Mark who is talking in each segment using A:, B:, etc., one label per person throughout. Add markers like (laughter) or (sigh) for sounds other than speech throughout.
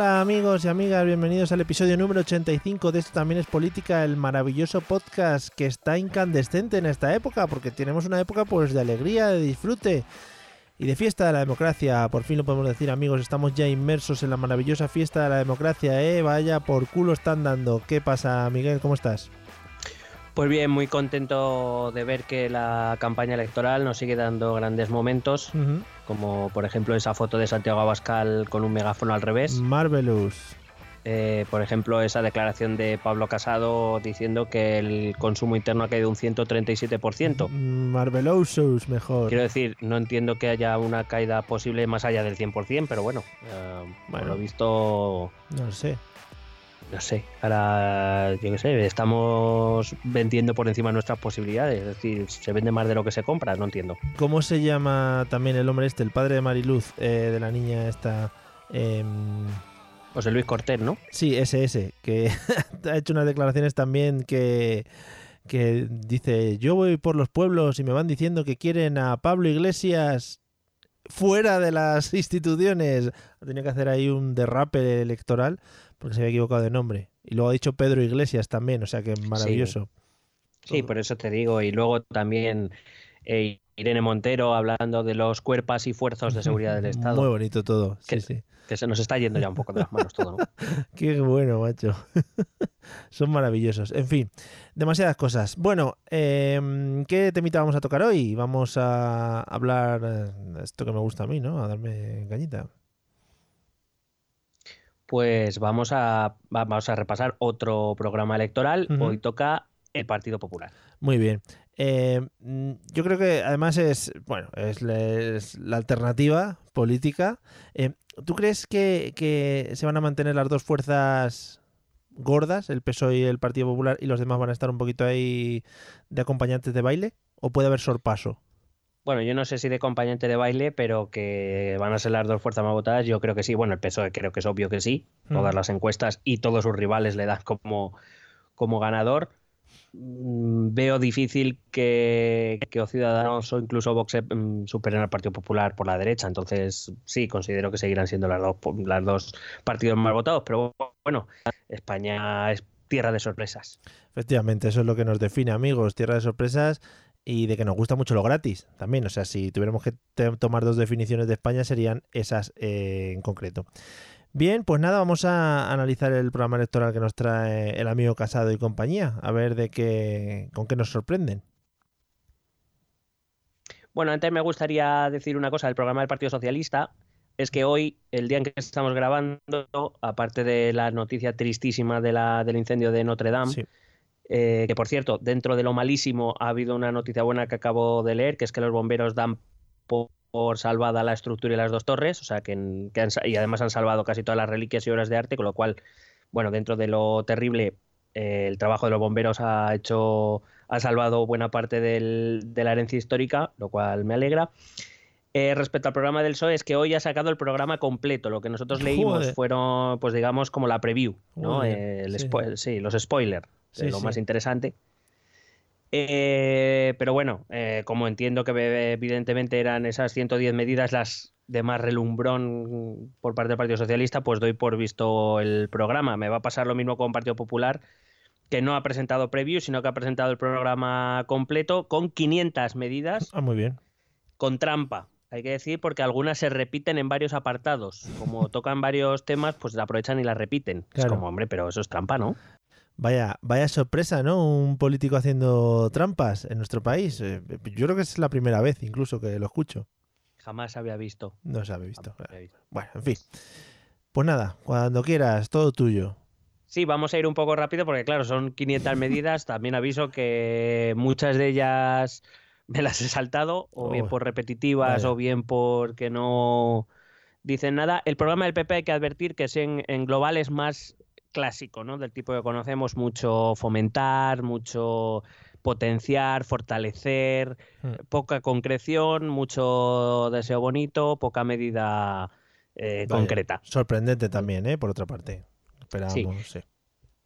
A: Hola amigos y amigas, bienvenidos al episodio número 85 de Esto también es política, el maravilloso podcast que está incandescente en esta época, porque tenemos una época pues de alegría, de disfrute y de fiesta de la democracia. Por fin lo podemos decir amigos, estamos ya inmersos en la maravillosa fiesta de la democracia, ¿eh? Vaya, por culo están dando. ¿Qué pasa Miguel? ¿Cómo estás?
B: Pues bien, muy contento de ver que la campaña electoral nos sigue dando grandes momentos, como por ejemplo esa foto de Santiago Abascal con un megáfono al revés,
A: Marvelous.
B: Eh, por ejemplo esa declaración de Pablo Casado diciendo que el consumo interno ha caído un 137%.
A: Marvelousos, mejor.
B: Quiero decir, no entiendo que haya una caída posible más allá del 100%, pero bueno, eh, por
A: Bueno.
B: lo visto,
A: No sé.
B: No sé, ahora, yo qué sé, estamos vendiendo por encima de nuestras posibilidades, es decir, se vende más de lo que se compra, no entiendo.
A: ¿Cómo se llama también el hombre este, el padre de Mariluz, eh, de la niña esta? em,
B: José Luis Cortés, ¿no?
A: Sí, ese, ese, que (laughs) ha hecho unas declaraciones también que, que dice, yo voy por los pueblos y me van diciendo que quieren a Pablo Iglesias fuera de las (laughs) instituciones. Tenía que hacer ahí un derrape electoral porque se había equivocado de nombre. Y luego ha dicho Pedro Iglesias también, o sea que maravilloso.
B: Sí, por eso te digo. Y luego también eh, Irene Montero hablando de los cuerpos y fuerzas de seguridad del (laughs) Estado.
A: Muy bonito todo. Sí,
B: Que-
A: sí.
B: Que se nos está yendo ya un poco de las manos todo, ¿no? (laughs)
A: Qué bueno, macho. (laughs) Son maravillosos. En fin, demasiadas cosas. Bueno, em, ¿qué temita vamos a tocar hoy? Vamos a hablar eh, de esto que me gusta a mí, ¿no? A darme cañita.
B: Pues vamos a, vamos a repasar otro programa electoral. Hoy toca el Partido Popular.
A: Muy bien. Eh, mm, yo creo que además es, bueno, es, la- es la alternativa política. Eh, ¿Tú crees que, que se van a mantener las dos fuerzas gordas, el PSOE y el Partido Popular, y los demás van a estar un poquito ahí de acompañantes de baile? ¿O puede haber sorpaso?
B: Bueno, yo no sé si de acompañante de baile, pero que van a ser las dos fuerzas más votadas, yo creo que sí. Bueno, el PSOE creo que es obvio que sí. Todas
A: Mm.
B: las encuestas y todos sus rivales le dan como, como ganador. Mm, Veo difícil que, que o Ciudadanos o incluso Vox mm, superen al Partido Popular por la derecha. Entonces, sí, considero que seguirán siendo las dos, las dos partidos más votados. Pero bueno, España es tierra de sorpresas.
A: Efectivamente, eso es lo que nos define, amigos, tierra de sorpresas y de que nos gusta mucho lo gratis también. O sea, si tuviéramos que tomar dos definiciones de España serían esas eh, en concreto. Bien, pues nada, vamos a analizar el programa electoral que nos trae el amigo Casado y compañía, a ver de qué, con qué nos sorprenden.
B: Bueno, antes me gustaría decir una cosa del programa del Partido Socialista. Es que hoy, el día en que estamos grabando, aparte de la noticia tristísima de la, del incendio de Notre Dame,
A: Sí.
B: Eh, que por cierto, dentro de lo malísimo ha habido una noticia buena que acabo de leer, que es que los bomberos dan po- por, salvada la estructura y las dos torres, o sea que, que han y además han salvado casi todas las reliquias y obras de arte, con lo cual, bueno, dentro de lo terrible, eh, el trabajo de los bomberos ha hecho, ha salvado buena parte del- de la herencia histórica, lo cual me alegra. Eh, respecto al programa del PSOE, es que hoy ha sacado el programa completo. Lo que nosotros leímos
A: Joder.
B: fueron, pues digamos, como la preview, ¿no?
A: Joder,
B: Eh, el
A: sí.
B: sí, los spoilers,
A: Sí,
B: lo
A: sí.
B: más interesante. Eh, pero bueno, eh, como entiendo que eh, evidentemente eran esas 110 medidas las de más relumbrón por parte del Partido Socialista, pues doy por visto el programa. Me va a pasar lo mismo con Partido Popular, que no ha presentado preview, sino que ha presentado el programa completo con 500 medidas
A: Ah, muy bien.
B: con trampa. hay que decir, porque algunas se repiten en varios apartados. Como tocan varios temas, pues la aprovechan y las repiten. Es como, hombre, pero eso es trampa, ¿no?
A: Vaya, vaya sorpresa, ¿no? Un político haciendo trampas en nuestro país. Eh, Yo creo que es la primera vez incluso que lo escucho.
B: Jamás había visto.
A: No se había visto.
B: Jamás había visto.
A: Bueno, en fin. Pues nada, cuando quieras, todo tuyo.
B: Sí, vamos a ir un poco rápido porque, claro, son 500 medidas. También aviso que muchas de ellas me las he saltado, o bien
A: Oh,
B: por repetitivas,
A: vaya.
B: o bien porque no dicen nada. El programa del PP hay que advertir que es en, en global es más clásico, ¿no? Del tipo que conocemos, mucho fomentar, mucho potenciar, fortalecer,
A: Hmm.
B: poca concreción, mucho deseo bonito, poca medida eh,
A: Vaya,
B: concreta.
A: Sorprendente también, ¿eh? Por otra parte. Esperábamos, sí.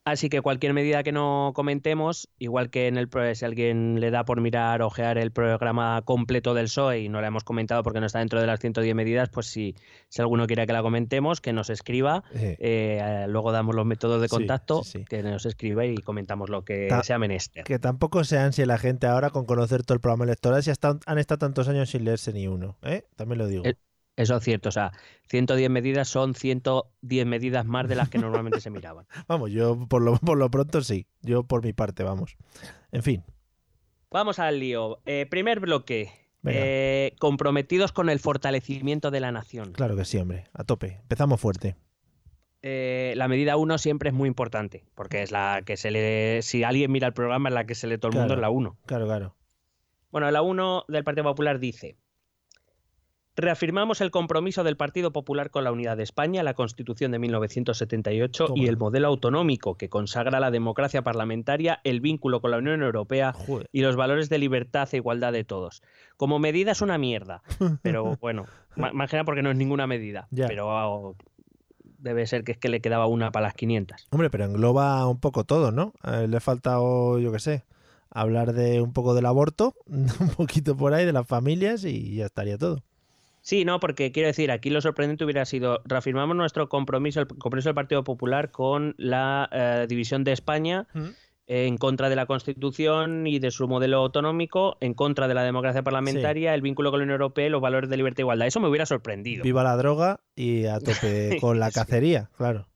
B: Así que cualquier medida que no comentemos, igual que en el si alguien le da por mirar, ojear el programa completo del PSOE y no la hemos comentado porque no está dentro de las 110 medidas, pues si, si alguno quiere que la comentemos, que nos escriba.
A: Eh,
B: Eh, luego damos los métodos de contacto,
A: sí, sí.
B: que nos escriba y comentamos lo que
A: Ta-
B: sea menester.
A: que tampoco se ansie la gente ahora con conocer todo el programa electoral si hasta, han estado tantos años sin leerse ni uno, ¿eh? También lo digo.
B: El- Eso es cierto, o sea, 110 medidas son 110 medidas más de las que normalmente se miraban. (laughs)
A: Vamos, yo por lo, por lo pronto sí. Yo por mi parte, vamos. En fin.
B: Vamos al lío. Eh, primer bloque. Eh, comprometidos con el fortalecimiento de la nación.
A: Claro que sí, hombre. A tope. Empezamos fuerte.
B: Eh, la medida 1 siempre es muy importante, porque es la que se le. Si alguien mira el programa, es la que se lee todo el mundo, es la 1.
A: Claro, claro.
B: Bueno, la 1 del Partido Popular dice: Reafirmamos el compromiso del Partido Popular con la unidad de España, la Constitución de 1978 y
A: Toma.
B: el modelo autonómico que consagra la democracia parlamentaria, el vínculo con la Unión Europea
A: Joder.
B: y los valores de libertad e igualdad de todos. Como medida es una mierda, pero (laughs) bueno, más que nada porque no es ninguna medida,
A: Ya.
B: pero ah, debe ser que es que le quedaba una para las 500.
A: Hombre, pero engloba un poco todo, ¿no? Eh, le ha faltado, yo qué sé, hablar de un poco del aborto, (laughs) un poquito por ahí de las familias y ya estaría todo.
B: Sí, no, porque quiero decir, aquí lo sorprendente hubiera sido, reafirmamos nuestro compromiso, el compromiso del Partido Popular con la eh, división de España en contra de la Constitución y de su modelo autonómico, en contra de la democracia parlamentaria, el vínculo con la Unión Europea y los valores de libertad e igualdad. Eso me hubiera sorprendido.
A: Viva la droga y a tope (laughs) con la
B: Sí.
A: cacería, claro.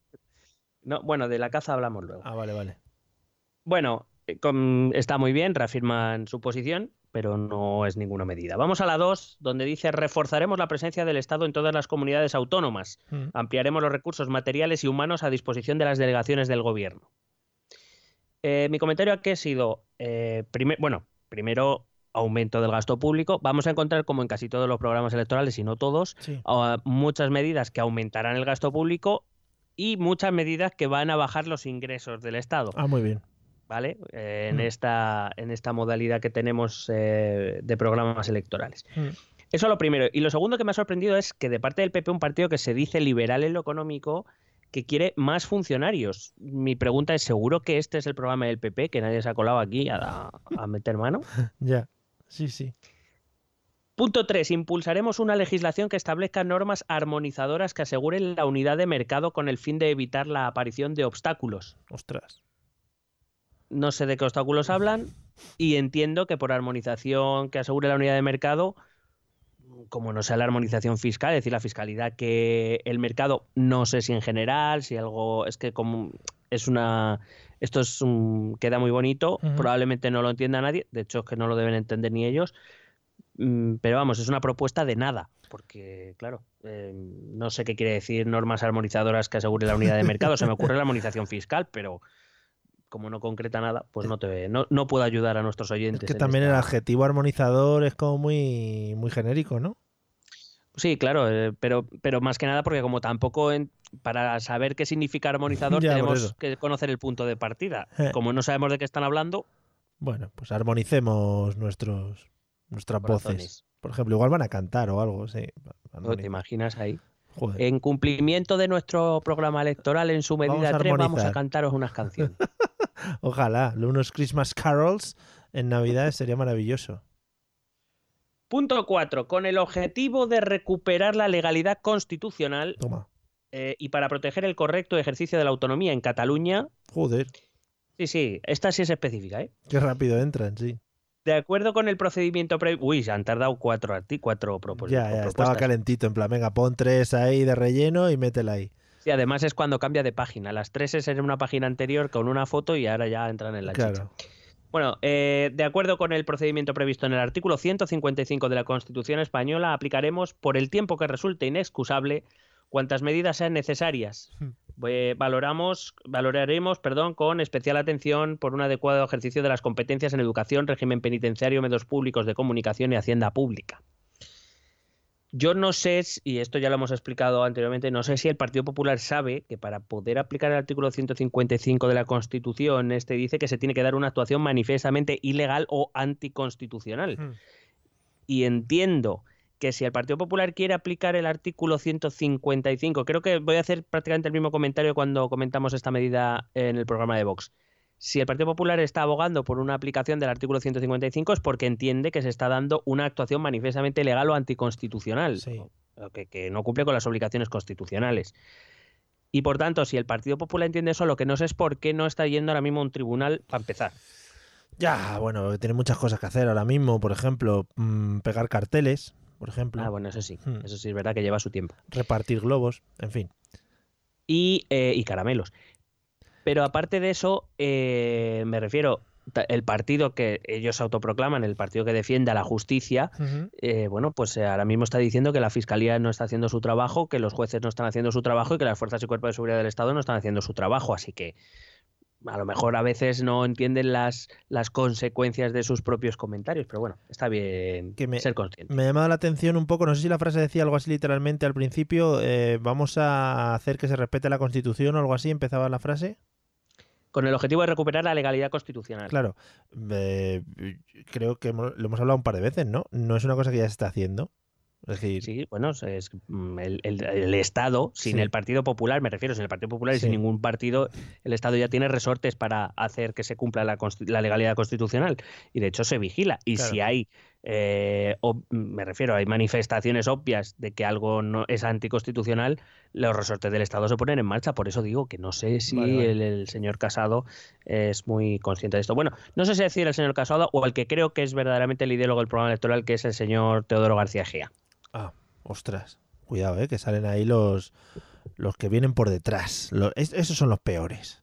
B: No, bueno, de la caza hablamos luego.
A: Ah, vale, vale.
B: Bueno, eh, con- está muy bien, reafirman su posición, pero no es ninguna medida. Vamos a la 2, donde dice reforzaremos la presencia del Estado en todas las comunidades autónomas.
A: Mm.
B: Ampliaremos los recursos materiales y humanos a disposición de las delegaciones del gobierno. Eh, mi comentario aquí ha sido, eh, primer- bueno, primero aumento del gasto público. Vamos a encontrar, como en casi todos los programas electorales, y no todos,
A: Sí.
B: muchas medidas que aumentarán el gasto público y muchas medidas que van a bajar los ingresos del Estado.
A: Ah, muy bien.
B: ¿Vale? Eh, en,
A: Mm.
B: esta, en esta modalidad que tenemos eh, de programas electorales.
A: Mm.
B: Eso lo primero. Y lo segundo que me ha sorprendido es que de parte del PP, un partido que se dice liberal en lo económico, que quiere más funcionarios. Mi pregunta es, ¿seguro que este es el programa del PP, que nadie se ha colado aquí a, a meter mano? (laughs)
A: Ya. Sí, sí.
B: Punto 3. Impulsaremos una legislación que establezca normas armonizadoras que aseguren la unidad de mercado con el fin de evitar la aparición de obstáculos.
A: Ostras.
B: No sé de qué obstáculos hablan y entiendo que por armonización que asegure la unidad de mercado, como no sea la armonización fiscal, es decir, la fiscalidad que el mercado, no sé si en general, si algo, es que como es una, esto es un, queda muy bonito, probablemente no lo entienda nadie, de hecho es que no lo deben entender ni ellos, Mm, pero vamos, es una propuesta de nada, porque claro, eh, no sé qué quiere decir normas armonizadoras que aseguren la unidad de mercado, se me ocurre la armonización fiscal, pero como no concreta nada, pues no te no, no puedo ayudar a nuestros
A: Es
B: oyentes.
A: que
B: en
A: también el adjetivo armonizador es como muy, muy genérico, ¿no?
B: Sí, claro, eh, pero, pero más que nada porque como tampoco en- para saber qué significa armonizador (laughs)
A: Ya,
B: tenemos que conocer el punto de partida.
A: Eh.
B: Como no sabemos de qué están hablando,
A: Bueno, pues armonicemos nuestros nuestras voces. Por ejemplo, igual van a cantar o algo, sí.
B: ¿Te imaginas ahí?
A: Joder.
B: En cumplimiento de nuestro programa electoral, en su
A: Vamos
B: medida
A: a
B: 3, vamos a cantaros unas canciones. (laughs)
A: Ojalá, unos Christmas carols en Navidad sería maravilloso.
B: Punto 4. Con el objetivo de recuperar la legalidad constitucional eh, y para proteger el correcto ejercicio de la autonomía en Cataluña.
A: Joder,
B: Sí, sí, esta sí es específica, ¿eh?
A: qué rápido entran, sí.
B: De acuerdo con el procedimiento previsto. Uy, se han tardado cuatro cuatro proposiciones.
A: Ya, ya, estaba calentito. En plan, venga, pon tres ahí de relleno y métela ahí.
B: Sí, además es cuando cambia de página. Las tres es en una página anterior con una foto y ahora ya entran en la
A: Claro.
B: chicha. Bueno, eh, de acuerdo con el procedimiento previsto en el artículo 155 de la Constitución española, aplicaremos, por el tiempo que resulte inexcusable, cuantas medidas sean necesarias. Eh, valoramos, valoraremos perdón, con especial atención por un adecuado ejercicio de las competencias en educación, régimen penitenciario, medios públicos de comunicación y hacienda pública. Yo no sé, y esto ya lo hemos explicado anteriormente, no sé si el Partido Popular sabe que para poder aplicar el artículo 155 de la Constitución, este dice que se tiene que dar una actuación manifiestamente ilegal o anticonstitucional.
A: Hmm.
B: Y entiendo que si el Partido Popular quiere aplicar el artículo 155, creo que voy a hacer prácticamente el mismo comentario cuando comentamos esta medida en el programa de Vox. Si el Partido Popular está abogando por una aplicación del artículo 155 es porque entiende que se está dando una actuación manifiestamente legal o anticonstitucional,
A: Sí.
B: o que, que no cumple con las obligaciones constitucionales. Y por tanto, si el Partido Popular entiende eso, lo que no sé es por qué no está yendo ahora mismo a un tribunal para empezar.
A: Ya, bueno, tiene muchas cosas que hacer ahora mismo. Por ejemplo, mm, pegar carteles, por ejemplo.
B: Ah, bueno, eso sí,
A: Hmm.
B: eso sí es verdad que lleva su tiempo.
A: Repartir globos, en fin.
B: y, eh, y caramelos. Pero aparte de eso, eh, me refiero, el partido que ellos autoproclaman, el partido que defiende a la justicia, eh, bueno, pues eh, ahora mismo está diciendo que la Fiscalía no está haciendo su trabajo, que los jueces no están haciendo su trabajo y que las fuerzas y cuerpos de seguridad del Estado no están haciendo su trabajo. Así que a lo mejor a veces no entienden las, las consecuencias de sus propios comentarios, pero bueno, está bien
A: Que me-
B: ser consciente.
A: Me ha llamado la atención un poco, no sé si la frase decía algo así literalmente al principio, eh, vamos a hacer que se respete la Constitución o algo así, empezaba la frase.
B: Con el objetivo de recuperar la legalidad constitucional.
A: Claro, eh, creo que lo hemos hablado un par de veces, ¿no? No es una cosa que ya se está haciendo. Es decir,
B: Sí, bueno, es mm, el, el- el Estado, sin
A: Sí.
B: el Partido Popular, me refiero, sin el Partido Popular y
A: Sí.
B: sin ningún partido, el Estado ya tiene resortes para hacer que se cumpla la, legalidad constitucional. Y de hecho se vigila. Y
A: Claro.
B: si hay, eh, me refiero, hay manifestaciones obvias de que algo no es anticonstitucional, los resortes del Estado se ponen en marcha. Por eso digo que no sé si
A: Vale, vale.
B: El, el señor Casado es muy consciente de esto. Bueno, no sé si decir el señor Casado o el que creo que es verdaderamente el ideólogo del programa electoral, que es el señor Teodoro García Gea.
A: Ah, ostras, cuidado, ¿eh? Que salen ahí los, los que vienen por detrás. Esos son los peores.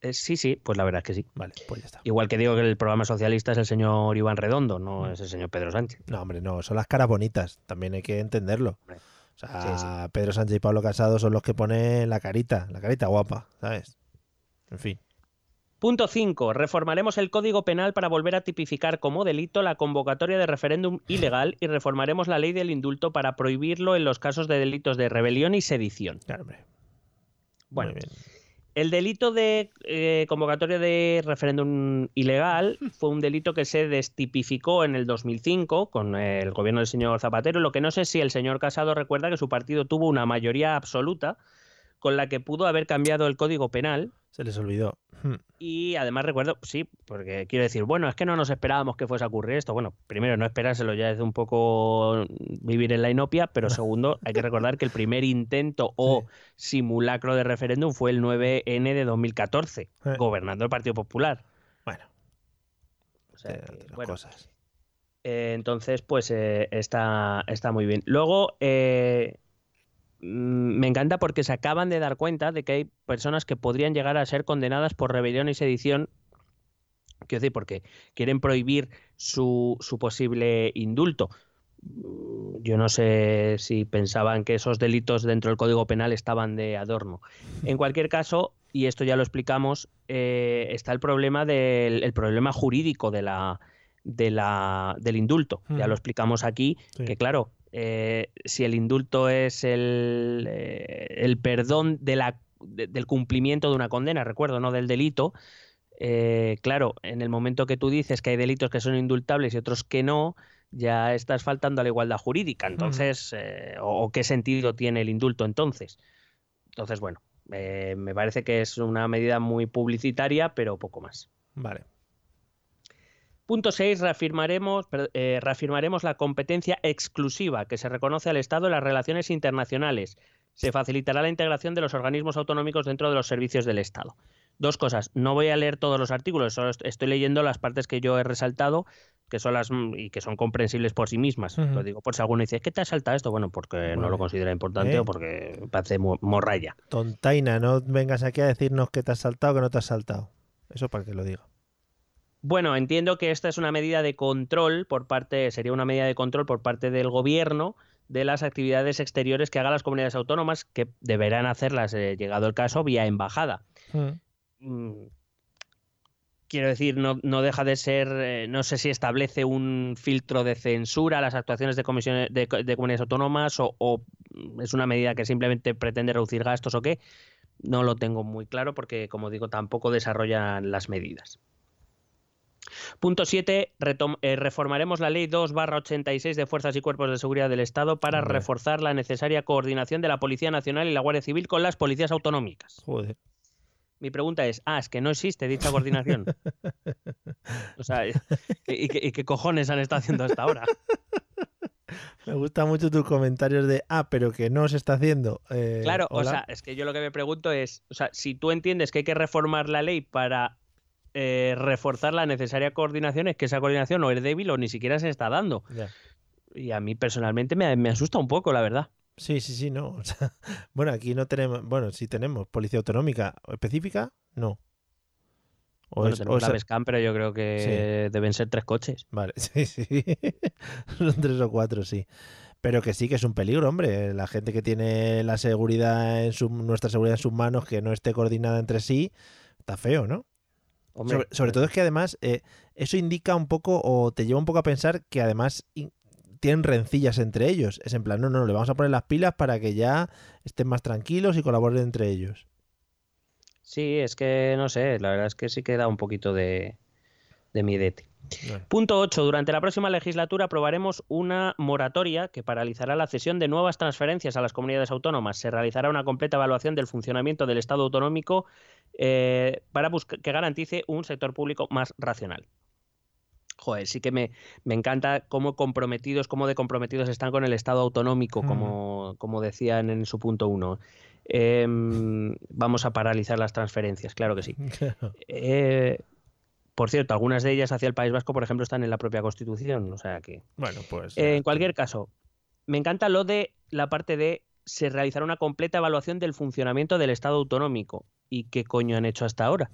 B: Eh, sí, sí, pues la verdad es que sí.
A: Vale, pues ya está.
B: Igual que digo que el programa socialista es el señor Iván Redondo, no es el señor Pedro Sánchez.
A: No, hombre, no, son las caras bonitas, también hay que entenderlo.
B: Hombre.
A: O sea, Pedro Sánchez y Pablo Casado son los que ponen la carita, la carita guapa, ¿sabes? En fin.
B: Punto 5. Reformaremos el Código Penal para volver a tipificar como delito la convocatoria de referéndum ilegal y reformaremos la ley del indulto para prohibirlo en los casos de delitos de rebelión y sedición.
A: Claro.
B: Bueno, el delito de eh, convocatoria de referéndum ilegal (laughs) fue un delito que se destipificó en el 2005 con el gobierno del señor Zapatero. Lo que no sé si el señor Casado recuerda que su partido tuvo una mayoría absoluta con la que pudo haber cambiado el Código Penal
A: Se les olvidó. Hmm.
B: Y además recuerdo, sí, porque quiero decir, bueno, es que no nos esperábamos que fuese a ocurrir esto. Bueno, primero, no esperárselo ya es un poco vivir en la inopia, pero (laughs) segundo, hay que recordar que el primer intento (laughs) o simulacro de referéndum fue el 9N de 2014,
A: Eh.
B: gobernando el Partido Popular.
A: Bueno,
B: O sea, que,
A: otras
B: bueno,
A: cosas.
B: eh, entonces, pues eh, está, está muy bien. Luego, eh, me encanta porque se acaban de dar cuenta de que hay personas que podrían llegar a ser condenadas por rebelión y sedición. Quiero decir, porque quieren prohibir su, su posible indulto. Mm, Yo no sé si pensaban que esos delitos dentro del Código Penal estaban de adorno. En cualquier caso, y esto ya lo explicamos, eh, está el problema del el problema jurídico de la, de la, del indulto. Ya lo explicamos aquí,
A: Sí.
B: que claro, eh, si el indulto es el, eh, el perdón de la, de- del cumplimiento de una condena, recuerdo, no del delito, eh, claro, en el momento que tú dices que hay delitos que son indultables y otros que no, ya estás faltando a la igualdad jurídica. Entonces, eh, o, o qué sentido tiene el indulto entonces? Entonces, bueno, eh, me parece que es una medida muy publicitaria, pero poco más.
A: Vale.
B: Punto 6. Reafirmaremos, eh, reafirmaremos la competencia exclusiva que se reconoce al Estado en las relaciones internacionales. Se facilitará la integración de los organismos autonómicos dentro de los servicios del Estado. Dos cosas. No voy a leer todos los artículos, solo est- estoy leyendo las partes que yo he resaltado. que son las mm, y que son comprensibles por sí mismas. Lo digo por si alguno dice, ¿qué te ha saltado esto? Bueno, porque no lo considera importante
A: ¿Eh?
B: o porque parece mo- morralla.
A: Tontaina, no vengas aquí a decirnos que te has saltado o que no te has saltado. Eso para que lo diga.
B: Bueno, entiendo que esta es una medida de control por parte, sería una medida de control por parte del gobierno de las actividades exteriores que hagan las comunidades autónomas, que deberán hacerlas, eh, llegado el caso, vía embajada.
A: Mm.
B: Mm, Quiero decir, no, no deja de ser, eh, no sé si establece un filtro de censura a las actuaciones de comisiones de, co- de comunidades autónomas o, o es una medida que simplemente pretende reducir gastos o qué. No lo tengo muy claro porque, como digo, tampoco desarrollan las medidas. Punto 7. reformaremos la Ley 2-86 de Fuerzas y Cuerpos de Seguridad del Estado para
A: Hombre.
B: reforzar la necesaria coordinación de la Policía Nacional y la Guardia Civil con las policías autonómicas.
A: Joder.
B: Mi pregunta es, ah, es que no existe dicha coordinación. (laughs) o sea, ¿y, y qué, y qué cojones han estado haciendo hasta ahora? (laughs)
A: Me gustan mucho tus comentarios de, ah, pero que no se está haciendo. Eh,
B: Claro, o sea, es que yo lo que me pregunto es, o sea, si tú entiendes que hay que reformar la ley para eh, reforzar la necesaria coordinación, es que esa coordinación o es débil o ni siquiera se está dando. Y a mí personalmente me, me asusta un poco, la verdad.
A: Sí, sí, sí, no. (laughs) o sea, bueno, aquí no tenemos, bueno, sí tenemos policía autonómica específica, no. O
B: Bueno,
A: es-
B: tenemos
A: o
B: la
A: es-
B: Vescam, pero yo creo que deben ser tres coches.
A: Vale, (laughs) sí, sí. Son tres o cuatro, sí. Pero que sí que es un peligro, hombre. La gente que tiene la seguridad en su, nuestra seguridad en sus manos, que no esté coordinada entre sí, está feo, ¿no?
B: Hombre,
A: Sobre, sobre todo es que además eh, eso indica un poco o te lleva un poco a pensar que además tienen rencillas entre ellos. Es en plan, no, no, le vamos a poner las pilas para que ya estén más tranquilos y colaboren entre ellos.
B: Sí, es que no sé, la verdad es que sí que da un poquito de, de miedete. Punto 8. Durante la próxima legislatura aprobaremos una moratoria que paralizará la cesión de nuevas transferencias a las comunidades autónomas. Se realizará una completa evaluación del funcionamiento del Estado autonómico eh, para que garantice un sector público más racional. Joder, sí que me, me encanta cómo comprometidos, cómo de comprometidos están con el Estado autonómico,
A: Mm.
B: como, como decían en su punto 1. vamos a paralizar las transferencias, claro que sí. (laughs) Eh, por cierto, algunas de ellas hacia el País Vasco, por ejemplo, están en la propia Constitución. O sea que.
A: Bueno, pues.
B: Eh,
A: eh,
B: en cualquier caso, me encanta lo de la parte de se realizará una completa evaluación del funcionamiento del Estado autonómico. ¿Y qué coño han hecho hasta ahora?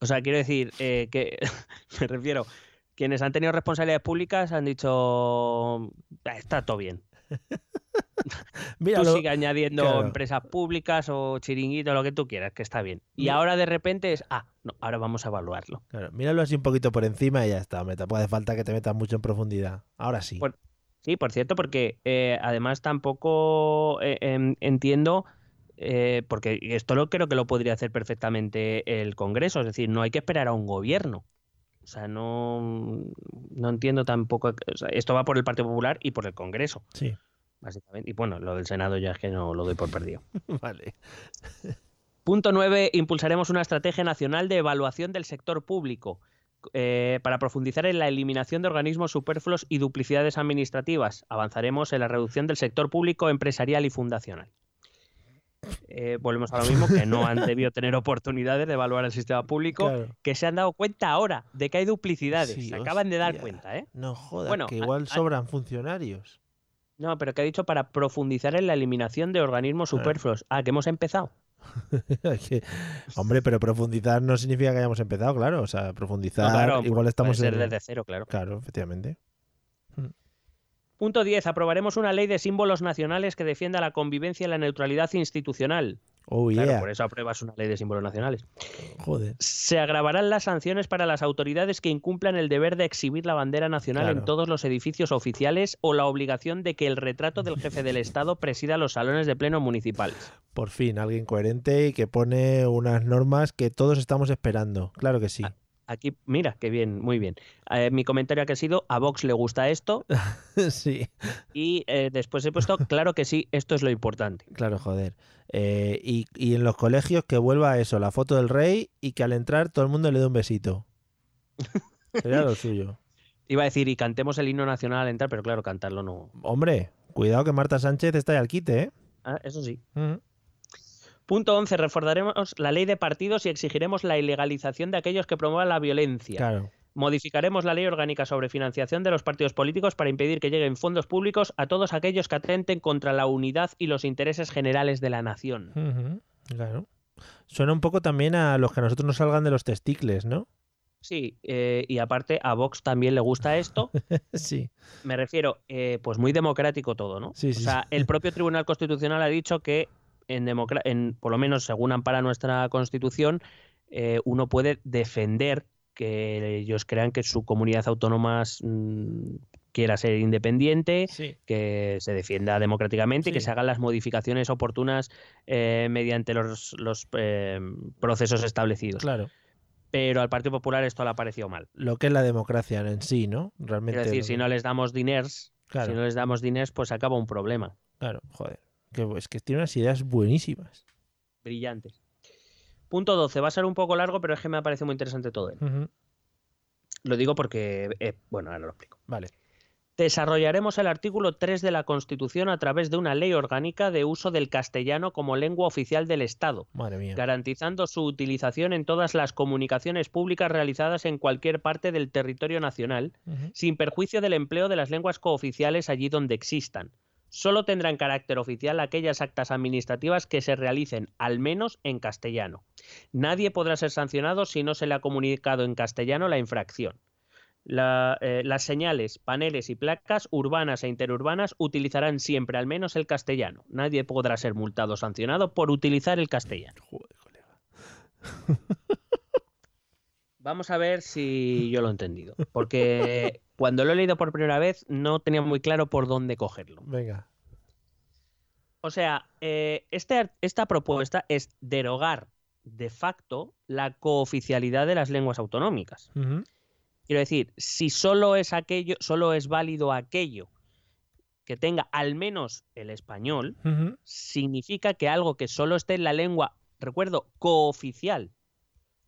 B: O sea, quiero decir eh, que (laughs) me refiero, quienes han tenido responsabilidades públicas han dicho "Ah, está todo bien. (laughs) tú
A: lo-
B: sigue añadiendo
A: claro.
B: empresas públicas o chiringuitos, lo que tú quieras, que está bien. Y ahora de repente es, ah, no, ahora vamos a evaluarlo.
A: claro, míralo así un poquito por encima y ya está. Me tampoco hace falta que te metas mucho en profundidad. Ahora sí.
B: Por- Sí, por cierto, porque eh, además tampoco eh, em, entiendo, eh, porque esto lo creo que lo podría hacer perfectamente el Congreso, es decir, no hay que esperar a un gobierno. O sea, no, no entiendo tampoco. o sea, esto va por el Partido Popular y por el Congreso,
A: Sí,
B: básicamente. Y bueno, lo del Senado ya es que no lo doy por perdido. (laughs)
A: vale.
B: Punto 9. Impulsaremos una estrategia nacional de evaluación del sector público eh, para profundizar en la eliminación de organismos superfluos y duplicidades administrativas. Avanzaremos en la reducción del sector público, empresarial y fundacional. Eh, volvemos a lo mismo, que no han (laughs) debido tener oportunidades de evaluar el sistema público,
A: Claro.
B: que se han dado cuenta ahora de que hay duplicidades.
A: Sí,
B: se acaban de dar cuenta, ¿eh?
A: No jodas,
B: Bueno,
A: que igual
B: a-
A: sobran funcionarios.
B: No, pero que ha dicho para profundizar en la eliminación de organismos
A: Claro.
B: superfluos. Ah, que hemos empezado. (laughs)
A: Hombre, pero profundizar no significa que hayamos empezado, claro. O sea, profundizar,
B: No, claro,
A: igual
B: puede
A: estamos
B: ser
A: en...
B: desde cero, claro.
A: Claro, efectivamente.
B: Punto 10. Aprobaremos una ley de símbolos nacionales que defienda la convivencia y la neutralidad institucional.
A: Oh,
B: Claro, por eso apruebas una ley de símbolos nacionales.
A: Joder.
B: Se agravarán las sanciones para las autoridades que incumplan el deber de exhibir la bandera nacional
A: Claro.
B: en todos los edificios oficiales o la obligación de que el retrato del jefe del Estado (laughs) presida los salones de pleno municipales.
A: Por fin, alguien coherente y que pone unas normas que todos estamos esperando. Claro que sí.
B: Aquí, mira, qué bien, muy bien. Eh, mi comentario ha sido, a Vox le gusta esto (laughs)
A: sí,
B: y eh, después he puesto, claro que sí, esto es lo importante.
A: claro, joder. Eh, y, y en los colegios que vuelva eso, la foto del rey y que al entrar todo el mundo le dé un besito. (laughs) Sería lo suyo.
B: Iba a decir, y cantemos el himno nacional al entrar, pero claro, cantarlo no.
A: Hombre, cuidado que Marta Sánchez está ahí al quite, ¿eh?
B: Ah, eso sí. Punto 11. Reforzaremos la ley de partidos y exigiremos la ilegalización de aquellos que promuevan la violencia.
A: Claro.
B: Modificaremos la ley orgánica sobre financiación de los partidos políticos para impedir que lleguen fondos públicos a todos aquellos que atenten contra la unidad y los intereses generales de la nación.
A: Claro. Suena un poco también a los que a nosotros nos salgan de los testicles, ¿no?
B: Sí, eh, y aparte a Vox también le gusta esto. (laughs)
A: sí.
B: Me refiero, eh, pues muy democrático todo, ¿no?
A: Sí, sí,
B: o sea,
A: sí.
B: el propio Tribunal Constitucional ha dicho que, en, democra- en por lo menos según ampara nuestra Constitución, eh, uno puede defender que ellos crean que su comunidad autónoma mm, quiera ser independiente,
A: Sí.
B: que se defienda democráticamente y que se hagan las modificaciones oportunas eh, mediante los, los, eh, procesos establecidos.
A: Claro.
B: Pero al Partido Popular esto le ha parecido mal.
A: Lo que es la democracia en sí, ¿no? Realmente.
B: Es decir,
A: lo
B: si no les damos diners,
A: Claro.
B: si no les damos diners, pues acaba un problema.
A: Claro, joder. Que, es que tiene unas ideas buenísimas.
B: Brillantes. Punto 12. Va a ser un poco largo, pero es que me ha parecido muy interesante todo él. Lo digo porque, eh, bueno, ahora lo explico.
A: Vale.
B: Desarrollaremos el artículo 3 de la Constitución a través de una ley orgánica de uso del castellano como lengua oficial del Estado,
A: Madre mía.
B: garantizando su utilización en todas las comunicaciones públicas realizadas en cualquier parte del territorio nacional, sin perjuicio del empleo de las lenguas cooficiales allí donde existan. Solo tendrán carácter oficial aquellas actas administrativas que se realicen al menos en castellano. Nadie podrá ser sancionado si no se le ha comunicado en castellano la infracción. Eh, las señales, paneles y placas urbanas e interurbanas utilizarán siempre al menos el castellano. Nadie podrá ser multado o sancionado por utilizar el castellano.
A: Colega.
B: Vamos a ver si yo lo he entendido. Porque (laughs) cuando lo he leído por primera vez no tenía muy claro por dónde cogerlo.
A: Venga.
B: O sea, eh, este esta propuesta es derogar de facto la cooficialidad de las lenguas autonómicas. Quiero decir, si solo es aquello, solo es válido aquello que tenga al menos el español, significa que algo que solo esté en la lengua, recuerdo, cooficial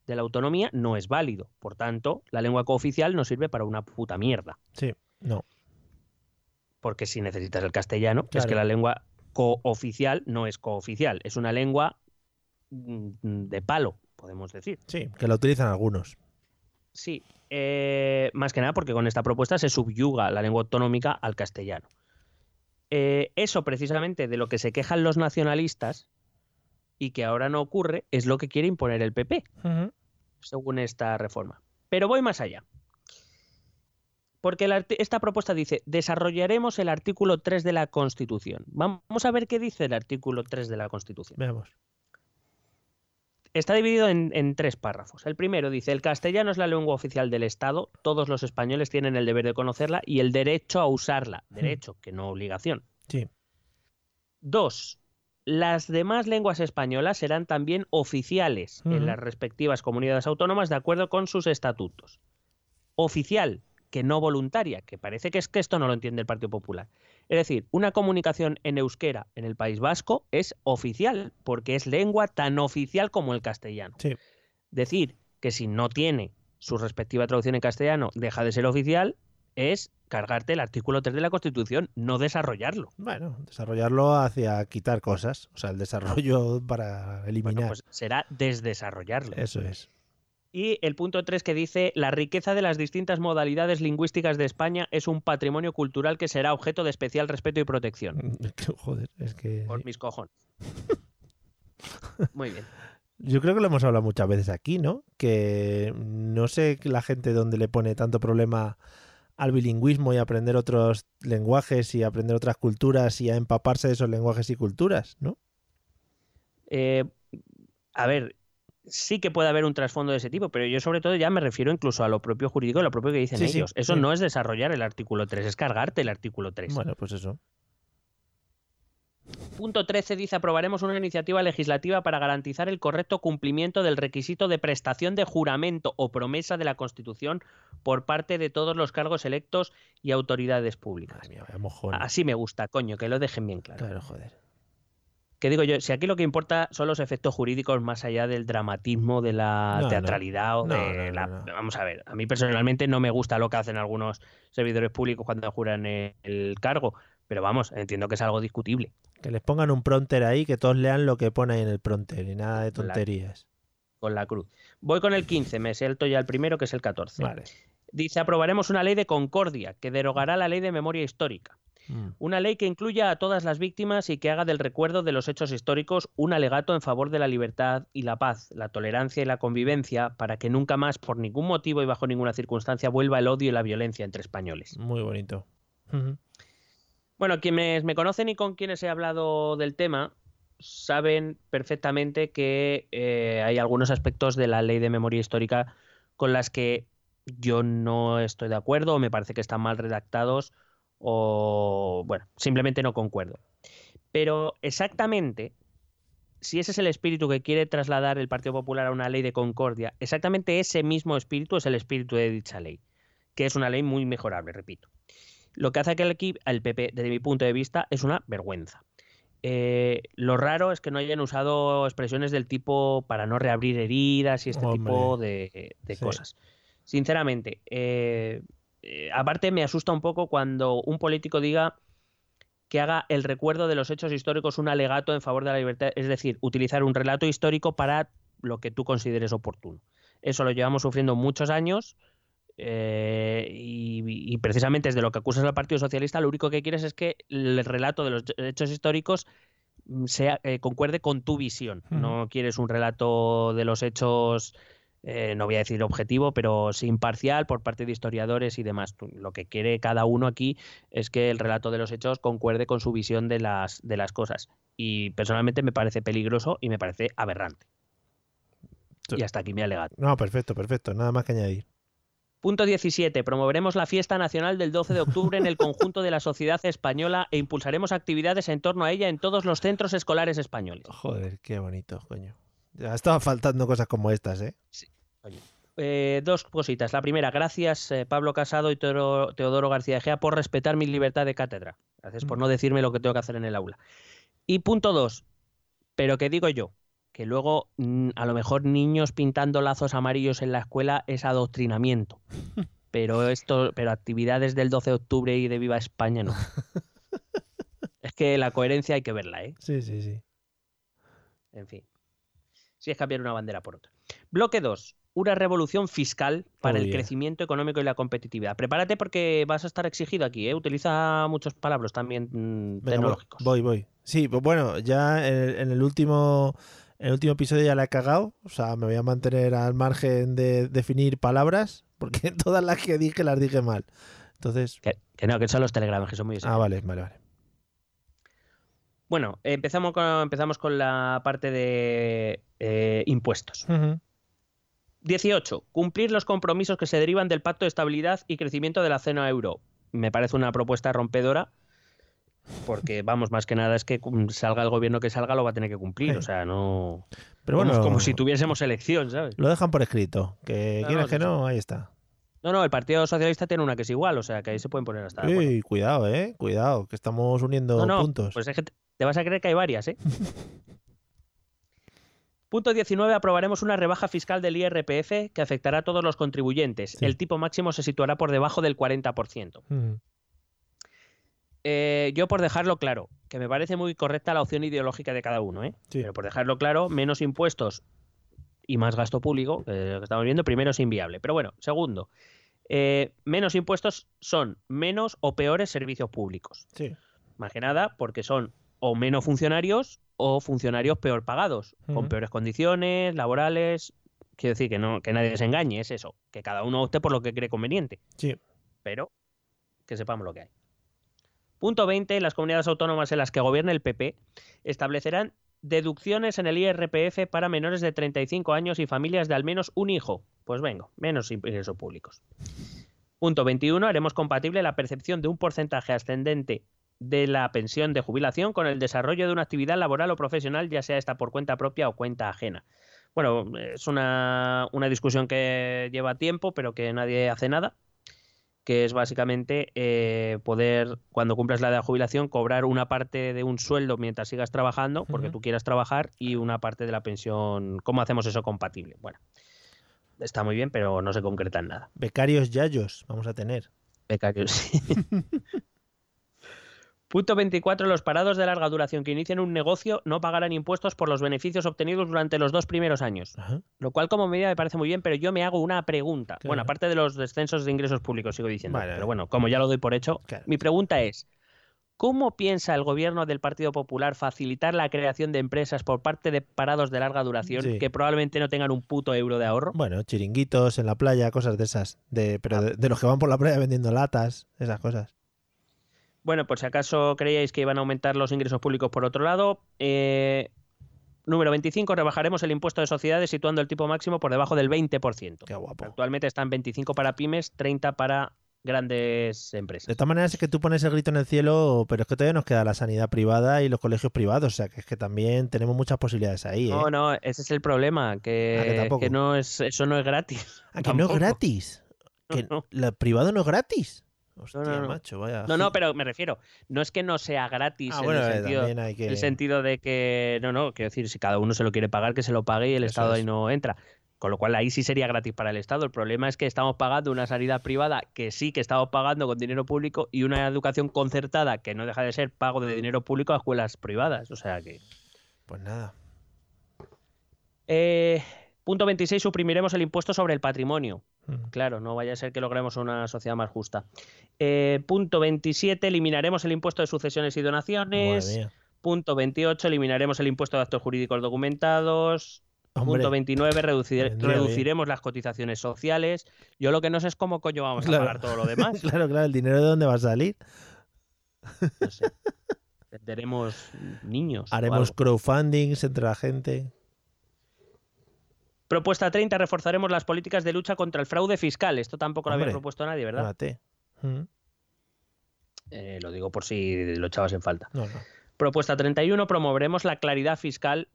B: de la autonomía no es válido. Por tanto, la lengua cooficial no sirve para una puta mierda.
A: Sí. No.
B: Porque si necesitas el castellano, es que la lengua cooficial no es cooficial, es una lengua mm, de palo, podemos decir.
A: Sí, que la utilizan algunos.
B: Sí, eh, más que nada porque con esta propuesta se subyuga la lengua autonómica al castellano. Eh, eso precisamente de lo que se quejan los nacionalistas y que ahora no ocurre es lo que quiere imponer el PP, según esta reforma. Pero voy más allá. Porque esta propuesta dice, desarrollaremos el artículo 3 de la Constitución. Vamos a ver qué dice el artículo 3 de la Constitución.
A: Veamos.
B: Está dividido en, en tres párrafos. El primero dice, el castellano es la lengua oficial del Estado, todos los españoles tienen el deber de conocerla y el derecho a usarla. Derecho, que no obligación.
A: Sí.
B: Dos, las demás lenguas españolas serán también oficiales en las respectivas comunidades autónomas de acuerdo con sus estatutos. Oficial, que no voluntaria, que parece que es que esto no lo entiende el Partido Popular. Es decir, una comunicación en euskera en el País Vasco es oficial, porque es lengua tan oficial como el castellano.
A: Sí.
B: Decir que si no tiene su respectiva traducción en castellano deja de ser oficial es cargarte el artículo 3 de la Constitución, no desarrollarlo.
A: Bueno, desarrollarlo hacia quitar cosas. O sea, el desarrollo (laughs) para
B: Bueno,
A: eliminar.
B: pues será desdesarrollarlo.
A: Eso es.
B: Y el punto 3 que dice, la riqueza de las distintas modalidades lingüísticas de España es un patrimonio cultural que será objeto de especial respeto y protección. (laughs)
A: Joder, es que.
B: Por mis cojones. (laughs) Muy bien.
A: Yo creo que lo hemos hablado muchas veces aquí, ¿no? Que no sé la gente dónde le pone tanto problema al bilingüismo y aprender otros lenguajes y aprender otras culturas y a empaparse de esos lenguajes y culturas, ¿no?
B: Eh, a ver, sí que puede haber un trasfondo de ese tipo, pero yo sobre todo ya me refiero incluso a lo propio jurídico, a lo propio que dicen
A: Sí, sí,
B: ellos. Eso
A: sí.
B: no es desarrollar el artículo 3, es cargarte el artículo 3.
A: Bueno, pues eso.
B: Punto 13 dice aprobaremos una iniciativa legislativa para garantizar el correcto cumplimiento del requisito de prestación de juramento o promesa de la Constitución por parte de todos los cargos electos y autoridades públicas.
A: Mía.
B: Así me gusta, coño, que lo dejen bien claro.
A: Claro, joder.
B: Que digo yo, si aquí lo que importa son los efectos jurídicos más allá del dramatismo, de la
A: No, no.
B: teatralidad o de
A: no,
B: la... Vamos a ver, a mí personalmente no me gusta lo que hacen algunos servidores públicos cuando juran el cargo, pero vamos, entiendo que es algo discutible.
A: Que les pongan un pronter ahí, que todos lean lo que pone ahí en el pronter y nada de
B: Con la-
A: tonterías.
B: con la cruz. Voy con el 15, me salto ya el primero, que es el 14.
A: Vale.
B: Dice, aprobaremos una ley de concordia que derogará la ley de memoria histórica.
A: Mm.
B: Una ley que incluya a todas las víctimas y que haga del recuerdo de los hechos históricos un alegato en favor de la libertad y la paz, la tolerancia y la convivencia, para que nunca más, por ningún motivo y bajo ninguna circunstancia, vuelva el odio y la violencia entre españoles.
A: Muy bonito.
B: Bueno, quienes me conocen y con quienes he hablado del tema saben perfectamente que eh, hay algunos aspectos de la ley de memoria histórica con las que yo no estoy de acuerdo o me parece que están mal redactados o, bueno, simplemente no concuerdo. Pero exactamente, si ese es el espíritu que quiere trasladar el Partido Popular a una ley de concordia, exactamente ese mismo espíritu es el espíritu de dicha ley, que es una ley muy mejorable, repito. Lo que hace que el equipo, el PP, desde mi punto de vista, es una vergüenza. Eh, lo raro es que no hayan usado expresiones del tipo para no reabrir heridas y este
A: Hombre.
B: tipo de, de
A: Sí.
B: cosas. Sinceramente, eh, eh, aparte me asusta un poco cuando un político diga que haga el recuerdo de los hechos históricos un alegato en favor de la libertad, es decir, utilizar un relato histórico para lo que tú consideres oportuno. Eso lo llevamos sufriendo muchos años eh, y, y precisamente desde lo que acusas al Partido Socialista, lo único que quieres es que el relato de los hechos históricos mm, sea, eh, concuerde con tu visión. No quieres un relato de los hechos, eh, no voy a decir objetivo, pero sí imparcial por parte de historiadores y demás. Tú- Lo que quiere cada uno aquí es que el relato de los hechos concuerde con su visión de las, de las cosas. Y personalmente me parece peligroso y me parece aberrante.
A: Sí.
B: Y hasta aquí mi alegato.
A: No, perfecto, perfecto. Nada más que añadir.
B: Punto 17. Promoveremos la fiesta nacional del 12 de octubre en el conjunto de la sociedad española e impulsaremos actividades en torno a ella en todos los centros escolares españoles.
A: Joder, qué bonito, coño. Ya estaba faltando cosas como estas, ¿eh?
B: Eh, dos cositas. La primera, gracias eh, Pablo Casado y Teodoro, Teodoro García Egea por respetar mi libertad de cátedra. Gracias por
A: Mm.
B: no decirme lo que tengo que hacer en el aula. Y punto dos, pero que digo yo, que luego mm, a lo mejor niños pintando lazos amarillos en la escuela es adoctrinamiento. (laughs) Pero esto, pero actividades del 12 de octubre y de Viva España no. (laughs) es que la coherencia hay que verla, ¿eh?
A: Sí, sí, sí.
B: En fin. Si es cambiar una bandera por otra. Bloque 2. Una revolución fiscal para
A: Oh,
B: el
A: yeah.
B: crecimiento económico y la competitividad. Prepárate porque vas a estar exigido aquí, ¿eh? Utiliza muchos palabras también mm,
A: Venga, voy-
B: tecnológicos.
A: Voy, voy. Sí, pues bueno, ya en, en el último el último episodio ya la he cagado. O sea, me voy a mantener al margen de definir palabras, (laughs) porque todas las que dije las dije mal. Entonces,
B: Que, que no, que son los telegramas, que son muy
A: ah, vale, vale, vale.
B: Bueno, empezamos con, empezamos con la parte de eh, impuestos.
A: Ujú.
B: 18. Cumplir los compromisos que se derivan del Pacto de Estabilidad y Crecimiento de la zona euro. Me parece una propuesta rompedora, porque vamos, más que nada es que cum- salga el gobierno que salga lo va a tener que cumplir.
A: Sí.
B: O sea, no.
A: Pero bueno,
B: como si tuviésemos elección, ¿sabes?
A: lo dejan por escrito. Que
B: No,
A: quieras
B: no,
A: que no, ahí está.
B: No, no, el Partido Socialista tiene una que es igual, o sea, que ahí se pueden poner hasta.
A: Uy, cuidado, eh. Cuidado, que estamos uniendo puntos.
B: pues es que te- vas a creer que hay varias, ¿eh? (laughs) Punto 19. Aprobaremos una rebaja fiscal del IRPF que afectará a todos los contribuyentes.
A: Sí.
B: El tipo máximo se situará por debajo del 40%.
A: Ujú.
B: Eh, yo por dejarlo claro, que me parece muy correcta la opción ideológica de cada uno, ¿eh?
A: Sí.
B: Pero por dejarlo claro, menos impuestos y más gasto público, lo que estamos viendo, primero es inviable. Pero bueno, segundo, eh, menos impuestos son menos o peores servicios públicos.
A: Sí.
B: Más que nada porque son o menos funcionarios o funcionarios peor pagados, con peores condiciones laborales. Quiero decir que no que nadie se engañe, es eso, que cada uno opte por lo que cree conveniente
A: Sí.
B: pero que sepamos lo que hay. Punto 20. Las comunidades autónomas en las que gobierne el PP establecerán deducciones en el IRPF para menores de 35 años y familias de al menos un hijo. Pues venga, menos ingresos públicos. Punto 21. Haremos compatible la percepción de un porcentaje ascendente de la pensión de jubilación con el desarrollo de una actividad laboral o profesional, ya sea esta por cuenta propia o cuenta ajena. Bueno, es una, una discusión que lleva tiempo, pero que nadie hace nada que es básicamente eh, poder, cuando cumplas la edad de jubilación, cobrar una parte de un sueldo mientras sigas trabajando, porque tú quieras trabajar, y una parte de la pensión. ¿Cómo hacemos eso compatible? Bueno, está muy bien, pero no se concreta en nada.
A: Becarios yayos vamos a tener.
B: Becarios. sí. (laughs) Punto 24. Los parados de larga duración que inician un negocio no pagarán impuestos por los beneficios obtenidos durante los dos primeros años.
A: Ajá.
B: Lo cual como medida me parece muy bien, pero yo me hago una pregunta.
A: Claro.
B: Bueno, aparte de los descensos de ingresos públicos, sigo diciendo.
A: Vale.
B: Pero bueno, como ya lo doy por hecho,
A: Claro.
B: mi pregunta es, ¿cómo piensa el gobierno del Partido Popular facilitar la creación de empresas por parte de parados de larga duración
A: Sí.
B: que probablemente no tengan un puto euro de ahorro?
A: Bueno, chiringuitos en la playa, cosas de esas. De, pero de, de los que van por la playa vendiendo latas, esas cosas.
B: Bueno, por si acaso creíais que iban a aumentar los ingresos públicos por otro lado. eh, número 25, rebajaremos el impuesto de sociedades situando el tipo máximo por debajo del 20%.
A: Qué guapo.
B: Actualmente están 25 para pymes, 30 para grandes empresas.
A: De todas maneras es que tú pones el grito en el cielo, pero es que todavía nos queda la sanidad privada y los colegios privados. O sea, que es que también tenemos muchas posibilidades ahí, ¿eh?
B: No, no, ese es el problema,
A: Ah,
B: que,
A: que tampoco.
B: que no es, eso no es gratis.
A: Ah, que no es gratis. (laughs) Que
B: No, no.
A: lo privado no es gratis. Hostia,
B: no, no.
A: macho, vaya.
B: No, no, pero me refiero, no es que no sea gratis
A: Ah,
B: en
A: bueno,
B: el,
A: eh,
B: sentido,
A: hay que...
B: el sentido de que, no, no, quiero decir, si cada uno se lo quiere pagar, que se lo pague y el
A: Eso
B: Estado ahí no entra. Con lo cual ahí sí sería gratis para el Estado. El problema es que estamos pagando una sanidad privada que sí que estamos pagando con dinero público y una educación concertada que no deja de ser pago de dinero público a escuelas privadas. O sea que...
A: Pues nada.
B: Eh, punto 26, suprimiremos el impuesto sobre el patrimonio.
A: Mm.
B: Claro, no vaya a ser que logremos una sociedad más justa. Eh, punto 27, eliminaremos el impuesto de sucesiones y donaciones. Punto 28, eliminaremos el impuesto de actos jurídicos documentados.
A: Hombre,
B: Punto 29, reducir-
A: vendría bien.
B: reduciremos las cotizaciones sociales. Yo lo que no sé es cómo coño vamos
A: Claro.
B: a pagar todo lo demás. (laughs)
A: claro, claro, el dinero de dónde va a salir.
B: No sé. (laughs) Tendremos niños.
A: Haremos crowdfundings entre la gente.
B: Propuesta 30, reforzaremos las políticas de lucha contra el fraude fiscal. Esto tampoco lo había propuesto nadie, ¿verdad?
A: Mm.
B: Eh, lo digo por si lo echabas en falta.
A: No, no.
B: Propuesta 31, promoveremos la claridad fiscal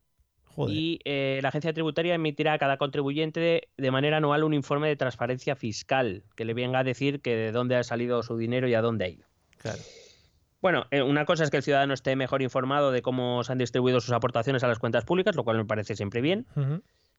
A: Joder.
B: y eh, la agencia tributaria emitirá a cada contribuyente de, de manera anual un informe de transparencia fiscal que le venga a decir que de dónde ha salido su dinero y a dónde ha ido.
A: Claro.
B: Bueno, eh, una cosa es que el ciudadano esté mejor informado de cómo se han distribuido sus aportaciones a las cuentas públicas, lo cual me parece siempre bien.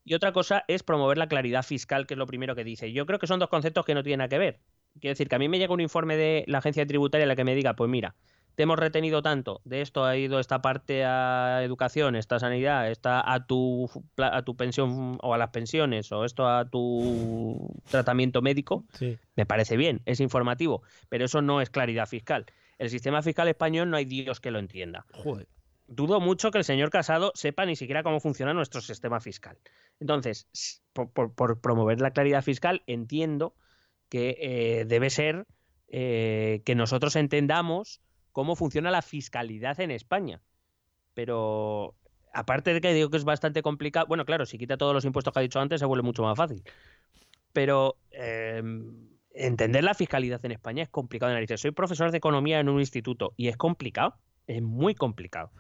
B: Y otra cosa es promover la claridad fiscal, que es lo primero que dice. Yo creo que son dos conceptos que no tienen nada que ver. Quiero decir que a mí me llega un informe de la agencia tributaria en la que me diga, pues mira, te hemos retenido tanto, de esto ha ido esta parte a educación, esta sanidad, esta a tu, a tu pensión o a las pensiones, o esto a tu tratamiento médico,
A: Sí.
B: me parece bien, es informativo, pero eso no es claridad fiscal. El sistema fiscal español no hay Dios que lo entienda
A: Joder.
B: Dudo mucho que el señor Casado sepa ni siquiera cómo funciona nuestro sistema fiscal. Entonces, por, promover la claridad fiscal, entiendo que eh, debe ser eh, que nosotros entendamos cómo funciona la fiscalidad en España. Pero aparte de que digo que es bastante complicado, bueno, claro, si quita todos los impuestos que ha dicho antes, se vuelve mucho más fácil. Pero eh, entender la fiscalidad en España es complicado de narices. Soy profesor de economía en un instituto y es complicado, es muy complicado.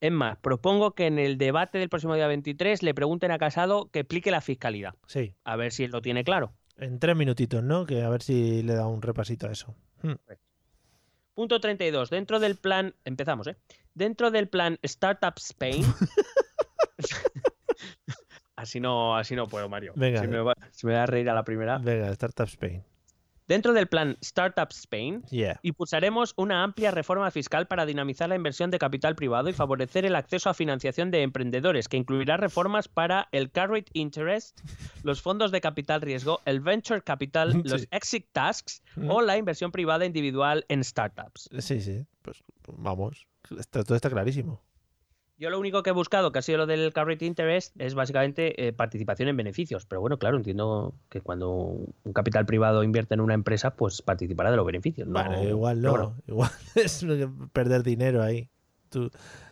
B: Es más, propongo que en el debate del próximo día 23 le pregunten a Casado que explique la fiscalidad,
A: Sí.
B: a ver si él lo tiene claro.
A: En tres minutitos, ¿no? Que a ver si le da un repasito a eso. Mm.
B: Punto 32. Dentro del plan, empezamos, ¿eh? Dentro del plan Startup Spain. (laughs) (laughs) así no, así no puedo, Mario.
A: Venga.
B: Si me, va, si me va a reír a la primera.
A: Venga, Startup Spain.
B: Dentro del plan Startup Spain,
A: Yeah.
B: impulsaremos una amplia reforma fiscal para dinamizar la inversión de capital privado y favorecer el acceso a financiación de emprendedores, que incluirá reformas para el carried interest, los fondos de capital riesgo, el venture capital, (laughs) los exit tasks
A: Mm.
B: o la inversión privada individual en startups.
A: Sí, sí. Pues vamos. Esto- todo está clarísimo.
B: Yo lo único que he buscado, que ha sido lo del carried interest, es básicamente eh, participación en beneficios. Pero bueno, claro, entiendo que cuando un capital privado invierte en una empresa, pues participará de los beneficios. ¿no?
A: Bueno, igual no.
B: bueno,
A: Igual (laughs) es perder dinero ahí. Tú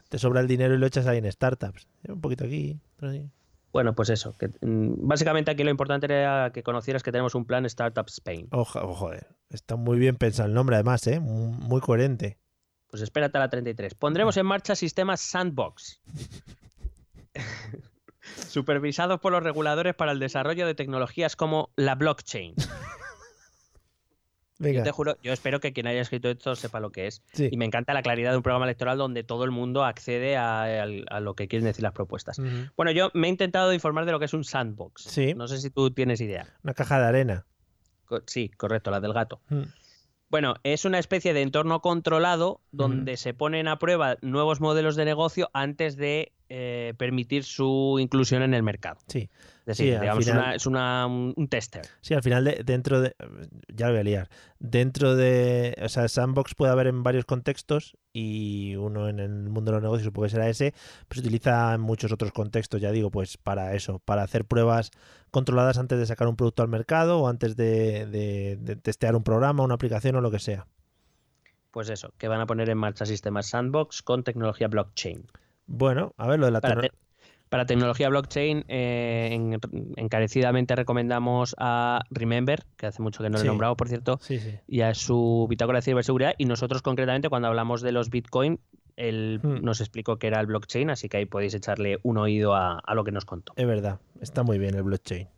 A: te sobra el dinero y lo echas ahí en startups. Un poquito aquí, ahí.
B: Bueno, pues eso. Que, mm, básicamente aquí lo importante era que conocieras que tenemos un plan Startup Spain.
A: Oja- oh, joder. Está muy bien pensado el nombre, además, ¿eh? Muy coherente.
B: Pues espérate a la 33. Pondremos en marcha sistemas sandbox. (laughs) Supervisados por los reguladores para el desarrollo de tecnologías como la blockchain. Yo te juro, yo espero que quien haya escrito esto sepa lo que es.
A: Sí.
B: Y me encanta la claridad de un programa electoral donde todo el mundo accede a, lo que quieren decir las propuestas. Bueno, yo me he intentado informar de lo que es un sandbox.
A: Sí.
B: No sé si tú tienes idea.
A: Una caja de arena.
B: Co- Sí, correcto, la del gato.
A: Mm.
B: Bueno, es una especie de entorno controlado donde se ponen a prueba nuevos modelos de negocio antes de eh, permitir su inclusión en el mercado.
A: Sí.
B: Es decir,
A: Sí,
B: digamos,
A: final-
B: una- es una, un tester.
A: Sí, al final, de- dentro de. Ya lo voy a liar. Dentro de. O sea, Sandbox puede haber en varios contextos y uno en el mundo de los negocios supongo que será ese, pero se utiliza en muchos otros contextos, ya digo, pues para eso, para hacer pruebas controladas antes de sacar un producto al mercado o antes de, de- de testear un programa, una aplicación o lo que sea.
B: Pues eso, que van a poner en marcha sistemas sandbox con tecnología blockchain.
A: Bueno, a ver lo de la
B: Para,
A: tecno-
B: te- para tecnología blockchain, eh, en- encarecidamente recomendamos a Remember, que hace mucho que no lo
A: Sí.
B: he nombrado, por cierto,
A: Sí, sí.
B: y a su bitácora de ciberseguridad. Y nosotros, concretamente, cuando hablamos de los Bitcoin, él
A: Hmm.
B: nos explicó que era el blockchain, así que ahí podéis echarle un oído a, a lo que nos contó.
A: Es verdad, está muy bien el blockchain.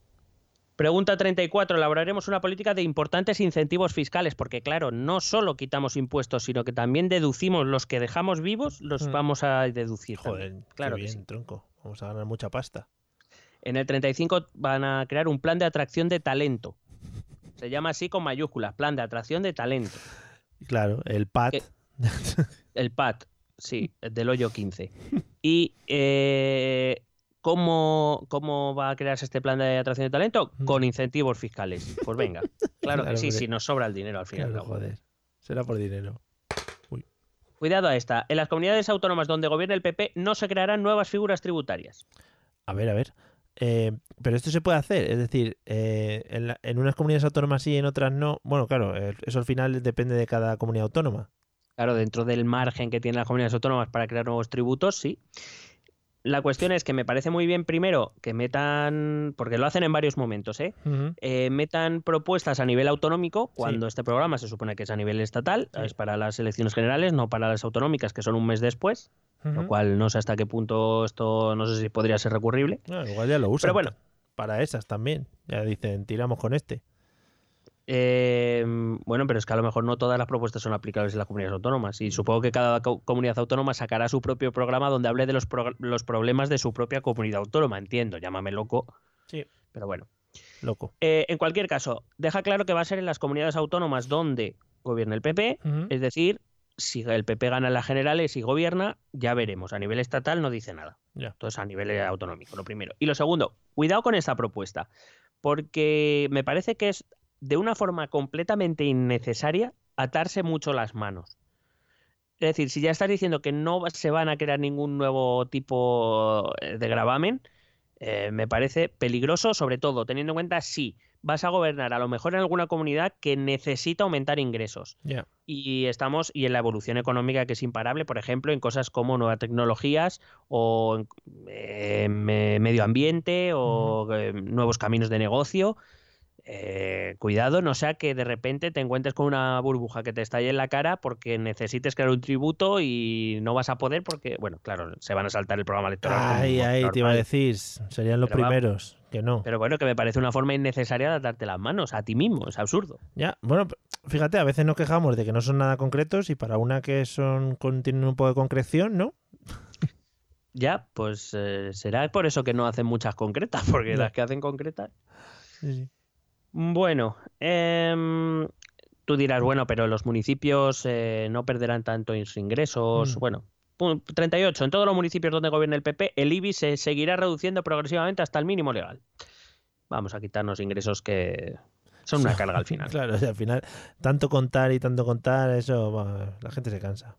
B: Pregunta 34. Elaboraremos una política de importantes incentivos fiscales, porque, claro, no solo quitamos impuestos, sino que también deducimos los que dejamos vivos, los
A: Hmm.
B: vamos a deducir.
A: Joder,
B: también.
A: qué
B: claro que
A: bien,
B: sí.
A: tronco. Vamos a ganar mucha pasta.
B: En el 35 van a crear un plan de atracción de talento. Se llama así con mayúsculas, plan de atracción de talento.
A: Claro, el PAT.
B: Que- (laughs) El PAT, sí, el del hoyo 15. Y eh, ¿cómo, ¿cómo va a crearse este plan de atracción de talento? Con incentivos fiscales. Pues venga, claro, (laughs)
A: Claro,
B: que sí,
A: hombre.
B: sí, nos sobra el dinero al final.
A: Claro, joder. Será por dinero.
B: Cuidado a esta. En las comunidades autónomas donde gobierna el PP no se crearán nuevas figuras tributarias.
A: A ver, a ver. Eh, pero esto se puede hacer, es decir, eh, en, la- en unas comunidades autónomas sí, en otras no. Bueno, claro, eh, eso al final depende de cada comunidad autónoma.
B: Claro, dentro del margen que tienen las comunidades autónomas para crear nuevos tributos, sí. La cuestión es que me parece muy bien primero que metan, porque lo hacen en varios momentos, ¿eh? Eh, metan propuestas a nivel autonómico cuando este programa se supone que es a nivel estatal,
A: Sí.
B: es para las elecciones generales, no para las autonómicas que son un mes después, lo cual no sé hasta qué punto esto, no sé si podría ser recurrible.
A: Igual ya lo usan.
B: Pero bueno.
A: Para esas también. Ya dicen, tiramos con este.
B: Eh, bueno, pero es que a lo mejor no todas las propuestas son aplicables en las comunidades autónomas y supongo que cada co- comunidad autónoma sacará su propio programa donde hable de los, pro- los problemas de su propia comunidad autónoma, entiendo, llámame loco,
A: Sí.
B: pero bueno.
A: Loco.
B: Eh, en cualquier caso, deja claro que va a ser en las comunidades autónomas donde gobierna el PP, es decir, si el PP gana en las generales y gobierna, ya veremos. A nivel estatal no dice nada.
A: Ya.
B: Entonces, a nivel eh, autonómico, lo primero. Y lo segundo, cuidado con esta propuesta, porque me parece que es de una forma completamente innecesaria atarse mucho las manos. Es decir, si ya estás diciendo que no se van a crear ningún nuevo tipo eh, de gravamen, eh, me parece peligroso, sobre todo teniendo en cuenta si vas a gobernar a lo mejor en alguna comunidad que necesita aumentar ingresos y estamos y en la evolución económica que es imparable, por ejemplo, en cosas como nuevas tecnologías o en, eh, me- medio ambiente o eh, nuevos caminos de negocio. Eh, cuidado, no sea que de repente te encuentres con una burbuja que te estalle en la cara porque necesites crear un tributo y no vas a poder porque, bueno, claro, se van a saltar el programa electoral.
A: Ay, ay, te iba a
B: normal.
A: decir. Serían los
B: Pero va-
A: primeros. Que no.
B: Pero bueno, que me parece una forma innecesaria de atarte las manos a ti mismo, es absurdo.
A: Ya, bueno, fíjate, a veces nos quejamos de que no son nada concretos y para una que son con- tienen un poco de concreción, ¿no? (laughs)
B: Ya, pues eh, será por eso que no hacen muchas concretas, porque las que hacen concretas
A: Sí, sí.
B: Bueno, em, tú dirás, bueno, pero los municipios eh, no perderán tanto ingresos.
A: Mm.
B: Bueno, pu- 38. En todos los municipios donde gobierna el PP, el IBI se seguirá reduciendo progresivamente hasta el mínimo legal. Vamos a quitarnos ingresos que son una carga al final. (laughs)
A: Claro, o sea, al final, tanto contar y tanto contar, eso, la gente se cansa.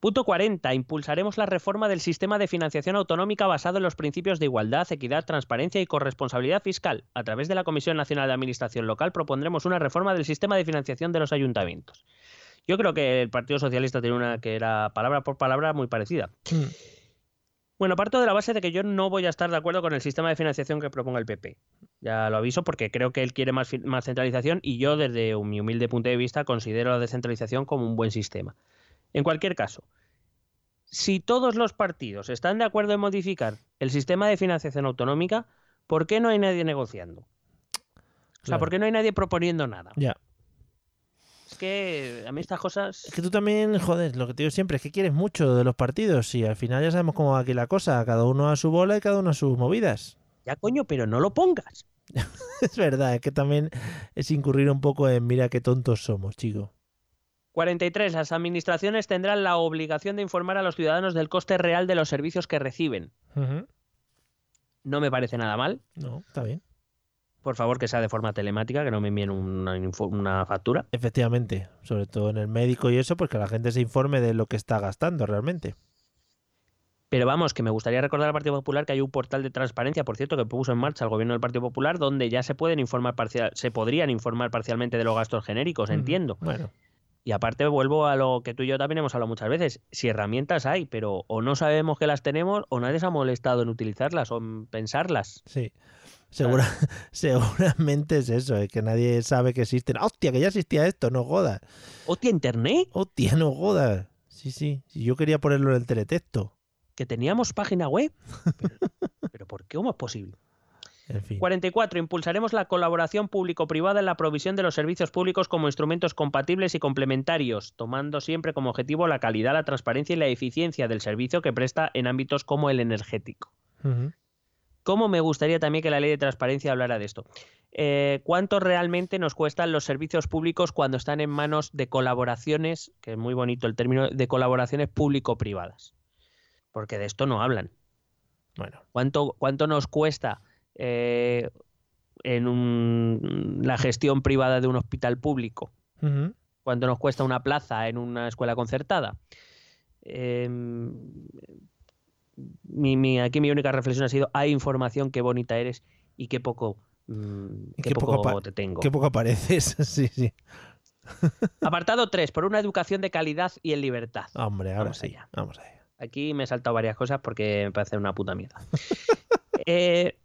B: Punto 40. Impulsaremos la reforma del sistema de financiación autonómica basado en los principios de igualdad, equidad, transparencia y corresponsabilidad fiscal. A través de la Comisión Nacional de Administración Local propondremos una reforma del sistema de financiación de los ayuntamientos. Yo creo que el Partido Socialista tiene una que era palabra por palabra muy parecida. Bueno, parto de la base de que yo no voy a estar de acuerdo con el sistema de financiación que proponga el PP. Ya lo aviso porque creo que él quiere más, centralización y yo desde mi humilde punto de vista considero la descentralización como un buen sistema. En cualquier caso, si todos los partidos están de acuerdo en modificar el sistema de financiación autonómica, ¿por qué no hay nadie negociando? O sea,
A: Claro.
B: ¿por qué no hay nadie proponiendo nada?
A: Ya.
B: Es que a mí estas cosas...
A: Es que tú también, joder, lo que te digo siempre es que quieres mucho de los partidos y al final ya sabemos cómo va aquí la cosa. Cada uno a su bola y cada uno a sus movidas.
B: Ya coño, pero no lo pongas. (laughs)
A: es verdad, es que también es incurrir un poco en mira qué tontos somos, chico.
B: 43. Las administraciones tendrán la obligación de informar a los ciudadanos del coste real de los servicios que reciben. No me parece nada mal.
A: No, está bien.
B: Por favor, que sea de forma telemática, que no me envíen una, factura.
A: Efectivamente, sobre todo en el médico y eso, pues que la gente se informe de lo que está gastando realmente.
B: Pero vamos, que me gustaría recordar al Partido Popular que hay un portal de transparencia, por cierto, que puso en marcha el gobierno del Partido Popular, donde ya se pueden informar parcial, se podrían informar parcialmente de los gastos genéricos, entiendo.
A: Bueno,
B: Y aparte vuelvo a lo que tú y yo también hemos hablado muchas veces. Si herramientas hay, pero o no sabemos que las tenemos, o nadie se ha molestado en utilizarlas o en pensarlas.
A: sí. Segura, (laughs) seguramente es eso, es que nadie sabe que existen. ¡Hostia, que ya existía esto! No jodas.
B: Hostia, internet,
A: ¡Hostia, no jodas! Sí, sí. Yo quería ponerlo en el teletexto.
B: que teníamos página web. (laughs) Pero, pero ¿por qué? ¿Cómo es posible?
A: En fin.
B: 44. Impulsaremos la colaboración público-privada en la provisión de los servicios públicos como instrumentos compatibles y complementarios, tomando siempre como objetivo la calidad, la transparencia y la eficiencia del servicio que presta en ámbitos como el energético.
A: Ujú.
B: ¿Cómo me gustaría también que la ley de transparencia hablara de esto? Eh, ¿Cuánto realmente nos cuestan los servicios públicos cuando están en manos de colaboraciones, que es muy bonito el término, de colaboraciones público-privadas? Porque de esto no hablan.
A: Bueno,
B: ¿Cuánto, cuánto nos cuesta eh, en un- la gestión privada de un hospital público?
A: Ujú.
B: ¿Cuánto nos cuesta una plaza en una escuela concertada? Em, mi- mi- aquí mi única reflexión ha sido, hay información, qué bonita eres y qué poco, mm, qué
A: qué
B: poco, te tengo.
A: qué poco apareces. (laughs) sí, sí.
B: Apartado 3, por una educación de calidad y en libertad.
A: Hombre, ahora
B: Vamos
A: sí.
B: allá.
A: Vamos allá.
B: Aquí me he saltado varias cosas porque me parece una puta mierda. (laughs) Eh,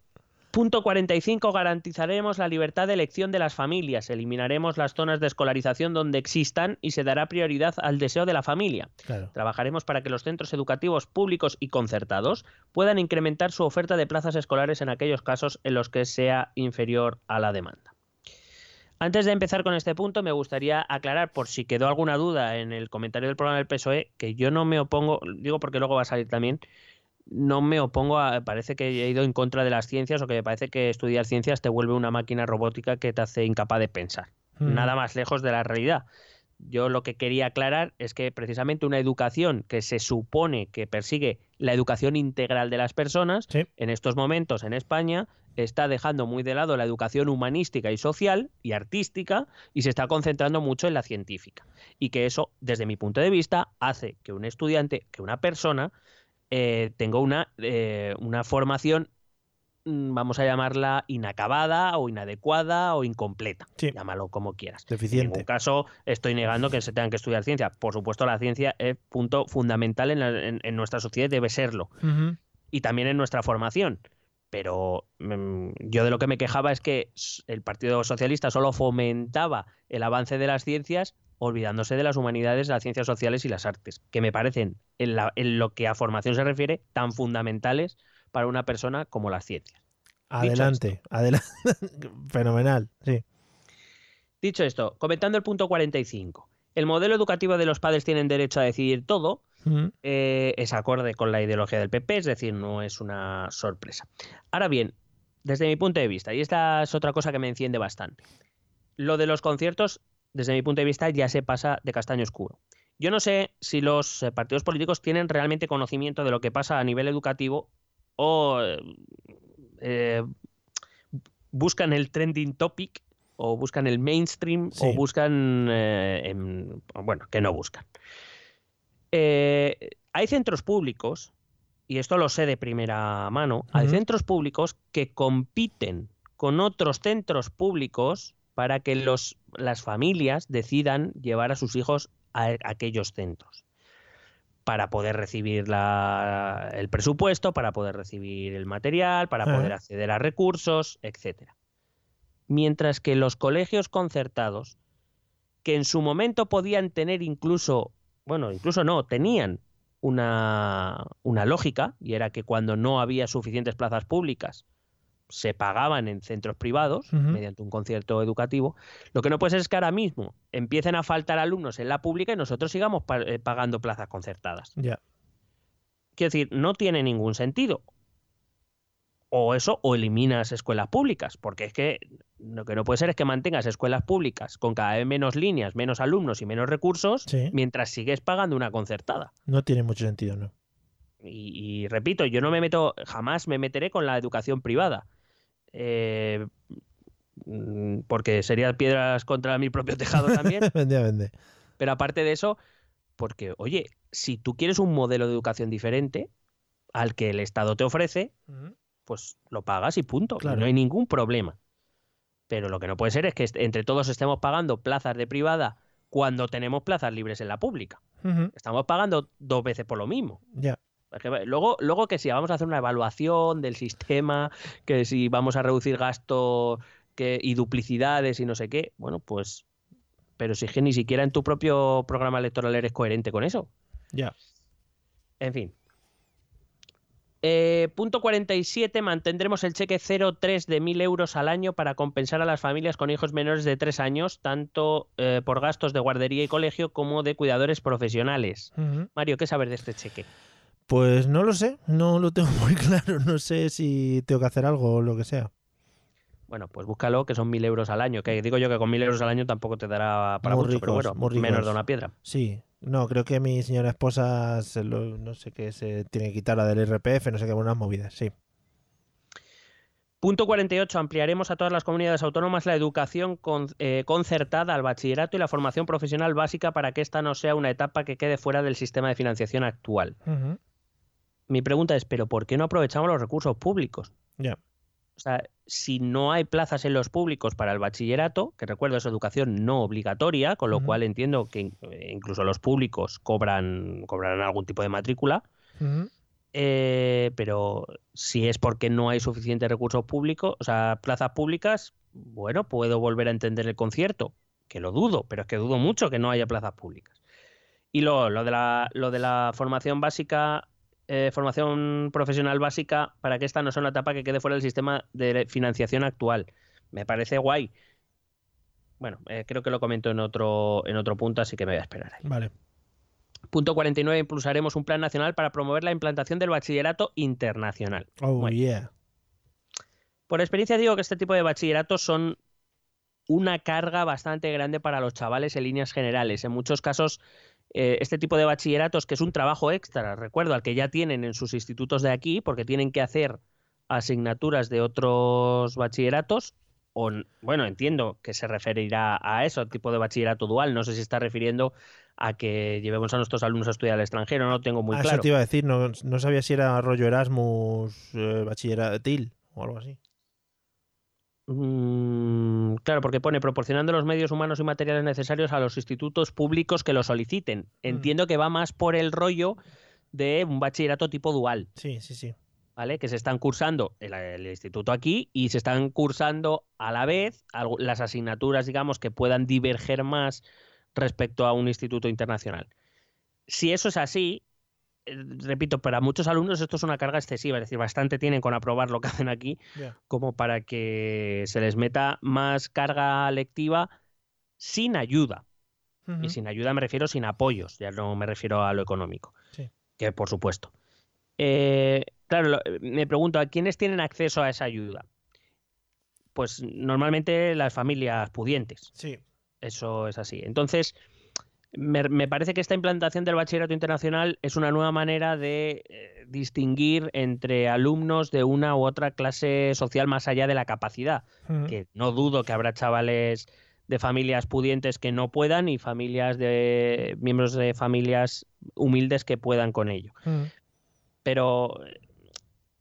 B: punto 45. Garantizaremos la libertad de elección de las familias. Eliminaremos las zonas de escolarización donde existan y se dará prioridad al deseo de la familia.
A: Claro.
B: Trabajaremos para que los centros educativos públicos y concertados puedan incrementar su oferta de plazas escolares en aquellos casos en los que sea inferior a la demanda. Antes de empezar con este punto, me gustaría aclarar, por si quedó alguna duda en el comentario del programa del PSOE, que yo no me opongo, digo porque luego va a salir también, no me opongo a, parece que he ido en contra de las ciencias o que me parece que estudiar ciencias te vuelve una máquina robótica que te hace incapaz de pensar.
A: Ujú.
B: Nada más lejos de la realidad. Yo lo que quería aclarar es que precisamente una educación que se supone que persigue la educación integral de las personas,
A: Sí.
B: en estos momentos en España está dejando muy de lado la educación humanística y social y artística y se está concentrando mucho en la científica. Y que eso, desde mi punto de vista, hace que un estudiante, que una persona, eh, tenga una, eh, una formación, mm, vamos a llamarla inacabada o inadecuada o incompleta.
A: Sí.
B: Llámalo como quieras. En
A: Deficiente.
B: ningún caso estoy negando que se tengan que estudiar ciencia. Por supuesto, la ciencia es punto fundamental en, la- en- en nuestra sociedad, debe serlo. Y también en nuestra formación. Pero mm, yo de lo que me quejaba es que el Partido Socialista solo fomentaba el avance de las ciencias olvidándose de las humanidades, las ciencias sociales y las artes, que me parecen, en, la- en lo que a formación se refiere, tan fundamentales para una persona como las ciencias.
A: Adelante, adelante. (laughs) Fenomenal, sí.
B: Dicho esto, comentando el punto 45, el modelo educativo de los padres tienen derecho a decidir todo, eh, es acorde con la ideología del PP, es decir, no es una sorpresa. Ahora bien, desde mi punto de vista, y esta es otra cosa que me enciende bastante, lo de los conciertos, desde mi punto de vista, ya se pasa de castaño oscuro. Yo no sé si los eh, partidos políticos tienen realmente conocimiento de lo que pasa a nivel educativo o eh, eh, buscan el trending topic o buscan el mainstream
A: Sí.
B: o buscan, eh, bueno, que no buscan. Eh, hay centros públicos, y esto lo sé de primera mano, hay centros públicos que compiten con otros centros públicos para que los, las familias decidan llevar a sus hijos a, a aquellos centros para poder recibir la- el presupuesto, para poder recibir el material, para poder acceder a recursos, etcétera. Mientras que los colegios concertados, que en su momento podían tener incluso, bueno, incluso no, tenían una, una lógica, y era que cuando no había suficientes plazas públicas, se pagaban en centros privados mediante un concierto educativo. Lo que no puede ser es que ahora mismo empiecen a faltar alumnos en la pública y nosotros sigamos pa- eh, pagando plazas concertadas.
A: Ya.
B: Quiero decir, no tiene ningún sentido. o eso, o eliminas escuelas públicas, porque es que lo que no puede ser es que mantengas escuelas públicas con cada vez menos líneas, menos alumnos y menos recursos,
A: Sí.
B: mientras sigues pagando una concertada.
A: No tiene mucho sentido, ¿no?
B: Y, y repito, yo no me meto, jamás me meteré con la educación privada. Eh, mm, porque sería piedras contra mi propio tejado también. (laughs)
A: vende, vende.
B: Pero aparte de eso, porque, oye, si tú quieres un modelo de educación diferente al que el Estado te ofrece, pues lo pagas y punto. y
A: Claro.
B: no hay ningún problema. Pero lo que no puede ser es que entre todos estemos pagando plazas de privada cuando tenemos plazas libres en la pública. Estamos pagando dos veces por lo mismo.
A: Ya.
B: Luego, luego que si vamos a hacer una evaluación del sistema, que si vamos a reducir gasto que, y duplicidades y no sé qué, bueno, pues. Pero si es que ni siquiera en tu propio programa electoral eres coherente con eso.
A: Ya.
B: En fin. Eh, punto 47. Mantendremos el cheque 03 de 1.000 euros al año para compensar a las familias con hijos menores de 3 años, tanto eh, por gastos de guardería y colegio como de cuidadores profesionales. Mario, ¿qué sabes de este cheque?
A: Pues no lo sé, no lo tengo (laughs) muy claro. No sé si tengo que hacer algo o lo que sea.
B: Bueno, pues búscalo, que son mil euros al año. Que digo yo que con mil euros al año tampoco te dará para
A: Muy
B: mucho, pero
A: ricos,
B: bueno,
A: muy
B: menos de una piedra.
A: Sí, no, creo que mi señora esposa, se lo- no sé qué, se tiene que quitar la del RPF, no sé qué, unas movidas, sí.
B: Punto 48. Ampliaremos a todas las comunidades autónomas la educación con- eh, concertada al bachillerato y la formación profesional básica para que esta no sea una etapa que quede fuera del sistema de financiación actual. Mi pregunta es, ¿pero por qué no aprovechamos los recursos públicos?
A: Ya.
B: O sea, si no hay plazas en los públicos para el bachillerato, que recuerdo es educación no obligatoria, con lo cual entiendo que incluso los públicos cobran, cobrarán algún tipo de matrícula, eh, pero si es porque no hay suficientes recursos públicos, o sea, plazas públicas, bueno, puedo volver a entender el concierto, que lo dudo, pero es que dudo mucho que no haya plazas públicas. Y lo, lo de, la, lo de la formación básica, eh, formación profesional básica, para que esta no sea una etapa que quede fuera del sistema de financiación actual. Me parece guay. Bueno, eh, creo que lo comento en otro, en otro punto, así que me voy a esperar ahí.
A: Vale.
B: Punto 49. Impulsaremos un plan nacional para promover la implantación del bachillerato internacional.
A: Oh,
B: Bueno.
A: yeah.
B: Por experiencia digo que este tipo de bachilleratos son una carga bastante grande para los chavales en líneas generales. En muchos casos, eh, este tipo de bachilleratos, que es un trabajo extra, recuerdo, al que ya tienen en sus institutos de aquí, porque tienen que hacer asignaturas de otros bachilleratos, o, bueno, entiendo que se referirá a eso, tipo de bachillerato dual. No sé si está refiriendo a que llevemos a nuestros alumnos a estudiar al extranjero, no lo tengo muy
A: Ah,
B: claro.
A: Eso te iba a decir, no, no sabía si era rollo Erasmus, eh, bachilleratil o algo así.
B: Mm, claro, porque pone proporcionando los medios humanos y materiales necesarios a los institutos públicos que lo soliciten. Entiendo que va más por el rollo de un bachillerato tipo dual,
A: Sí, sí, sí.
B: ¿vale? Que se están cursando el, el instituto aquí y se están cursando a la vez las asignaturas, digamos, que puedan diverger más respecto a un instituto internacional. Si eso es así, repito, para muchos alumnos esto es una carga excesiva, es decir, bastante tienen con aprobar lo que hacen aquí como para que se les meta más carga lectiva sin ayuda. Y sin ayuda me refiero sin apoyos, ya no me refiero a lo económico.
A: Sí.
B: Que por supuesto. Eh, claro, me pregunto, ¿a quiénes tienen acceso a esa ayuda? Pues normalmente las familias pudientes.
A: Sí.
B: Eso es así. Entonces, me, me parece que esta implantación del bachillerato internacional es una nueva manera de eh, distinguir entre alumnos de una u otra clase social más allá de la capacidad. Que no dudo que habrá chavales de familias pudientes que no puedan y familias de miembros de familias humildes que puedan con ello. Pero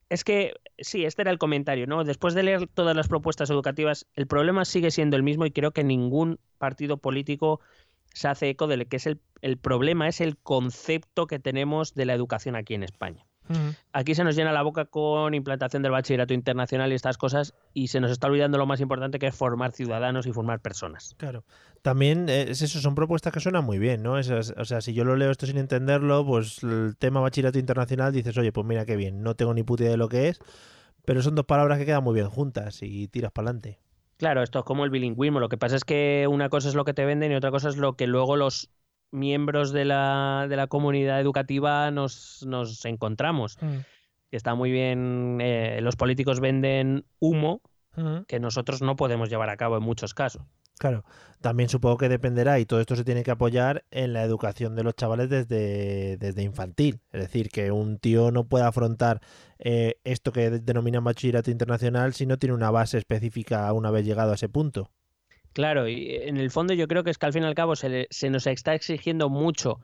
B: es que sí, este era el comentario, ¿no? Después de leer todas las propuestas educativas, el problema sigue siendo el mismo y creo que ningún partido político se hace eco de que es el, el problema, es el concepto que tenemos de la educación aquí en España. Aquí se nos llena la boca con implantación del bachillerato internacional y estas cosas y se nos está olvidando lo más importante que es formar ciudadanos y formar personas.
A: Claro. También eh, es eso, son propuestas que suenan muy bien, ¿no? Esas- o sea, si yo lo leo esto sin entenderlo, pues el tema bachillerato internacional dices, oye, pues mira qué bien, no tengo ni puta idea de lo que es, pero son dos palabras que quedan muy bien juntas y tiras para adelante.
B: Claro, esto es como el bilingüismo. Lo que pasa es que una cosa es lo que te venden y otra cosa es lo que luego los miembros de la, de la comunidad educativa nos, nos encontramos. Que está muy bien, eh, los políticos venden humo que nosotros no podemos llevar a cabo en muchos casos.
A: Claro, también supongo que dependerá y todo esto se tiene que apoyar en la educación de los chavales desde, desde infantil. Es decir, que un tío no puede afrontar eh, esto que denominan bachillerato internacional si no tiene una base específica una vez llegado a ese punto.
B: Claro, y en el fondo yo creo que es que al fin y al cabo se, se nos está exigiendo mucho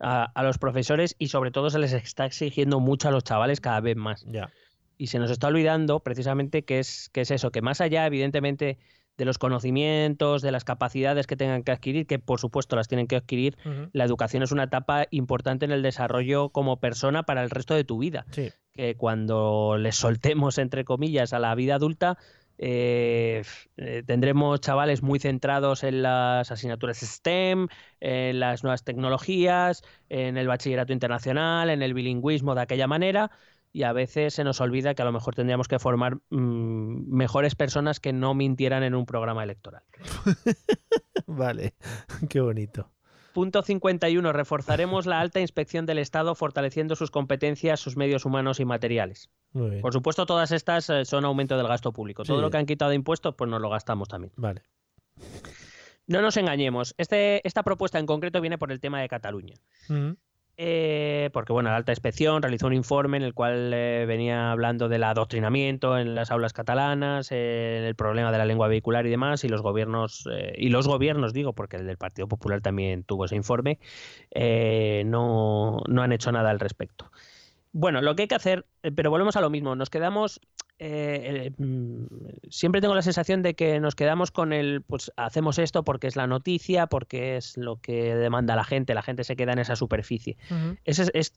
B: a, los profesores y sobre todo se les está exigiendo mucho a los chavales cada vez más.
A: Ya.
B: Y se nos está olvidando precisamente que es, que es eso, que más allá, evidentemente, de los conocimientos, de las capacidades que tengan que adquirir, que por supuesto las tienen que adquirir, la educación es una etapa importante en el desarrollo como persona para el resto de tu vida. Que cuando les soltemos, entre comillas, a la vida adulta, eh, eh, tendremos chavales muy centrados en las asignaturas STEM, en las nuevas tecnologías, en el bachillerato internacional, en el bilingüismo de aquella manera, y a veces se nos olvida que a lo mejor tendríamos que formar mm, mejores personas que no mintieran en un programa electoral. (laughs)
A: vale, (laughs) qué bonito.
B: Punto 51. Reforzaremos la alta inspección del Estado fortaleciendo sus competencias, sus medios humanos y materiales. Por supuesto, todas estas eh, son aumento del gasto público. Todo lo que han quitado de impuestos, pues nos lo gastamos también.
A: Vale.
B: No nos engañemos. Este, esta propuesta en concreto viene por el tema de Cataluña. Eh, porque bueno, la alta inspección realizó un informe en el cual eh, venía hablando del adoctrinamiento en las aulas catalanas, eh, el problema de la lengua vehicular y demás, y los gobiernos, y los gobiernos digo, porque el del Partido Popular también tuvo ese informe, no, no han hecho nada al respecto. Bueno, lo que hay que hacer, pero volvemos a lo mismo, nos quedamos eh, mm, siempre tengo la sensación de que nos quedamos con el, pues hacemos esto porque es la noticia, porque es lo que demanda la gente, la gente se queda en esa superficie. Ese es,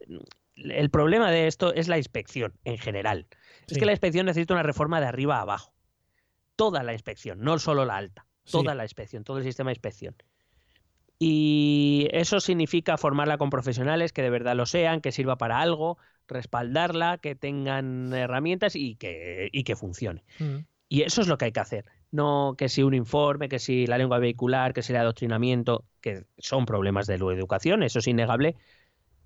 B: el problema de esto es la inspección en general. Es que la inspección necesita una reforma de arriba a abajo. Toda la inspección, no solo la alta, toda la inspección, todo el sistema de inspección. Y eso significa formarla con profesionales que de verdad lo sean, que sirva para algo, respaldarla, que tengan herramientas y que, y que funcione. Mm. Y eso es lo que hay que hacer. No que si un informe, que si la lengua vehicular, que si el adoctrinamiento, que son problemas de la educación, eso es innegable,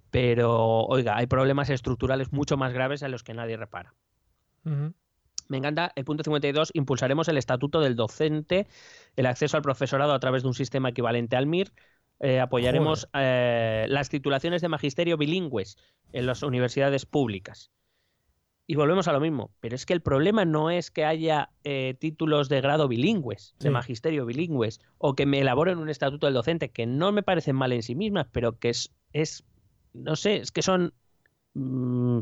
B: pero oiga, hay problemas estructurales mucho más graves a los que nadie repara. Me encanta el punto 52, impulsaremos el estatuto del docente, el acceso al profesorado a través de un sistema equivalente al MIR, eh, apoyaremos eh, las titulaciones de magisterio bilingües en las universidades públicas. Y volvemos a lo mismo, pero es que el problema no es que haya eh, títulos de grado bilingües, de magisterio bilingües, o que me elaboren un estatuto del docente, que no me parecen mal en sí mismas, pero que es, es no sé, es que son... Mm,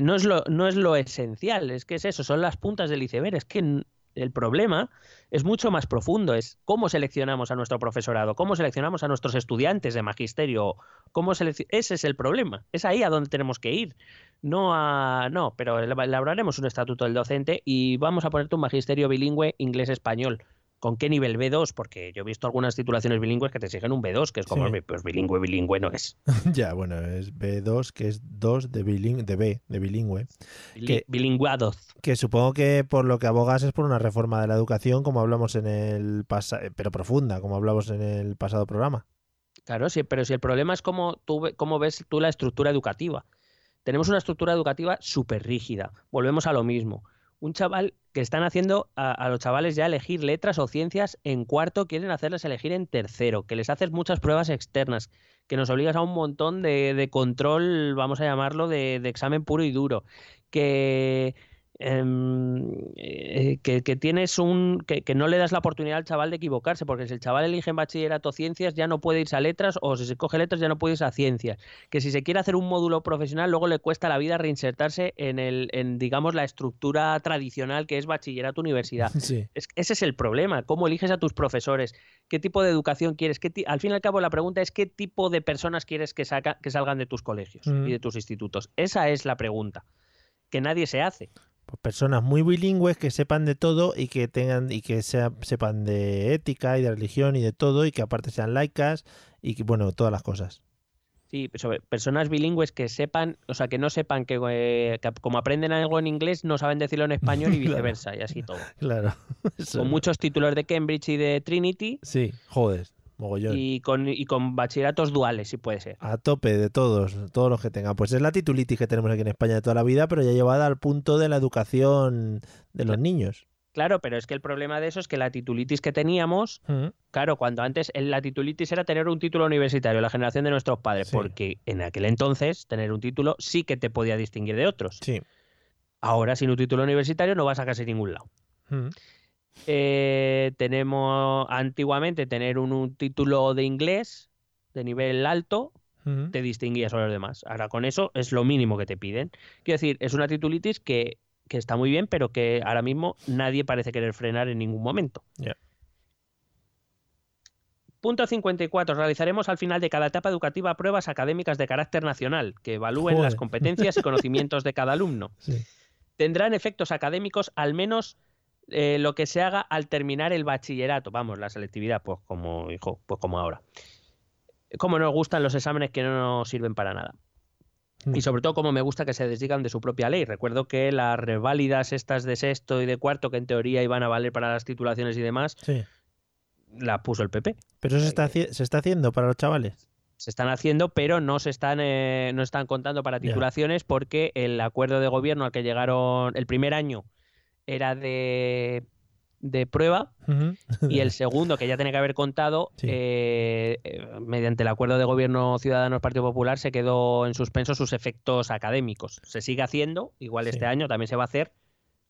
B: no, es lo, no es lo esencial, es que es eso, son las puntas del iceberg, es que el problema es mucho más profundo, es cómo seleccionamos a nuestro profesorado, cómo seleccionamos a nuestros estudiantes de magisterio, cómo ese es el problema, es ahí a donde tenemos que ir. No a no, pero elaboraremos un estatuto del docente y vamos a ponerte un magisterio bilingüe inglés-español ¿Con qué nivel B2? Porque yo he visto algunas titulaciones bilingües que te exigen un B2, que es como, pues bilingüe, bilingüe no es. (laughs)
A: ya, bueno, es B2, que es 2 de, de B, de bilingüe.
B: que, bilingüados.
A: Que supongo que por lo que abogas es por una reforma de la educación, como hablamos en el pasado, pero profunda, como hablamos en el pasado programa.
B: Claro, sí, pero si el problema es cómo, tú, cómo ves tú la estructura educativa. Tenemos una estructura educativa súper rígida. Volvemos a lo mismo un chaval que están haciendo a, los chavales ya elegir letras o ciencias en cuarto, quieren hacerles elegir en tercero, que les haces muchas pruebas externas, que nos obligas a un montón de, control, vamos a llamarlo, de, de examen puro y duro, que eh, que, tienes un que, no le das la oportunidad al chaval de equivocarse, porque si el chaval elige en bachillerato ciencias ya no puede irse a letras o si se coge letras ya no puede irse a ciencias. Que si se quiere hacer un módulo profesional luego le cuesta la vida reinsertarse en el en digamos la estructura tradicional que es bachillerato universidad. (laughs) ese es el problema, cómo eliges a tus profesores, qué tipo de educación quieres, qué al fin y al cabo la pregunta es qué tipo de personas quieres que, saca, que salgan de tus colegios y de tus institutos. Esa es la pregunta que nadie se hace.
A: Personas muy bilingües que sepan de todo y que tengan y que sepan de ética y de religión y de todo y que aparte sean laicas y que bueno todas las cosas.
B: Sí personas bilingües que sepan o sea que no sepan que, eh, como aprenden algo en inglés no saben decirlo en español y (laughs) viceversa y así todo.
A: Claro (laughs)
B: con muchos títulos de Cambridge y de Trinity.
A: Sí joder Mogollón.
B: Y con, y con bachilleratos duales, si puede ser.
A: A tope de todos, todos los que tengan. Pues es la titulitis que tenemos aquí en España de toda la vida, pero ya llevada al punto de la educación de los niños.
B: Claro, pero es que el problema de eso es que la titulitis que teníamos,
A: Mm,
B: claro, cuando antes la titulitis era tener un título universitario, la generación de nuestros padres,
A: Sí.
B: porque en aquel entonces tener un título sí que te podía distinguir de otros.
A: Sí.
B: Ahora sin un título universitario no vas a casi ningún lado.
A: Mm,
B: Eh, tenemos antiguamente tener un, un título de inglés de nivel alto te distinguías a los demás. Ahora con eso es lo mínimo que te piden. Quiero decir, es una titulitis que, que está muy bien, pero que ahora mismo nadie parece querer frenar en ningún momento.
A: Ya.
B: Punto 54. Realizaremos al final de cada etapa educativa pruebas académicas de carácter nacional que evalúen las competencias y conocimientos de cada alumno. (laughs)
A: Sí.
B: Tendrán efectos académicos al menos eh, lo que se haga al terminar el bachillerato. Vamos, la selectividad, pues como, hijo, pues como ahora. Como nos gustan los exámenes que no nos sirven para nada.
A: Mm.
B: Y sobre todo como me gusta que se desdigan de su propia ley. Recuerdo que las reválidas estas de sexto y de cuarto, que en teoría iban a valer para las titulaciones y demás,
A: Sí.
B: las puso el PP.
A: Pero eso se está, haci- se está haciendo para los chavales.
B: Se están haciendo, pero no se están, eh, no están contando para titulaciones porque el acuerdo de gobierno al que llegaron el primer año era de, de prueba y el (laughs) segundo, que ya tenía que haber contado,
A: Sí.
B: eh, eh, mediante el acuerdo de gobierno Ciudadanos Partido Popular, se quedó en suspenso sus efectos académicos. Se sigue haciendo, igual
A: Sí.
B: este año también se va a hacer,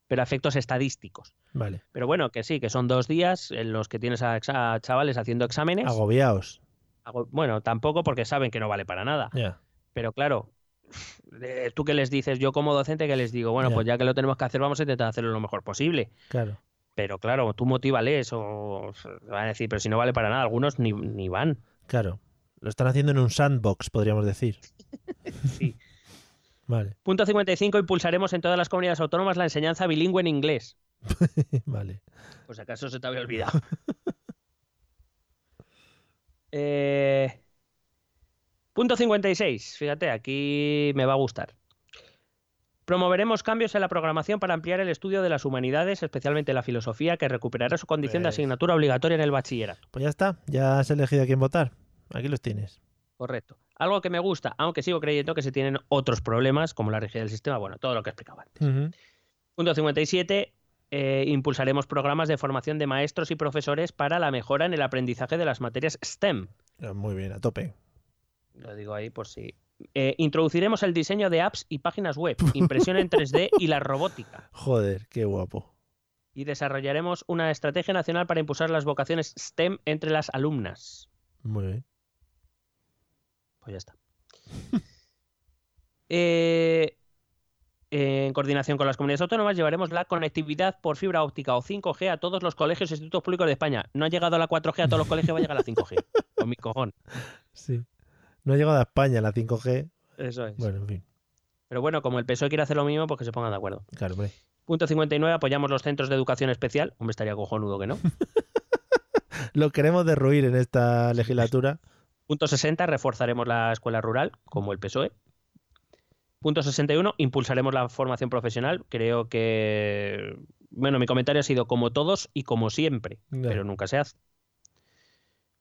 B: pero a efectos estadísticos.
A: Vale.
B: Pero bueno, que sí, que son dos días en los que tienes a, chavales haciendo exámenes.
A: Agobiados.
B: Bueno, tampoco porque saben que no vale para nada. Pero claro, tú qué les dices, yo como docente que les digo, bueno, pues ya que lo tenemos que hacer, vamos a intentar hacerlo lo mejor posible.
A: Claro.
B: Pero claro, tú motívales o van a decir, pero si no vale para nada, algunos ni, ni van.
A: Claro. Lo están haciendo en un sandbox, podríamos decir. (laughs)
B: Sí.
A: Vale.
B: Punto 55, impulsaremos en todas las comunidades autónomas la enseñanza bilingüe en inglés. (laughs)
A: vale.
B: Pues acaso se te había olvidado. (laughs) Eh, Punto 56, fíjate, aquí me va a gustar. Promoveremos cambios en la programación para ampliar el estudio de las humanidades, especialmente la filosofía, que recuperará su condición de asignatura obligatoria en el bachillerato.
A: Pues ya está. Ya has elegido a quién votar. Aquí los tienes.
B: Correcto. Algo que me gusta, aunque sigo creyendo que se tienen otros problemas, como la rigidez del sistema, bueno, todo lo que explicaba antes.
A: Ujú.
B: Punto 57. eh, impulsaremos programas de formación de maestros y profesores para la mejora en el aprendizaje de las materias STEM.
A: Muy bien, a tope.
B: Lo digo ahí por si. Eh, introduciremos el diseño de apps y páginas web, impresión en 3D y la robótica. (laughs)
A: Joder, qué guapo.
B: Y desarrollaremos una estrategia nacional para impulsar las vocaciones STEM entre las alumnas.
A: Muy bien.
B: Pues ya está. (laughs) Eh, en coordinación con las comunidades autónomas llevaremos la conectividad por fibra óptica o 5G a todos los colegios e institutos públicos de España. No ha llegado a la 4G a todos los colegios, va a llegar a la 5G. (laughs) Con mi cojón.
A: Sí. No ha llegado a España la 5G.
B: Eso es.
A: Bueno, en fin.
B: Pero bueno, como el PSOE quiere hacer lo mismo, pues que se pongan de acuerdo.
A: Claro, hombre.
B: Punto 59, apoyamos los centros de educación especial. Hombre, estaría cojonudo que no. (laughs)
A: Lo queremos derruir en esta legislatura. (laughs)
B: Punto 60, reforzaremos la escuela rural, como el PSOE. Punto 61, impulsaremos la formación profesional. Creo que. Bueno, mi comentario ha sido como todos y como siempre, pero nunca se hace.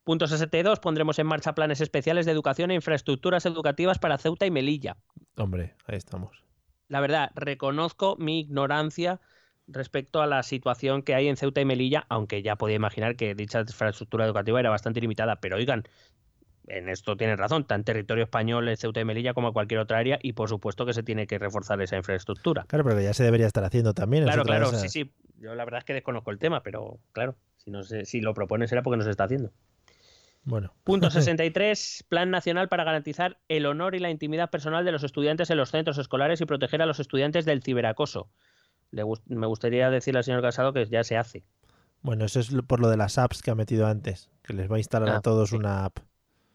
B: Punto 62, pondremos en marcha planes especiales de educación e infraestructuras educativas para Ceuta y Melilla.
A: Hombre, ahí estamos.
B: La verdad, reconozco mi ignorancia respecto a la situación que hay en Ceuta y Melilla, aunque ya podía imaginar que dicha infraestructura educativa era bastante limitada. Pero oigan, en esto tienen razón, tan territorio español en Ceuta y Melilla como cualquier otra área, y por supuesto que se tiene que reforzar esa infraestructura.
A: Claro, pero que ya se debería estar haciendo también.
B: Claro, claro, sí, sí. Yo la verdad es que desconozco el tema, pero claro, si, no se- si lo proponen será porque no se está haciendo.
A: Bueno,
B: Punto (laughs) 63. Plan nacional para garantizar el honor y la intimidad personal de los estudiantes en los centros escolares y proteger a los estudiantes del ciberacoso. Le gust- me gustaría decirle al señor Casado que ya se hace.
A: bueno, eso es por lo de las apps que ha metido antes. Que les va a instalar a
B: Ah,
A: todos
B: sí.
A: una app.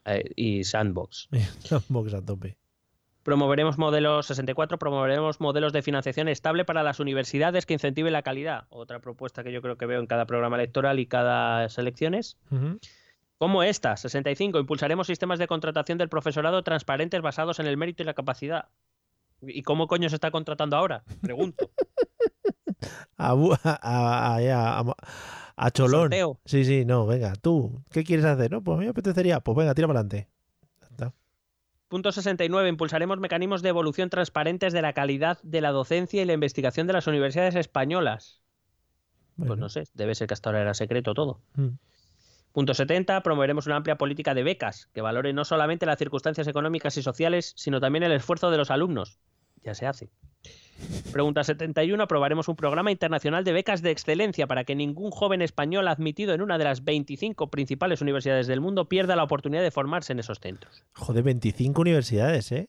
B: Eh, y Sandbox. (laughs)
A: Box a tope.
B: Promoveremos modelos 64, promoveremos modelos de financiación estable para las universidades que incentiven la calidad. Otra propuesta que yo creo que veo en cada programa electoral y cada elecciones.
A: Ujú.
B: Como esta, 65, impulsaremos sistemas de contratación del profesorado transparentes basados en el mérito y la capacidad. ¿Y cómo coño se está contratando ahora? Pregunto. (laughs)
A: A, cholón.
B: Sorteo.
A: Sí, sí, no, venga, tú, ¿qué quieres hacer? No, pues a mí me apetecería. Pues venga, tira para adelante.
B: Punto 69. Impulsaremos mecanismos de evolución transparentes de la calidad de la docencia y la investigación de las universidades españolas. Pues no sé, debe ser que hasta ahora era secreto todo.
A: Mm.
B: Punto 70. Promoveremos una amplia política de becas que valore no solamente las circunstancias económicas y sociales, sino también el esfuerzo de los alumnos. Ya se hace. Pregunta 71. Aprobaremos un programa internacional de becas de excelencia para que ningún joven español admitido en una de las 25 principales universidades del mundo pierda la oportunidad de formarse en esos centros.
A: Joder, 25 universidades, ¿eh?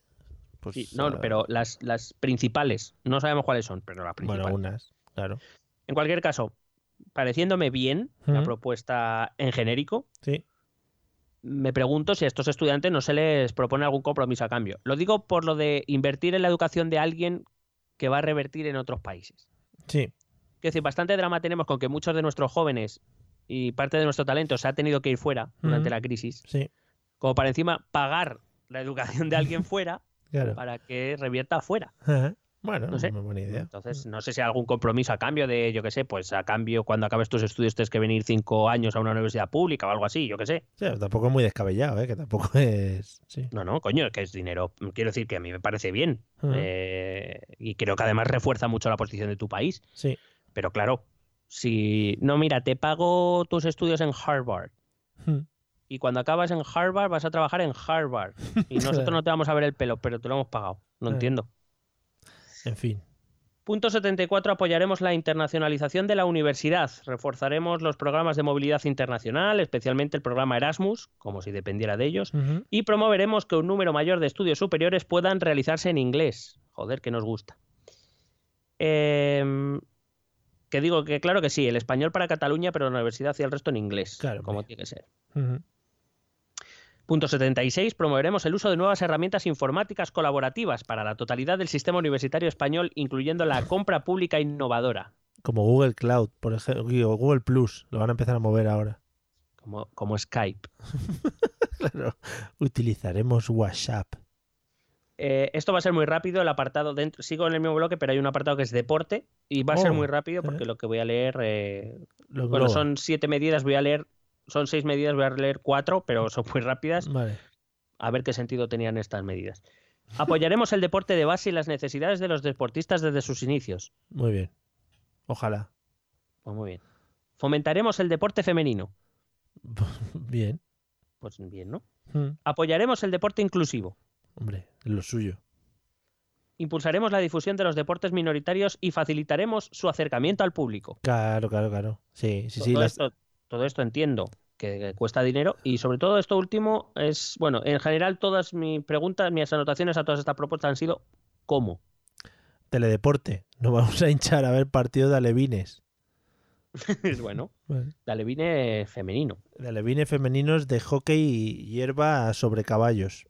A: Pues,
B: Sí, no,
A: ah,
B: pero las, las principales. No sabemos cuáles son, pero las principales.
A: Bueno, unas, claro.
B: En cualquier caso, pareciéndome bien la propuesta en genérico,
A: Sí.
B: me pregunto si a estos estudiantes no se les propone algún compromiso a cambio. Lo digo por lo de invertir en la educación de alguien que va a revertir en otros países.
A: Sí.
B: Es decir, bastante drama tenemos con que muchos de nuestros jóvenes y parte de nuestro talento se ha tenido que ir fuera durante la crisis,
A: Sí.
B: como para encima pagar la educación de alguien fuera (laughs)
A: Claro.
B: para que revierta afuera.
A: Ajá. Bueno,
B: No sé.
A: buena idea.
B: Entonces, no sé si hay algún compromiso a cambio de, yo qué sé, pues a cambio cuando acabes tus estudios tienes que venir cinco años a una universidad pública o algo así, yo qué sé.
A: Sí, tampoco es muy descabellado, ¿eh? Que tampoco (laughs) es. Sí.
B: No, no, coño, que es dinero. Quiero decir que a mí me parece bien.
A: Ujú.
B: Eh, y creo que además refuerza mucho la posición de tu país.
A: Sí.
B: Pero claro, si. No, mira, te pago tus estudios en Harvard.
A: Mm.
B: Y cuando acabas en Harvard vas a trabajar en Harvard. (laughs) Y nosotros no te vamos a ver el pelo, pero te lo hemos pagado. No entiendo.
A: En fin.
B: Punto 74. Apoyaremos la internacionalización de la universidad. Reforzaremos los programas de movilidad internacional, especialmente el programa Erasmus, como si dependiera de ellos. Y promoveremos que un número mayor de estudios superiores puedan realizarse en inglés. Joder, que nos gusta. Em, que digo que claro que sí, el español para Cataluña, pero la universidad y el resto en inglés.
A: Claro,
B: como tiene que ser. Punto 76. Promoveremos el uso de nuevas herramientas informáticas colaborativas para la totalidad del sistema universitario español, incluyendo la compra pública innovadora.
A: Como Google Cloud, por ejemplo, digo, Google Plus, lo van a empezar a mover ahora.
B: Como, como Skype. (laughs)
A: Claro. Utilizaremos WhatsApp.
B: Eh, esto va a ser muy rápido, el apartado dentro, sigo en el mismo bloque, pero hay un apartado que es deporte y va a ser
A: Oh,
B: muy rápido porque
A: eh.
B: lo que voy a leer, eh, bueno, son siete medidas, voy a leer, son seis medidas, voy a leer cuatro, pero son muy rápidas,
A: Vale.
B: a ver qué sentido tenían estas medidas. Apoyaremos el deporte de base y las necesidades de los deportistas desde sus inicios.
A: Muy bien. Ojalá.
B: Pues muy bien. Fomentaremos el deporte femenino. (laughs)
A: Bien.
B: Pues bien, ¿no?
A: Mm.
B: Apoyaremos el deporte inclusivo.
A: Hombre, lo suyo.
B: Impulsaremos la difusión de los deportes minoritarios y facilitaremos su acercamiento al público.
A: Claro, claro, claro. Sí, sí, sí.
B: todo,
A: las-
B: esto, todo esto entiendo que, que cuesta dinero y sobre todo esto último es, bueno, en general todas mis preguntas, mis anotaciones a todas estas propuestas han sido ¿cómo?
A: Teledeporte. No vamos a hinchar a ver partido de alevines. (laughs)
B: es bueno,
A: Vale.
B: la Levine femenino.
A: De femeninos de hockey y hierba sobre caballos.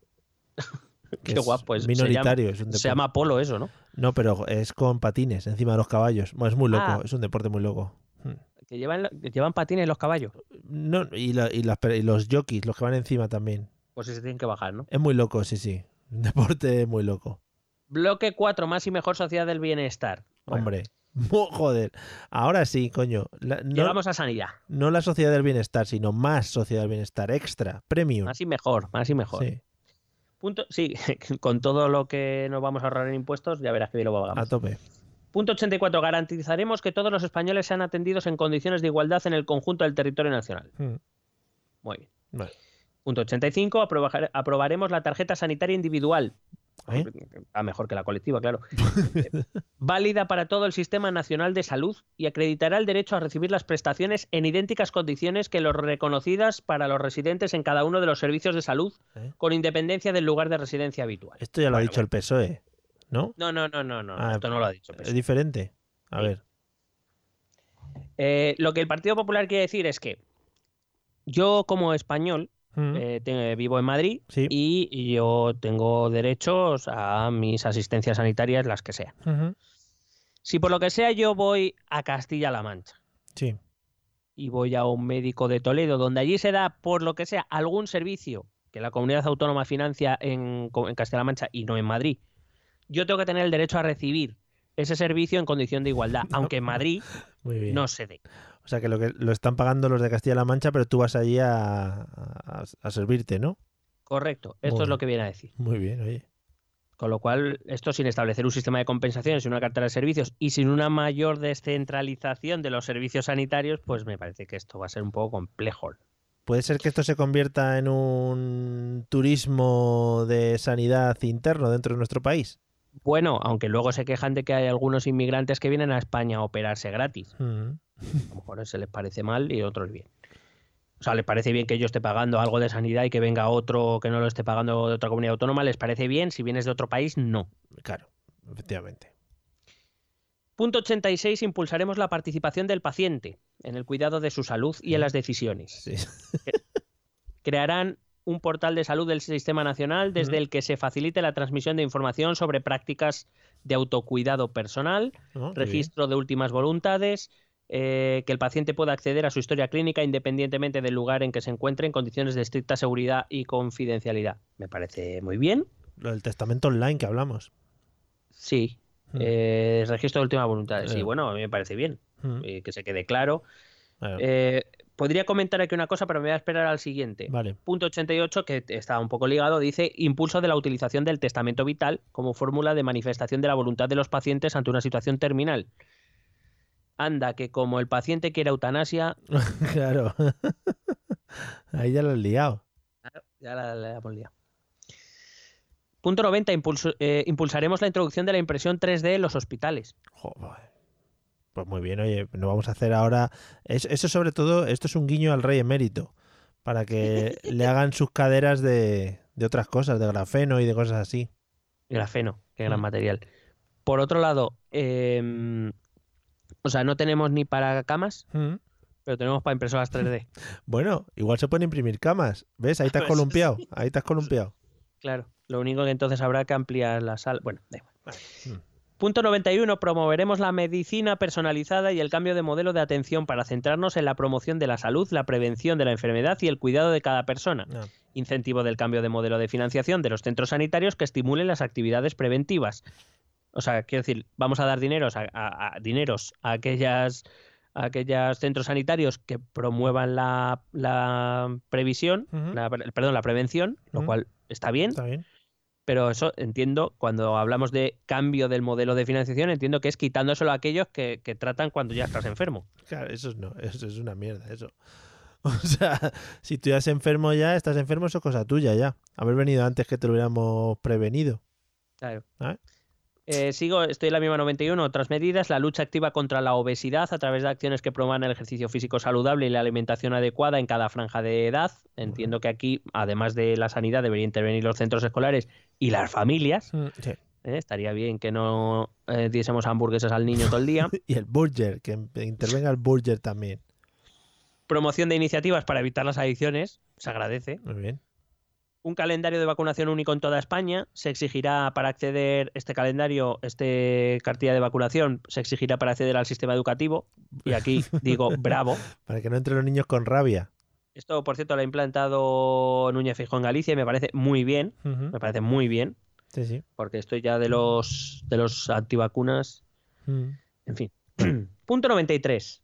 A: (laughs)
B: Qué
A: es
B: guapo, es- se
A: minoritario. es un
B: Se llama polo eso, ¿no?
A: No, pero es con patines encima de los caballos. Bueno, es muy loco,
B: Ah.
A: es un deporte muy loco.
B: Que llevan, llevan patines los caballos.
A: No, y, la- y las y los jockeys, los que van encima también.
B: Pues sí se tienen que bajar, ¿no?
A: Es muy loco, sí, sí. Un deporte muy loco.
B: Bloque 4, más y mejor sociedad del bienestar. Bueno,
A: Hombre. (laughs) Joder. Ahora sí, coño. La- no,
B: Llegamos a sanidad.
A: no la sociedad del bienestar, sino más sociedad del bienestar. Extra, premium.
B: Más y mejor, más y mejor.
A: Sí,
B: Punto, sí, (laughs) con todo lo que nos vamos a ahorrar en impuestos, ya verás que bien lo
A: a
B: pagamos.
A: tope.
B: Punto 84. Garantizaremos que todos los españoles sean atendidos en condiciones de igualdad en el conjunto del territorio nacional.
A: Mm.
B: Muy bien.
A: Vale.
B: Punto 85. aprobar- aprobaremos la tarjeta sanitaria individual.
A: ¿Eh?
B: Ah, mejor que la colectiva, claro. (laughs) Válida para todo el Sistema Nacional de Salud y acreditará el derecho a recibir las prestaciones en idénticas condiciones que los reconocidas para los residentes en cada uno de los servicios de salud,
A: ¿Eh?
B: con independencia del lugar de residencia habitual.
A: Esto ya lo ha
B: Bueno,
A: dicho el PSOE, ¿no?
B: No, no, no, no, no.
A: Ah,
B: esto no lo ha dicho.
A: Es diferente. A
B: Sí.
A: ver.
B: Eh, lo que el Partido Popular quiere decir es que yo como español
A: Mm.
B: eh, te- vivo en Madrid
A: Sí.
B: y yo tengo derechos a mis asistencias sanitarias, las que.
A: Ujú.
B: Si por lo que sea yo voy a Castilla-La Mancha
A: Sí.
B: y voy a un médico de Toledo, donde allí se da, por lo que sea, algún servicio que la comunidad autónoma financia en, en Castilla-La Mancha y no en Madrid, yo tengo que tener el derecho a recibir ese servicio en condición de igualdad, (laughs) aunque en Madrid no se dé.
A: O sea que lo que lo están pagando los de Castilla-La Mancha, pero tú vas allí a, a- a servirte, ¿no?
B: Correcto, esto
A: Muy
B: es lo que viene a decir.
A: Muy bien, oye.
B: Con lo cual, esto sin establecer un sistema de compensaciones y una cartera de servicios y sin una mayor descentralización de los servicios sanitarios, pues me parece que esto va a ser un poco complejo.
A: ¿Puede ser que esto se convierta en un turismo de sanidad interno dentro de nuestro país?
B: Bueno, aunque luego se quejan de que hay algunos inmigrantes que vienen a España a operarse gratis.
A: Mm.
B: A lo mejor se les parece mal y otros bien. O sea, les parece bien que yo esté pagando algo de sanidad y que venga otro que no lo esté pagando de otra comunidad autónoma. ¿Les parece bien? Si vienes de otro país, no.
A: Claro, efectivamente.
B: Punto 86. Impulsaremos la participación del paciente en el cuidado de su salud y en las decisiones.
A: Sí. (laughs)
B: Crearán un portal de salud del Sistema Nacional desde el que se facilite la transmisión de información sobre prácticas de autocuidado personal,
A: bien.
B: registro de últimas voluntades, eh, que el paciente pueda acceder a su historia clínica independientemente del lugar en que se encuentre en condiciones de estricta seguridad y confidencialidad. Me parece muy bien.
A: Lo del testamento online que hablamos.
B: Sí.
A: Mm.
B: Eh, registro de últimas voluntades. Sí,
A: Eh.
B: bueno, a mí me parece bien.
A: Mm.
B: eh, que se quede claro.
A: Claro.
B: Eh, podría comentar aquí una cosa, pero me voy a esperar al siguiente.
A: Vale.
B: Punto 88, que está un poco ligado, dice impulso de la utilización del testamento vital como fórmula de manifestación de la voluntad de los pacientes ante una situación terminal. Anda, que como el paciente quiere eutanasia, (laughs)
A: claro. (laughs) Ahí ya lo has liado.
B: ya la, la hemos liado. Punto 90, impulso- eh, impulsaremos la introducción de la impresión 3D en los hospitales.
A: Joder. Pues muy bien, oye, no vamos a hacer ahora. es- Eso, sobre todo, esto es un guiño al rey emérito. Para que (laughs) le hagan sus caderas de, de otras cosas, de grafeno y de cosas así.
B: Grafeno, qué gran
A: Mm.
B: material. Por otro lado, em, o sea, no tenemos ni para camas,
A: Mm.
B: pero tenemos para impresoras 3D. (laughs)
A: Bueno, igual se pueden imprimir camas. ¿Ves? Ahí te has
B: Pues,
A: columpiado. (laughs) Ahí te has columpiado.
B: Claro, lo único que entonces habrá que ampliar la sala. Bueno, da igual.
A: Mm.
B: Punto 91. Promoveremos la medicina personalizada y el cambio de modelo de atención para centrarnos en la promoción de la salud, la prevención de la enfermedad y el cuidado de cada persona. Incentivo del cambio de modelo de financiación de los centros sanitarios que estimulen las actividades preventivas. O sea, quiero decir, vamos a dar dineros a, a- a- dineros a aquellas a aquellos centros sanitarios que promuevan la, la previsión,
A: Ujú.
B: la- perdón, la prevención, lo cual está bien,
A: Está bien.
B: Pero eso entiendo, cuando hablamos de cambio del modelo de financiación, entiendo que es quitándoselo a aquellos que, que tratan cuando ya estás enfermo.
A: Claro, eso es no, eso es una mierda, eso. (laughs) O sea, si tú ya estás enfermo ya, estás enfermo, eso es cosa tuya ya. Haber venido antes que te lo hubiéramos prevenido.
B: Claro.
A: ¿Ah?
B: Eh, sigo, estoy en la misma 91. Otras medidas, la lucha activa contra la obesidad a través de acciones que promuevan el ejercicio físico saludable y la alimentación adecuada en cada franja de edad. Entiendo que aquí, además de la sanidad, deberían intervenir los centros escolares y las familias.
A: Mm, sí.
B: ¿eh? Estaría bien que no eh, diésemos hamburguesas al niño todo el día. (laughs)
A: Y el burger, que intervenga el burger también.
B: Promoción de iniciativas para evitar las adicciones, se agradece.
A: Muy bien.
B: Un calendario de vacunación único en toda España. Se exigirá para acceder este calendario, este cartilla de vacunación, se exigirá para acceder al sistema educativo. Y aquí (laughs) digo, bravo.
A: Para que no entren los niños con rabia.
B: Esto, por cierto, lo ha implantado Núñez Fijo en Galicia y me parece muy bien. Me parece muy bien,
A: Sí, sí.
B: porque estoy ya de los, de los antivacunas.
A: Mm.
B: En fin. (clears throat) Punto 93.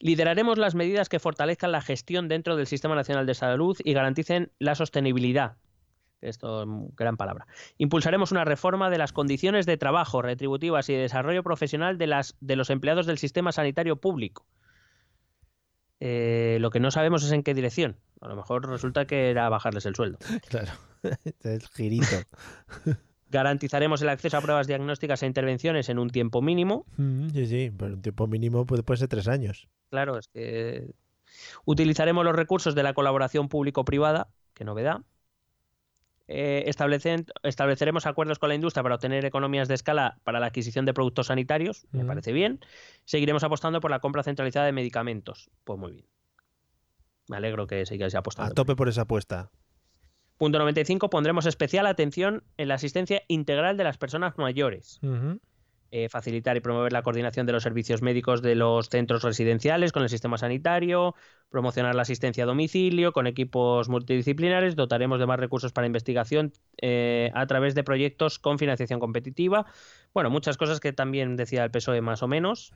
B: Lideraremos las medidas que fortalezcan la gestión dentro del Sistema Nacional de Salud y garanticen la sostenibilidad. Esto es gran palabra. Impulsaremos una reforma de las condiciones de trabajo, retributivas y de desarrollo profesional de, las, de los empleados del sistema sanitario público. Eh, lo que no sabemos es en qué dirección. A lo mejor resulta que era bajarles el sueldo. (laughs)
A: Claro. (laughs) Es el girito. (laughs)
B: Garantizaremos el acceso a pruebas diagnósticas e intervenciones en un tiempo mínimo.
A: Mm, Sí, sí. Pero un tiempo mínimo puede, puede ser tres años.
B: Claro, es que utilizaremos los recursos de la colaboración público-privada, qué novedad. Eh, establecen- estableceremos acuerdos con la industria para obtener economías de escala para la adquisición de productos sanitarios, me parece bien. Seguiremos apostando por la compra centralizada de medicamentos, pues muy bien. Me alegro que sigáis
A: A
B: apostando.
A: tope por esa apuesta.
B: Punto 95. Pondremos especial atención en la asistencia integral de las personas mayores. Eh, facilitar y promover la coordinación de los servicios médicos de los centros residenciales con el sistema sanitario, promocionar la asistencia a domicilio con equipos multidisciplinares, dotaremos de más recursos para investigación eh, a través de proyectos con financiación competitiva. Bueno, muchas cosas que también decía el PSOE más o menos.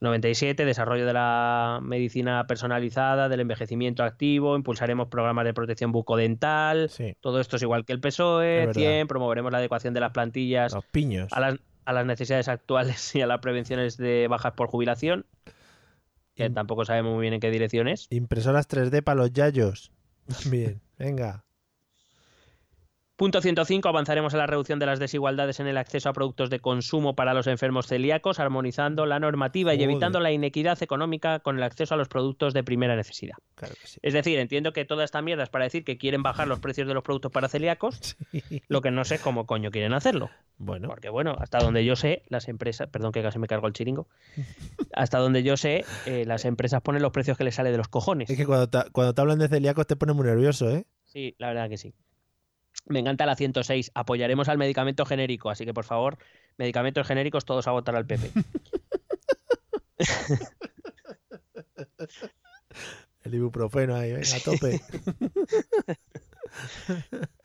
B: 97, desarrollo de la medicina personalizada, del envejecimiento activo, impulsaremos programas de protección bucodental.
A: Sí.
B: Todo esto es igual que el PSOE.
A: verdad.
B: 100, promoveremos la adecuación de las plantillas
A: Los piños.
B: a las, a las necesidades actuales (laughs) y a las prevenciones de bajas por jubilación, que tampoco sabemos muy bien en qué dirección es.
A: Impresoras 3D para los yayos. (laughs) Bien, venga.
B: Punto 105, avanzaremos en la reducción de las desigualdades en el acceso a productos de consumo para los enfermos celíacos, armonizando la normativa y evitando la inequidad económica con el acceso a los productos de primera necesidad.
A: Claro que sí.
B: Es decir, entiendo que toda esta mierda es para decir que quieren bajar los precios de los productos para celíacos, (laughs) lo que no sé cómo coño quieren hacerlo.
A: Bueno,
B: Porque bueno, hasta donde yo sé, las empresas, perdón que casi me cargo el chiringo, hasta donde yo sé, eh, las empresas ponen los precios que les sale de los cojones.
A: es que cuando te, cuando te hablan de celíacos te pone muy nervioso, ¿eh?
B: Sí, la verdad que sí. Me encanta la 106. Apoyaremos al medicamento genérico, así que por favor, medicamentos genéricos todos a votar al PP. (laughs)
A: El ibuprofeno ahí, venga, a tope. (laughs)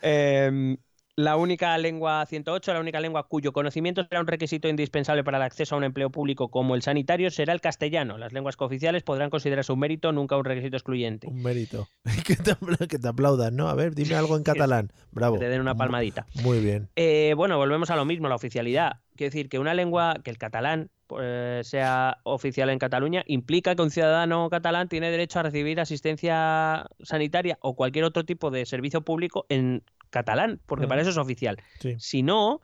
B: Em, la única lengua 108, la única lengua cuyo conocimiento será un requisito indispensable para el acceso a un empleo público como el sanitario será el castellano. Las lenguas cooficiales podrán considerarse un mérito, nunca un requisito excluyente.
A: Un mérito. (laughs) que, te, apla- que te aplaudan, ¿no? A ver, dime algo en (laughs) catalán. Bravo.
B: Que te den una palmadita.
A: Muy bien.
B: Eh, bueno, volvemos a lo mismo, la oficialidad. Quiero decir que una lengua, que el catalán eh, sea oficial en Cataluña, implica que un ciudadano catalán tiene derecho a recibir asistencia sanitaria o cualquier otro tipo de servicio público en catalán, porque para eso es oficial.
A: Sí.
B: Si no,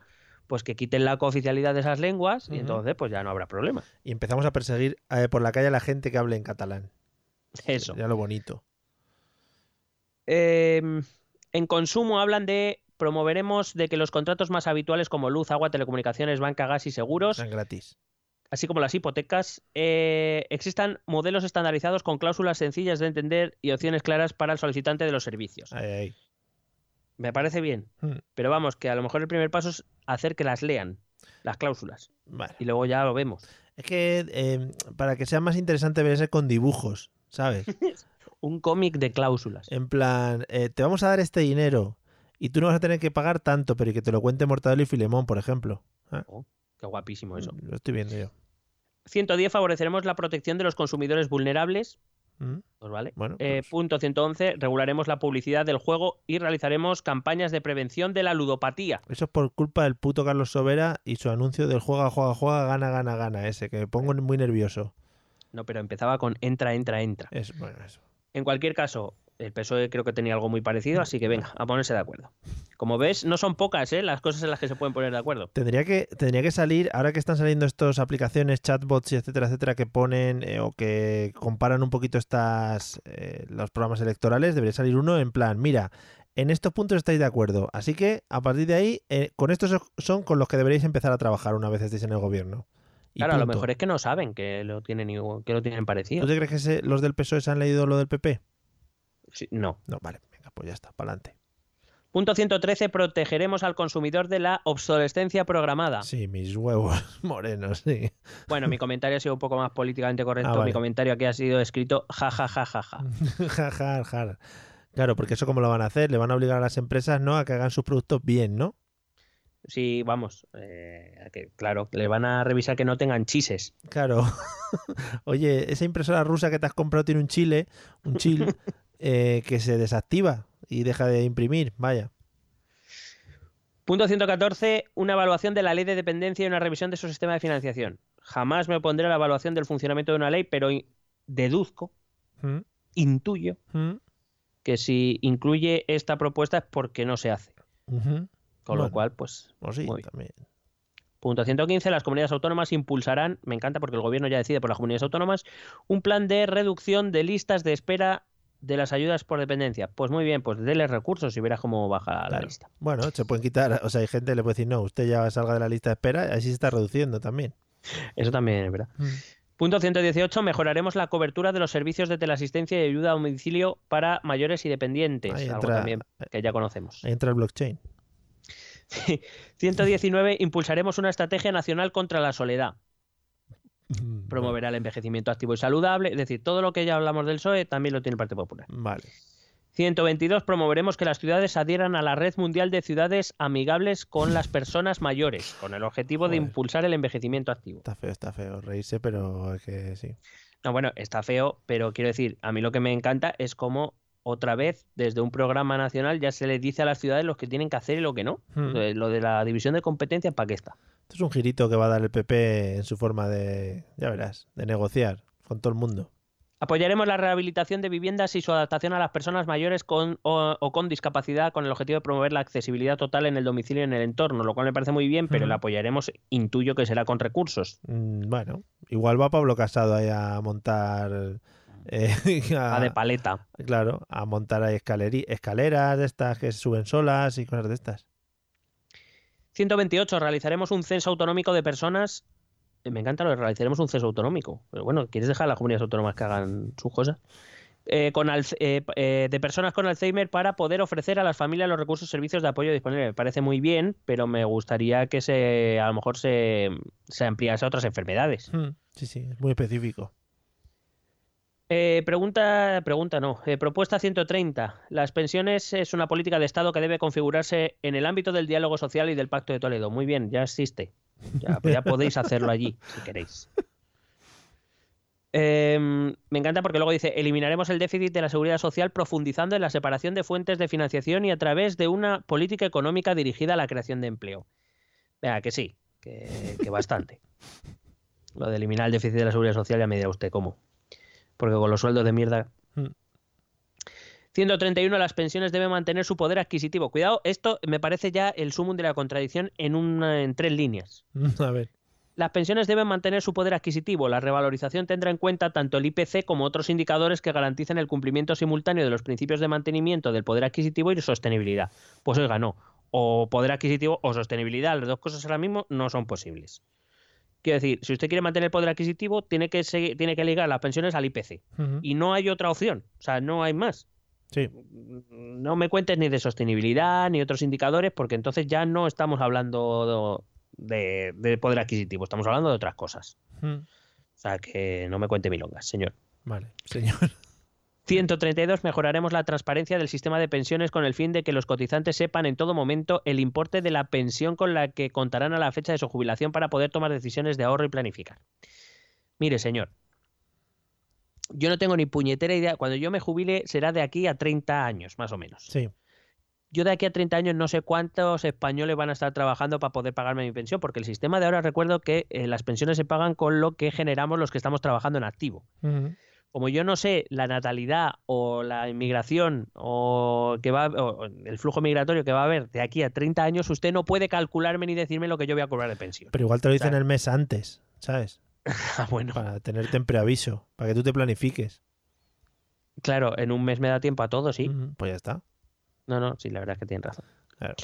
B: pues que quiten la cooficialidad de esas lenguas y entonces pues ya no habrá problema.
A: Y empezamos a perseguir eh, por la calle a la gente que hable en catalán. (laughs)
B: Eso.
A: Ya lo bonito.
B: Eh, en consumo hablan de promoveremos de que los contratos más habituales como luz, agua, telecomunicaciones, banca, gas y seguros
A: Sean gratis.
B: así como las hipotecas, eh, existan modelos estandarizados con cláusulas sencillas de entender y opciones claras para el solicitante de los servicios.
A: Ahí, ahí.
B: Me parece bien,
A: Hmm.
B: pero vamos, que a lo mejor el primer paso es hacer que las lean, las cláusulas,
A: Vale.
B: y luego ya lo vemos.
A: Es que eh, para que sea más interesante ser con dibujos, ¿sabes? (laughs)
B: Un cómic de cláusulas.
A: En plan, eh, te vamos a dar este dinero y tú no vas a tener que pagar tanto, pero y que te lo cuente Mortadelo y Filemón, por ejemplo. Ah,
B: Qué guapísimo eso.
A: Lo estoy viendo yo.
B: 110 favoreceremos la protección de los consumidores vulnerables.
A: Mm,
B: Pues vale.
A: Bueno,
B: Eh,
A: pues,
B: punto 111, regularemos la publicidad del juego y realizaremos campañas de prevención de la ludopatía.
A: eso es por culpa del puto Carlos Sobera y su anuncio del juega, juega, juega, gana, gana, gana, ese, que me pongo muy nervioso.
B: No, pero empezaba con entra, entra, entra.
A: Es, bueno, eso.
B: En cualquier caso, el PSOE creo que tenía algo muy parecido, así que venga, a ponerse de acuerdo. Como ves, no son pocas ¿eh? las cosas en las que se pueden poner de acuerdo.
A: Tendría que, tendría que salir, ahora que están saliendo estas aplicaciones, chatbots y etcétera, etcétera, que ponen eh, o que comparan un poquito estas eh, los programas electorales, debería salir uno en plan, mira, en estos puntos estáis de acuerdo, así que a partir de ahí, eh, con estos son con los que deberéis empezar a trabajar una vez estéis en el gobierno. Y
B: Claro, a lo mejor es que no saben que lo tienen, que lo tienen parecido.
A: ¿Tú te crees que se- los del PSOE se han leído lo del PP?
B: Sí, no.
A: No, vale, venga, pues ya está, para adelante.
B: Punto 113, protegeremos al consumidor de la obsolescencia programada.
A: Sí, mis huevos (laughs) morenos, sí.
B: Bueno, mi comentario ha sido un poco más políticamente correcto.
A: Ah, vale.
B: Mi comentario aquí ha sido escrito (laughs) ja, ja, ja.
A: Claro, porque eso cómo lo van a hacer, le van a obligar a las empresas, ¿no? A que hagan sus productos bien, ¿no?
B: Sí, vamos, eh, que, claro, le van a revisar que no tengan chises.
A: Claro. (laughs) Oye, esa impresora rusa que te has comprado tiene un chile, un chill, eh, que se desactiva y deja de imprimir. Vaya.
B: Punto 114, una evaluación de la ley de dependencia y una revisión de su sistema de financiación. Jamás me opondré a la evaluación del funcionamiento de una ley, pero deduzco,
A: ¿Mm?
B: intuyo,
A: ¿Mm?
B: que si incluye esta propuesta es porque no se hace. Con lo cual, pues,
A: O sí,
B: Muy bien. Punto 115. Las comunidades autónomas impulsarán, me encanta porque el gobierno ya decide por las comunidades autónomas, un plan de reducción de listas de espera de las ayudas por dependencia. Pues muy bien, pues dele recursos y verás cómo baja la
A: Claro.
B: lista.
A: Bueno, se pueden quitar, o sea, hay gente que le puede decir, no, usted ya salga de la lista de espera, así se está reduciendo también.
B: Eso también es verdad. Punto 118. Mejoraremos la cobertura de los servicios de teleasistencia y ayuda a domicilio para mayores y dependientes. Algo
A: entra-
B: también que ya conocemos.
A: Entra el blockchain. (laughs)
B: 119. Impulsaremos una estrategia nacional contra la soledad. Promoverá el envejecimiento activo y saludable. Es decir, todo lo que ya hablamos del PSOE también lo tiene el Partido Popular.
A: Vale.
B: 122. Promoveremos que las ciudades adhieran a la red mundial de ciudades amigables con las personas mayores, con el objetivo de impulsar el envejecimiento activo.
A: Está feo, está feo reírse, pero es que sí.
B: No, bueno, está feo, pero quiero decir, a mí lo que me encanta es cómo otra vez desde un programa nacional ya se les dice a las ciudades lo que tienen que hacer y lo que no.
A: Hmm.
B: Lo de la división de competencias, ¿para qué está?
A: Esto es un girito que va a dar el PP en su forma de, ya verás, de negociar con todo el mundo.
B: Apoyaremos la rehabilitación de viviendas y su adaptación a las personas mayores con o, o con discapacidad con el objetivo de promover la accesibilidad total en el domicilio y en el entorno, lo cual me parece muy bien, pero
A: Ujú.
B: la apoyaremos, intuyo que será con recursos.
A: Mm, Bueno, igual va Pablo Casado ahí a montar... eh, (laughs) a-
B: A de paleta.
A: claro, a montar ahí escaleras de estas que se suben solas y cosas de estas.
B: 128. Realizaremos un censo autonómico de personas. Eh, Me encanta lo de realizaremos un censo autonómico. Pero bueno, ¿quieres dejar a las comunidades autónomas que hagan sus cosas? Eh, con eh, eh, de personas con Alzheimer para poder ofrecer a las familias los recursos y servicios de apoyo disponibles. Me parece muy bien, pero me gustaría que se a lo mejor se, se ampliase a otras enfermedades.
A: Mm, Sí, sí, es muy específico.
B: Eh, pregunta, pregunta no. Eh, propuesta 130. Las pensiones es una política de Estado que debe configurarse en el ámbito del diálogo social y del Pacto de Toledo. Muy bien, ya existe. Ya, podéis hacerlo allí, si queréis. Em, me encanta porque luego dice, eliminaremos el déficit de la seguridad social profundizando en la separación de fuentes de financiación y a través de una política económica dirigida a la creación de empleo. Vea, que sí, que, que bastante. Lo de eliminar el déficit de la seguridad social ya me dirá usted cómo. Porque con los sueldos de mierda...
A: Mm.
B: 131. Las pensiones deben mantener su poder adquisitivo. Cuidado, esto me parece ya el sumum de la contradicción en, una, en tres líneas. (laughs)
A: A ver.
B: Las pensiones deben mantener su poder adquisitivo. La revalorización tendrá en cuenta tanto el IPC como otros indicadores que garanticen el cumplimiento simultáneo de los principios de mantenimiento del poder adquisitivo y sostenibilidad. Pues oiga, no. O poder adquisitivo o sostenibilidad. Las dos cosas ahora mismo no son posibles. Quiero decir, si usted quiere mantener el poder adquisitivo, tiene que, segui- tiene que ligar las pensiones al IPC. Y no hay otra opción. O sea, no hay más.
A: Sí,
B: No me cuentes ni de sostenibilidad ni otros indicadores, porque entonces ya no estamos hablando de, de poder adquisitivo, estamos hablando de otras cosas. O sea, que no me cuente milongas, señor.
A: vale, señor.
B: 132. Mejoraremos la transparencia del sistema de pensiones con el fin de que los cotizantes sepan en todo momento el importe de la pensión con la que contarán a la fecha de su jubilación para poder tomar decisiones de ahorro y planificar. Mire, señor. Yo no tengo ni puñetera idea. Cuando yo me jubile será de aquí a 30 años, más o menos.
A: Sí,
B: Yo de aquí a 30 años no sé cuántos españoles van a estar trabajando para poder pagarme mi pensión, porque el sistema de ahora recuerdo que eh, las pensiones se pagan con lo que generamos los que estamos trabajando en activo. Como yo no sé la natalidad o la inmigración o, que va, o el flujo migratorio que va a haber de aquí a 30 años, usted no puede calcularme ni decirme lo que yo voy a cobrar de pensión.
A: pero igual te lo dicen el mes antes, ¿sabes? (laughs)
B: Ah, bueno,
A: Para tenerte en preaviso, para que tú te planifiques.
B: claro, en un mes me da tiempo a todo, sí.
A: Pues ya está.
B: No, no, sí, la verdad es que tienen razón.
A: Claro.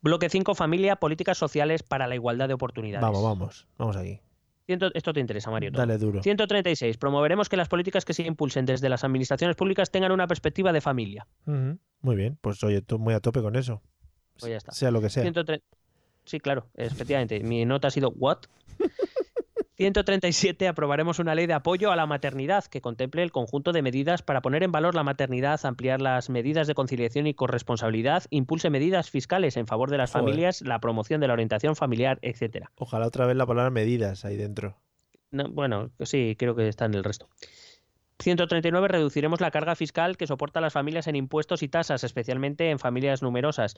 B: Bloque 5, familia, políticas sociales para la igualdad de oportunidades.
A: Vamos, vamos, vamos aquí.
B: Esto te interesa, Mario. todo.
A: Dale duro.
B: 136. Promoveremos que las políticas que se impulsen desde las administraciones públicas tengan una perspectiva de familia.
A: Muy bien, pues oye, tú muy a tope con eso.
B: Pues ya está.
A: Sea lo que sea.
B: 103 Sí, claro, efectivamente. Mi nota ha sido ¿what? 137. Aprobaremos una ley de apoyo a la maternidad que contemple el conjunto de medidas para poner en valor la maternidad, ampliar las medidas de conciliación y corresponsabilidad, impulse medidas fiscales en favor de las
A: Joder.
B: familias, la promoción de la orientación familiar, etcétera.
A: Ojalá otra vez la palabra medidas ahí dentro.
B: No, bueno, sí, creo que está en el resto. 139. Reduciremos la carga fiscal que soportan las familias en impuestos y tasas, especialmente en familias numerosas.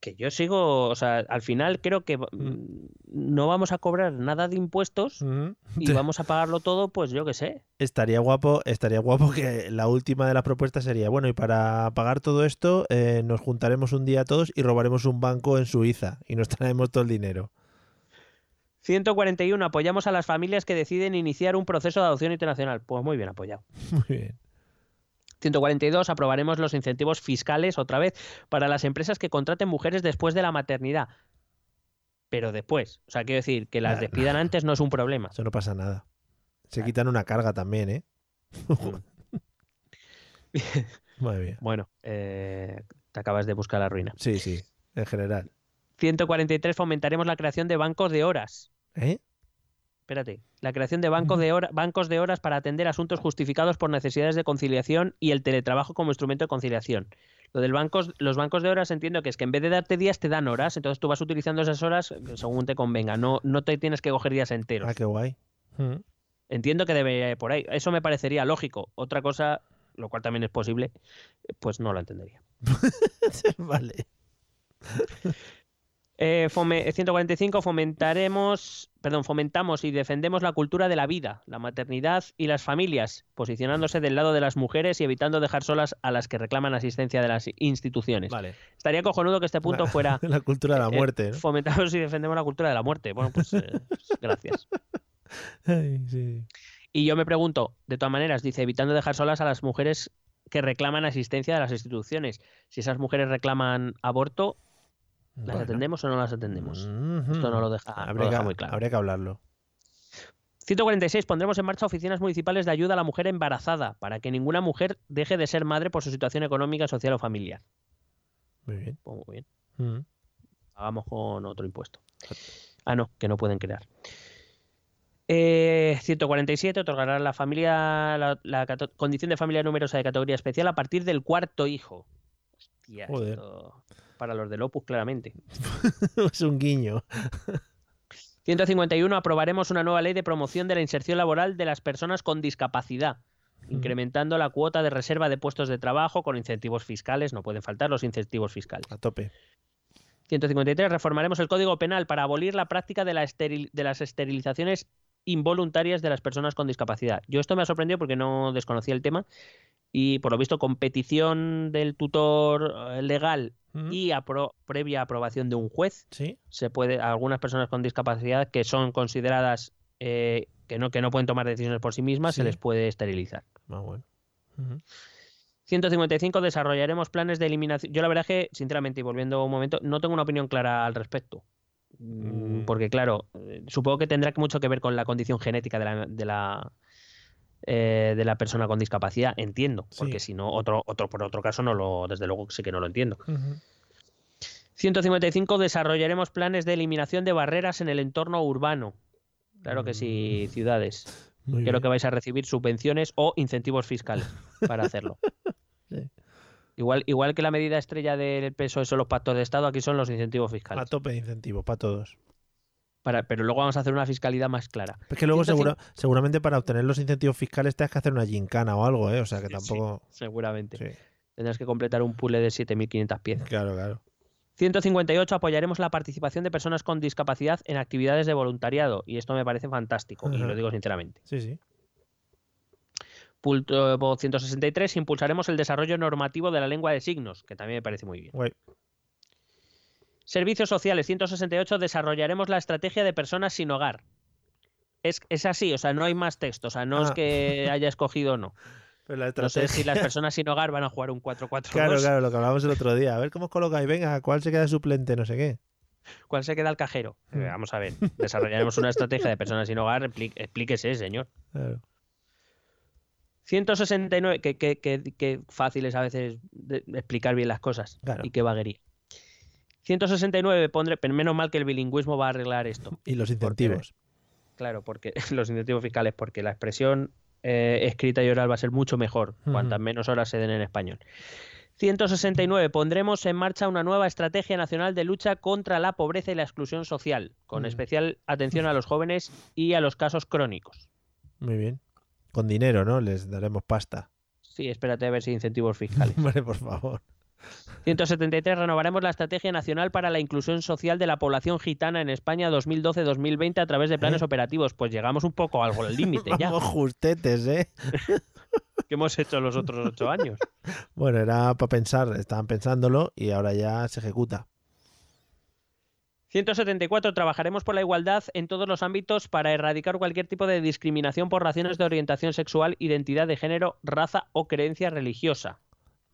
B: Que yo sigo, o sea, al final creo que mm, no vamos a cobrar nada de impuestos
A: Ujú.
B: y (laughs) vamos a pagarlo todo, pues yo qué sé.
A: Estaría guapo, estaría guapo que la última de las propuestas sería, bueno, y para pagar todo esto eh, nos juntaremos un día todos y robaremos un banco en Suiza y nos traemos todo el dinero.
B: 141. Apoyamos a las familias que deciden iniciar un proceso de adopción internacional. Pues muy bien apoyado. (laughs)
A: Muy bien.
B: 142. Aprobaremos los incentivos fiscales, otra vez, para las empresas que contraten mujeres después de la maternidad. Pero después. O sea, quiero decir, que las despidan antes no es un problema.
A: Eso no pasa nada. Se quitan una carga también, ¿eh? (laughs) Muy bien.
B: Bueno, eh, te acabas de buscar la ruina.
A: Sí, sí, en general.
B: 143. Fomentaremos la creación de bancos de horas.
A: ¿Eh?
B: Espérate, la creación de bancos de, hora- bancos de horas para atender asuntos justificados por necesidades de conciliación y el teletrabajo como instrumento de conciliación. Lo del bancos, los bancos de horas entiendo que es que en vez de darte días te dan horas, entonces tú vas utilizando esas horas según te convenga, no, no te tienes que coger días enteros.
A: Ah, qué guay. Mm.
B: Entiendo que debería ir por ahí. Eso me parecería lógico. Otra cosa, lo cual también es posible, pues no lo entendería. (laughs)
A: vale.
B: Eh, fome- 145 fomentaremos, perdón, fomentamos y defendemos la cultura de la vida, la maternidad y las familias, posicionándose del lado de las mujeres y evitando dejar solas a las que reclaman asistencia de las instituciones.
A: Vale.
B: Estaría cojonudo que este punto fuera (laughs)
A: La cultura de la
B: eh,
A: muerte, ¿no?
B: fomentamos y defendemos la cultura de la muerte. Bueno, pues eh, (laughs) gracias.
A: Ay, sí.
B: Y yo me pregunto, de todas maneras, dice, evitando dejar solas a las mujeres que reclaman asistencia de las instituciones. Si esas mujeres reclaman aborto, ¿las
A: Bueno.
B: atendemos o no las atendemos? Esto no lo deja, lo
A: Habría,
B: deja
A: que,
B: muy claro.
A: habría que hablarlo.
B: 146. Pondremos en marcha oficinas municipales de ayuda a la mujer embarazada para que ninguna mujer deje de ser madre por su situación económica, social o familiar.
A: Muy bien.
B: Pues muy bien.
A: Mm.
B: Hagamos con otro impuesto. Ah, no, que no pueden crear. Eh, 147. Otorgará la familia la, condición de familia numerosa de categoría especial a partir del cuarto hijo. Hostia,
A: Joder.
B: esto para los del Opus, claramente. (laughs)
A: es un guiño.
B: 151. Aprobaremos una nueva ley de promoción de la inserción laboral de las personas con discapacidad, incrementando la cuota de reserva de puestos de trabajo con incentivos fiscales. No pueden faltar los incentivos fiscales.
A: A tope.
B: 153. Reformaremos el Código Penal para abolir la práctica de, la esteril- de las esterilizaciones involuntarias de las personas con discapacidad. Yo esto me ha sorprendido porque no desconocía el tema y por lo visto con petición del tutor eh, legal
A: Mm.
B: y apro- previa aprobación de un juez
A: Sí.
B: se puede a algunas personas con discapacidad que son consideradas eh, que no que no pueden tomar decisiones por sí mismas
A: Sí.
B: se les puede esterilizar.
A: Más bueno. Ujú.
B: 155 desarrollaremos planes de eliminación. Yo la verdad es que sinceramente y volviendo un momento no tengo una opinión clara al respecto. Mm,
A: Mm.
B: Porque claro, eh, supongo que tendrá mucho que ver con la condición genética de la, de la eh, de la persona con discapacidad, entiendo,
A: Sí.
B: porque si no otro otro por otro caso no lo desde luego sí que no lo entiendo.
A: Ujú.
B: 155 desarrollaremos planes de eliminación de barreras en el entorno urbano. Claro que sí, ciudades.
A: Muy
B: Creo
A: bien.
B: que vais a recibir subvenciones o incentivos fiscales para hacerlo. (laughs)
A: Sí.
B: Igual, igual que la medida estrella del peso son los pactos de Estado, aquí son los incentivos
A: A
B: fiscales.
A: tope de incentivos, para todos.
B: Para, pero luego vamos a hacer una fiscalidad más clara.
A: Es que luego
B: 105
A: segura- seguramente para obtener los incentivos fiscales te has que hacer una gincana o algo, ¿eh? O sea que
B: Sí,
A: tampoco...
B: Seguramente.
A: Sí.
B: Tendrás que completar un puzzle de 7.500 piezas.
A: Claro, claro.
B: 158. Apoyaremos la participación de personas con discapacidad en actividades de voluntariado. Y esto me parece fantástico, y lo digo sinceramente.
A: Sí, sí.
B: Punto 163. Impulsaremos el desarrollo normativo de la lengua de signos, que también me parece muy bien.
A: Guay.
B: Servicios sociales, 168, desarrollaremos la estrategia de personas sin hogar. Es, es así, o sea, no hay más texto, o sea, no es
A: Ah.
B: que (laughs) haya escogido o no.
A: Pero la
B: No sé si las personas sin hogar van a jugar un 4-4-2.
A: Claro, claro, lo que hablábamos el otro día. A ver cómo os colocáis. Venga, ¿cuál se queda suplente? No sé qué.
B: ¿Cuál se queda el cajero? Eh,
A: Mm.
B: vamos a ver, desarrollaremos una estrategia de personas sin hogar, explíquese, señor.
A: Claro.
B: 169, que, que, que, que fácil es a veces explicar bien las cosas
A: Claro.
B: y qué vaguería. 169, pondré, pero menos mal que el bilingüismo va a arreglar esto. (laughs)
A: Y los
B: Porque-
A: incentivos.
B: Claro, porque (laughs) los incentivos fiscales, porque la expresión eh, escrita y oral va a ser mucho mejor cuantas menos horas se den en español. 169. Pondremos en marcha una nueva estrategia nacional de lucha contra la pobreza y la exclusión social, con especial atención a los jóvenes y a los casos crónicos.
A: Muy bien. Con dinero, ¿no? Les daremos pasta.
B: Sí, espérate a ver si hay incentivos fiscales. (laughs)
A: Hombre, por favor.
B: 173. Renovaremos la Estrategia Nacional para la Inclusión Social de la Población Gitana en España 2012-2020 a través de planes
A: ¿Eh?
B: operativos. Pues llegamos un poco algo al límite ya.
A: Vamos justetes, ¿eh? (laughs)
B: ¿Qué hemos hecho los otros ocho años?
A: Bueno, era para pensar. Estaban pensándolo y ahora ya se ejecuta.
B: 174. Trabajaremos por la igualdad en todos los ámbitos para erradicar cualquier tipo de discriminación por razones de orientación sexual, identidad de género, raza o creencia religiosa.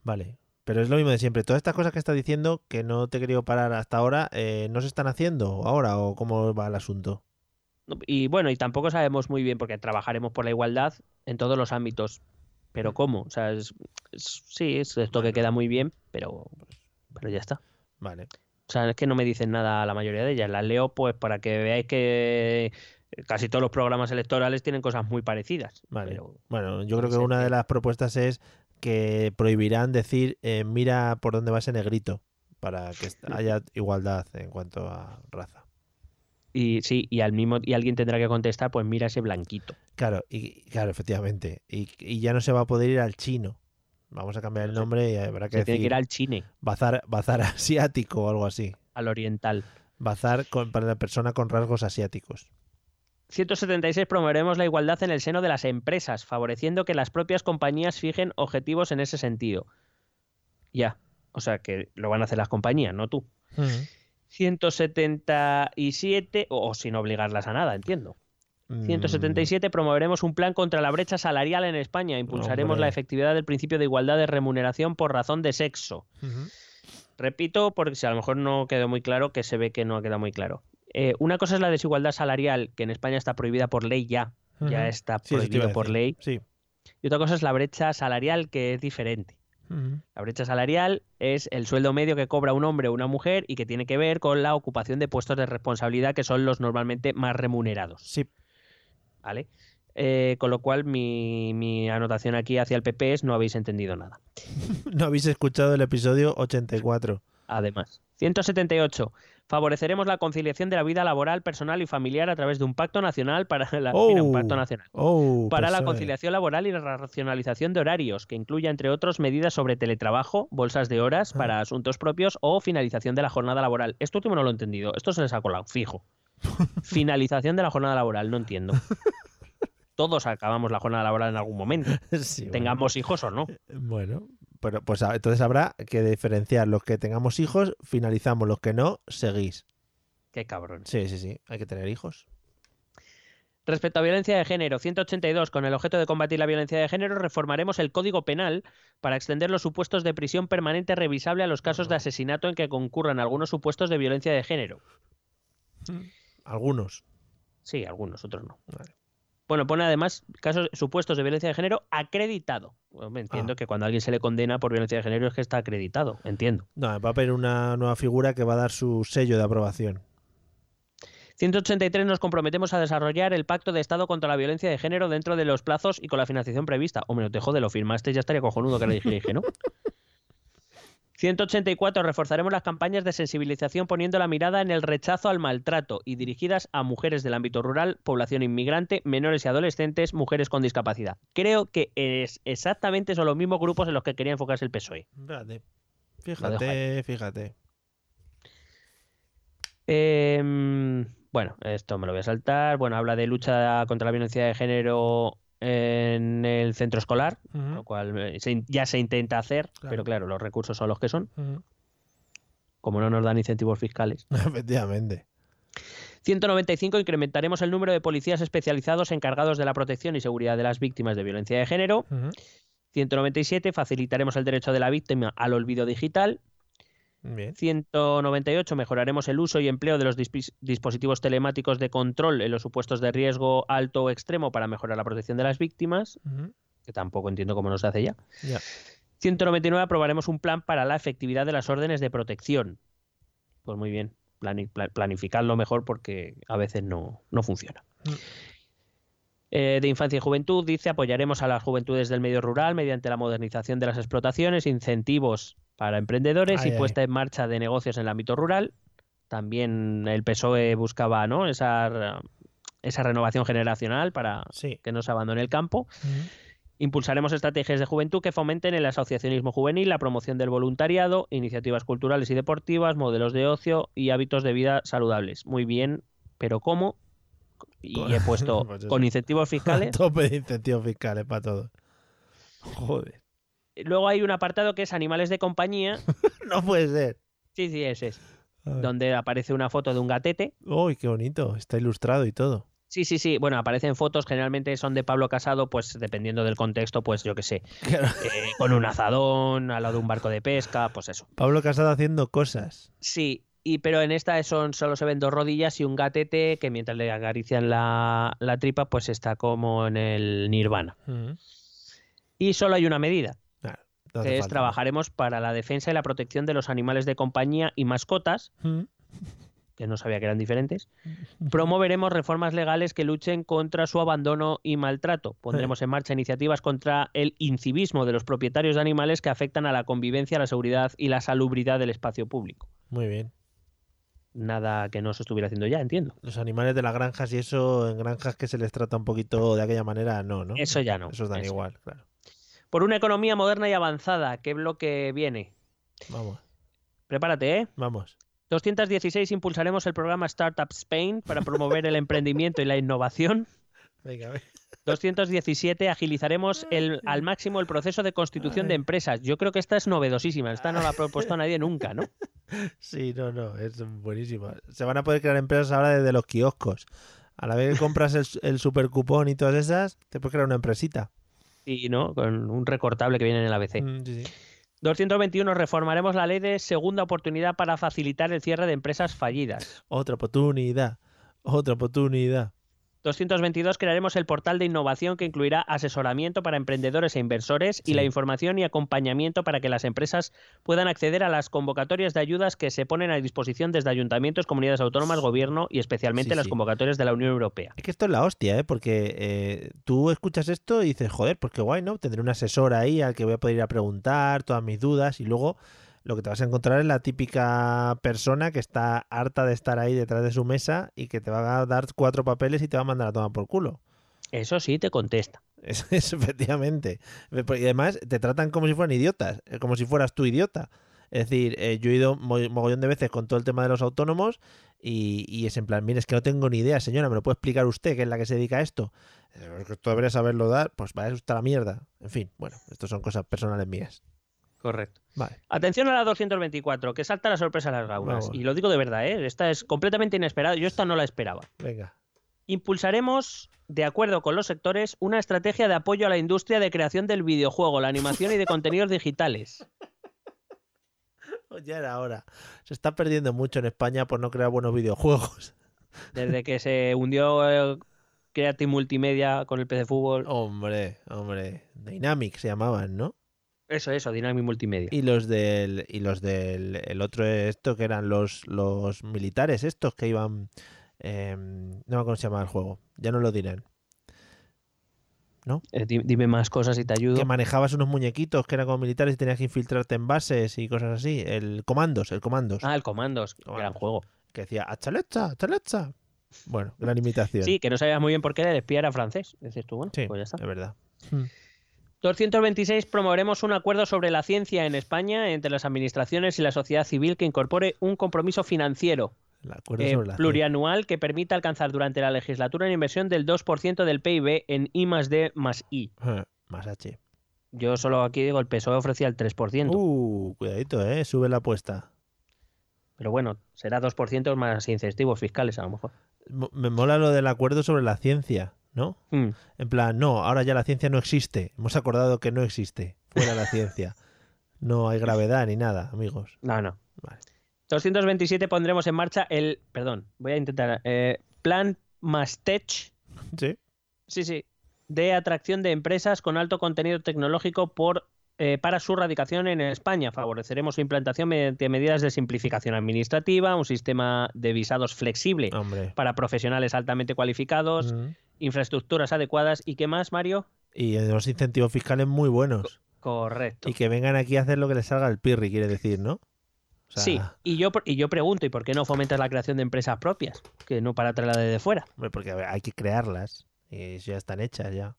A: Vale. Pero es lo mismo de siempre. Todas estas cosas que estás diciendo, que no te he querido parar hasta ahora, eh, ¿no se están haciendo ahora o cómo va el asunto?
B: Y bueno, y tampoco sabemos muy bien porque trabajaremos por la igualdad en todos los ámbitos. Pero ¿cómo? O sea, es- es- sí, es esto que queda muy bien, pero, pero ya está.
A: Vale.
B: O sea, es que no me dicen nada la mayoría de ellas. Las leo pues para que veáis que Casi todos los programas electorales tienen cosas muy parecidas.
A: Vale.
B: pero-
A: Bueno, yo creo que una de las propuestas es que prohibirán decir eh, mira por dónde va ese negrito para que haya igualdad en cuanto a raza.
B: Y sí, y al mismo y alguien tendrá que contestar, pues mira ese blanquito.
A: Claro, y claro, efectivamente. Y, y ya no se va a poder ir al chino. Vamos a cambiar el nombre y habrá que
B: Se tiene que
A: decir
B: ir al chine,
A: bazar, bazar (laughs) asiático o algo así.
B: al oriental.
A: Bazar con, para la persona con rasgos asiáticos.
B: 176 promoveremos la igualdad en el seno de las empresas, favoreciendo que las propias compañías fijen objetivos en ese sentido. Ya, o sea que lo van a hacer las compañías, no tú. 177, o, o sin obligarlas a nada, entiendo.
A: Mm,
B: 177 promoveremos un plan contra la brecha salarial en España. Impulsaremos
A: Hombre.
B: la efectividad del principio de igualdad de remuneración por razón de sexo. Repito, porque si a lo mejor no quedó muy claro, que se ve que no ha quedado muy claro. Eh, una cosa es la desigualdad salarial, que en España está prohibida por ley ya. Ya está
A: Sí,
B: prohibido por ley.
A: Sí.
B: Y otra cosa es la brecha salarial, que es diferente. La brecha salarial es el sueldo medio que cobra un hombre o una mujer y que tiene que ver con la ocupación de puestos de responsabilidad que son los normalmente más remunerados.
A: Sí.
B: ¿Vale? Eh, con lo cual, mi, mi anotación aquí hacia el PP es no habéis entendido nada. (laughs)
A: No habéis escuchado el episodio 84.
B: Además. 178. Favoreceremos la conciliación de la vida laboral, personal y familiar a través de un pacto nacional para la, mira, un pacto
A: Oh,
B: nacional.
A: Oh,
B: para la
A: PSOE.
B: conciliación laboral y la racionalización de horarios, que incluya, entre otros, medidas sobre teletrabajo, bolsas de horas
A: Ah.
B: para asuntos propios o finalización de la jornada laboral. Esto último no lo he entendido. Esto se les ha colado, fijo. (laughs) finalización de la jornada laboral, no entiendo. (laughs) Todos acabamos la jornada laboral en algún momento,
A: Sí, bueno.
B: tengamos hijos o no.
A: Bueno, pero pues entonces habrá que diferenciar los que tengamos hijos, finalizamos, los que no, seguís.
B: Qué cabrón.
A: Sí, sí, sí, hay que tener hijos.
B: Respecto a violencia de género, 182, con el objeto de combatir la violencia de género, reformaremos el Código Penal para extender los supuestos de prisión permanente revisable a los casos de asesinato en que concurran algunos supuestos de violencia de género.
A: Algunos.
B: Sí, algunos, otros no.
A: Vale.
B: Bueno, pone además casos supuestos de violencia de género acreditado. Bueno, entiendo
A: Ah.
B: que cuando alguien se le condena por violencia de género es que está acreditado, entiendo.
A: No, va a haber una nueva figura que va a dar su sello de aprobación.
B: 183 nos comprometemos a desarrollar el Pacto de Estado contra la Violencia de Género dentro de los plazos y con la financiación prevista. Hombre, no te jode, lo firmaste, ya estaría cojonudo que le dije, ¿no? (laughs) 184. Reforzaremos las campañas de sensibilización poniendo la mirada en el rechazo al maltrato y dirigidas a mujeres del ámbito rural, población inmigrante, menores y adolescentes, mujeres con discapacidad. Creo que es exactamente son los mismos grupos en los que quería enfocarse el PSOE. Dejo
A: Fíjate, fíjate.
B: Em, bueno, esto me lo voy a saltar. Bueno, habla de lucha contra la violencia de género en el centro escolar, lo cual eh, se ya se intenta hacer,
A: Claro.
B: pero claro, los recursos son los que son, como no nos dan incentivos fiscales. (laughs)
A: Efectivamente.
B: 195 incrementaremos el número de policías especializados encargados de la protección y seguridad de las víctimas de violencia de género.
A: Ujú.
B: 197 facilitaremos el derecho de la víctima al olvido digital.
A: Bien.
B: 198 mejoraremos el uso y empleo de los dispositivos telemáticos de control en los supuestos de riesgo alto o extremo para mejorar la protección de las víctimas, que tampoco entiendo cómo no se hace ya.
A: Ya.
B: 199 aprobaremos un plan para la efectividad de las órdenes de protección. Pues muy bien, plani- pla- planificarlo mejor porque a veces no, no funciona.
A: Mm.
B: Eh, de infancia y juventud dice apoyaremos a las juventudes del medio rural mediante la modernización de las explotaciones, incentivos para emprendedores
A: Ay,
B: y
A: ay.
B: puesta en marcha de negocios en el ámbito rural. También el PSOE buscaba ¿no? esa, esa renovación generacional para
A: Sí.
B: que no se abandone el campo. Impulsaremos estrategias de juventud que fomenten el asociacionismo juvenil, la promoción del voluntariado, iniciativas culturales y deportivas, modelos de ocio y hábitos de vida saludables. Muy bien, pero ¿cómo? Y he puesto (laughs)
A: Pues
B: con incentivos (laughs) fiscales.
A: Tope de incentivos fiscales para todo. Joder.
B: Luego hay un apartado que es animales de compañía. (laughs)
A: No puede ser.
B: Sí, sí, ese es. Donde aparece una foto de un gatete.
A: Uy, qué bonito. Está ilustrado y todo.
B: Sí, sí, sí. Bueno, aparecen fotos, generalmente son de Pablo Casado, pues dependiendo del contexto, pues yo qué sé.
A: Claro.
B: eh, con un azadón, al lado de un barco de pesca, pues eso.
A: Pablo Casado haciendo cosas.
B: Sí, y pero en esta son, solo se ven dos rodillas y un gatete que mientras le acarician la, la tripa, pues está como en el nirvana.
A: Ujú.
B: Y solo hay una medida,
A: no hace
B: que es
A: falta.
B: trabajaremos para la defensa y la protección de los animales de compañía y mascotas,
A: Ujú.
B: que no sabía que eran diferentes. (laughs) Promoveremos reformas legales que luchen contra su abandono y maltrato. Pondremos en marcha iniciativas contra el incivismo de los propietarios de animales que afectan a la convivencia, la seguridad y la salubridad del espacio público.
A: Muy bien.
B: Nada que no se estuviera haciendo ya, entiendo.
A: Los animales de las granjas y eso, en granjas que se les trata un poquito de aquella manera, no, ¿no?
B: Eso ya no.
A: Esos dan
B: Eso.
A: igual, claro.
B: Por una economía moderna y avanzada, ¿qué bloque viene?
A: Vamos,
B: Prepárate, ¿eh?
A: vamos.
B: 216 impulsaremos el programa Startup Spain para promover el emprendimiento y la innovación.
A: Venga, a ver.
B: 217 agilizaremos el, al máximo el proceso de constitución de empresas. Yo creo que esta es novedosísima. Esta no la ha propuesto (laughs) nadie nunca, ¿no?
A: Sí, no, no, es buenísimo. Se van a poder crear empresas ahora desde los kioscos. A la vez que compras el, el supercupón y todas esas, te puedes crear una empresita.
B: Y no, con un recortable que viene en el ABC.
A: Mm, sí, sí.
B: 221 reformaremos la ley de segunda oportunidad para facilitar el cierre de empresas fallidas.
A: Otra oportunidad, otra oportunidad.
B: 222 crearemos el portal de innovación que incluirá asesoramiento para emprendedores e inversores y la información y acompañamiento para que las empresas puedan acceder a las convocatorias de ayudas que se ponen a disposición desde ayuntamientos, comunidades autónomas, gobierno y especialmente
A: Sí,
B: las
A: sí.
B: convocatorias de la Unión Europea.
A: Es que esto es la hostia, ¿eh? Porque eh, tú escuchas esto y dices, joder, pues qué guay, ¿no? Tendré un asesor ahí al que voy a poder ir a preguntar todas mis dudas y luego lo que te vas a encontrar es la típica persona que está harta de estar ahí detrás de su mesa y que te va a dar cuatro papeles y te va a mandar a tomar por culo.
B: Eso sí te contesta.
A: Eso (laughs) es, efectivamente. Y además te tratan como si fueran idiotas, eh, como si fueras tú idiota. Es decir, eh, yo he ido mo- mogollón de veces con todo el tema de los autónomos y, y es en plan, mire, es que no tengo ni idea, señora, ¿me lo puede explicar usted, que es la que se dedica a esto? Eh, "Es que Esto debería saberlo dar, pues vaya usted a la mierda. En fin, bueno, esto son cosas personales mías.
B: Correcto.
A: Vale.
B: Atención a la 224, que salta la sorpresa a las gaunas.
A: Vamos.
B: Y lo digo de verdad, ¿eh? Esta es completamente inesperada. Yo esta no la esperaba.
A: Venga.
B: Impulsaremos, de acuerdo con los sectores, una estrategia de apoyo a la industria de creación del videojuego, la animación y de contenidos digitales. (laughs)
A: Ya era hora. Se está perdiendo mucho en España por no crear buenos videojuegos. (laughs)
B: Desde que se hundió eh, Creative Multimedia con el PC Fútbol.
A: Hombre, hombre. Dynamic se llamaban, ¿no?
B: Eso, eso, Dynamic Multimedia.
A: Y los del y los del el otro esto que eran los los militares estos que iban eh, no me acuerdo cómo se llama el juego, ya no lo dirán.
B: Eh, di- dime más cosas y te ayudo.
A: Que manejabas unos muñequitos que eran como militares y tenías que infiltrarte en bases y cosas así, el comandos, el comandos,
B: Ah, el Comandos, gran
A: Comandos.
B: juego.
A: que decía achalecha, achalecha. Bueno, gran imitación.
B: Sí, que no sabías muy bien por qué el espía era francés. Dices tú, bueno,
A: Sí,
B: pues ya está.
A: es verdad.
B: 226 promoveremos un acuerdo sobre la ciencia en España entre las administraciones y la sociedad civil que incorpore un compromiso financiero eh, plurianual que permita alcanzar durante la legislatura una inversión del 2% del PIB en I más D más I.
A: Ah, más H.
B: Yo solo aquí digo, el PSOE ofrecía el 3%,
A: Uh, cuidadito, eh, sube la apuesta.
B: pero bueno, será 2% más incentivos fiscales a lo mejor.
A: Me mola lo del acuerdo sobre la ciencia, ¿no?
B: Mm.
A: En plan, no, ahora ya la ciencia no existe. Hemos acordado que no existe. Fuera la ciencia. No hay gravedad ni nada, amigos.
B: No, no.
A: Vale.
B: 227 pondremos en marcha el, perdón, voy a intentar, eh, Plan Mastech,
A: Sí.
B: sí, sí, de atracción de empresas con alto contenido tecnológico por eh, para su radicación en España. Favoreceremos su implantación mediante medidas de simplificación administrativa, un sistema de visados flexible
A: Hombre.
B: para profesionales altamente cualificados,
A: Mm.
B: Infraestructuras adecuadas y qué más, Mario?
A: Y unos incentivos fiscales muy buenos.
B: Correcto.
A: Y que vengan aquí a hacer lo que les salga el pirri, quiere decir, ¿no? O sea,
B: Sí, y yo, y yo pregunto, ¿y por qué no fomentas la creación de empresas propias? Que no para traerla desde fuera.
A: hombre, porque ver, hay que crearlas. Y ya están hechas ya.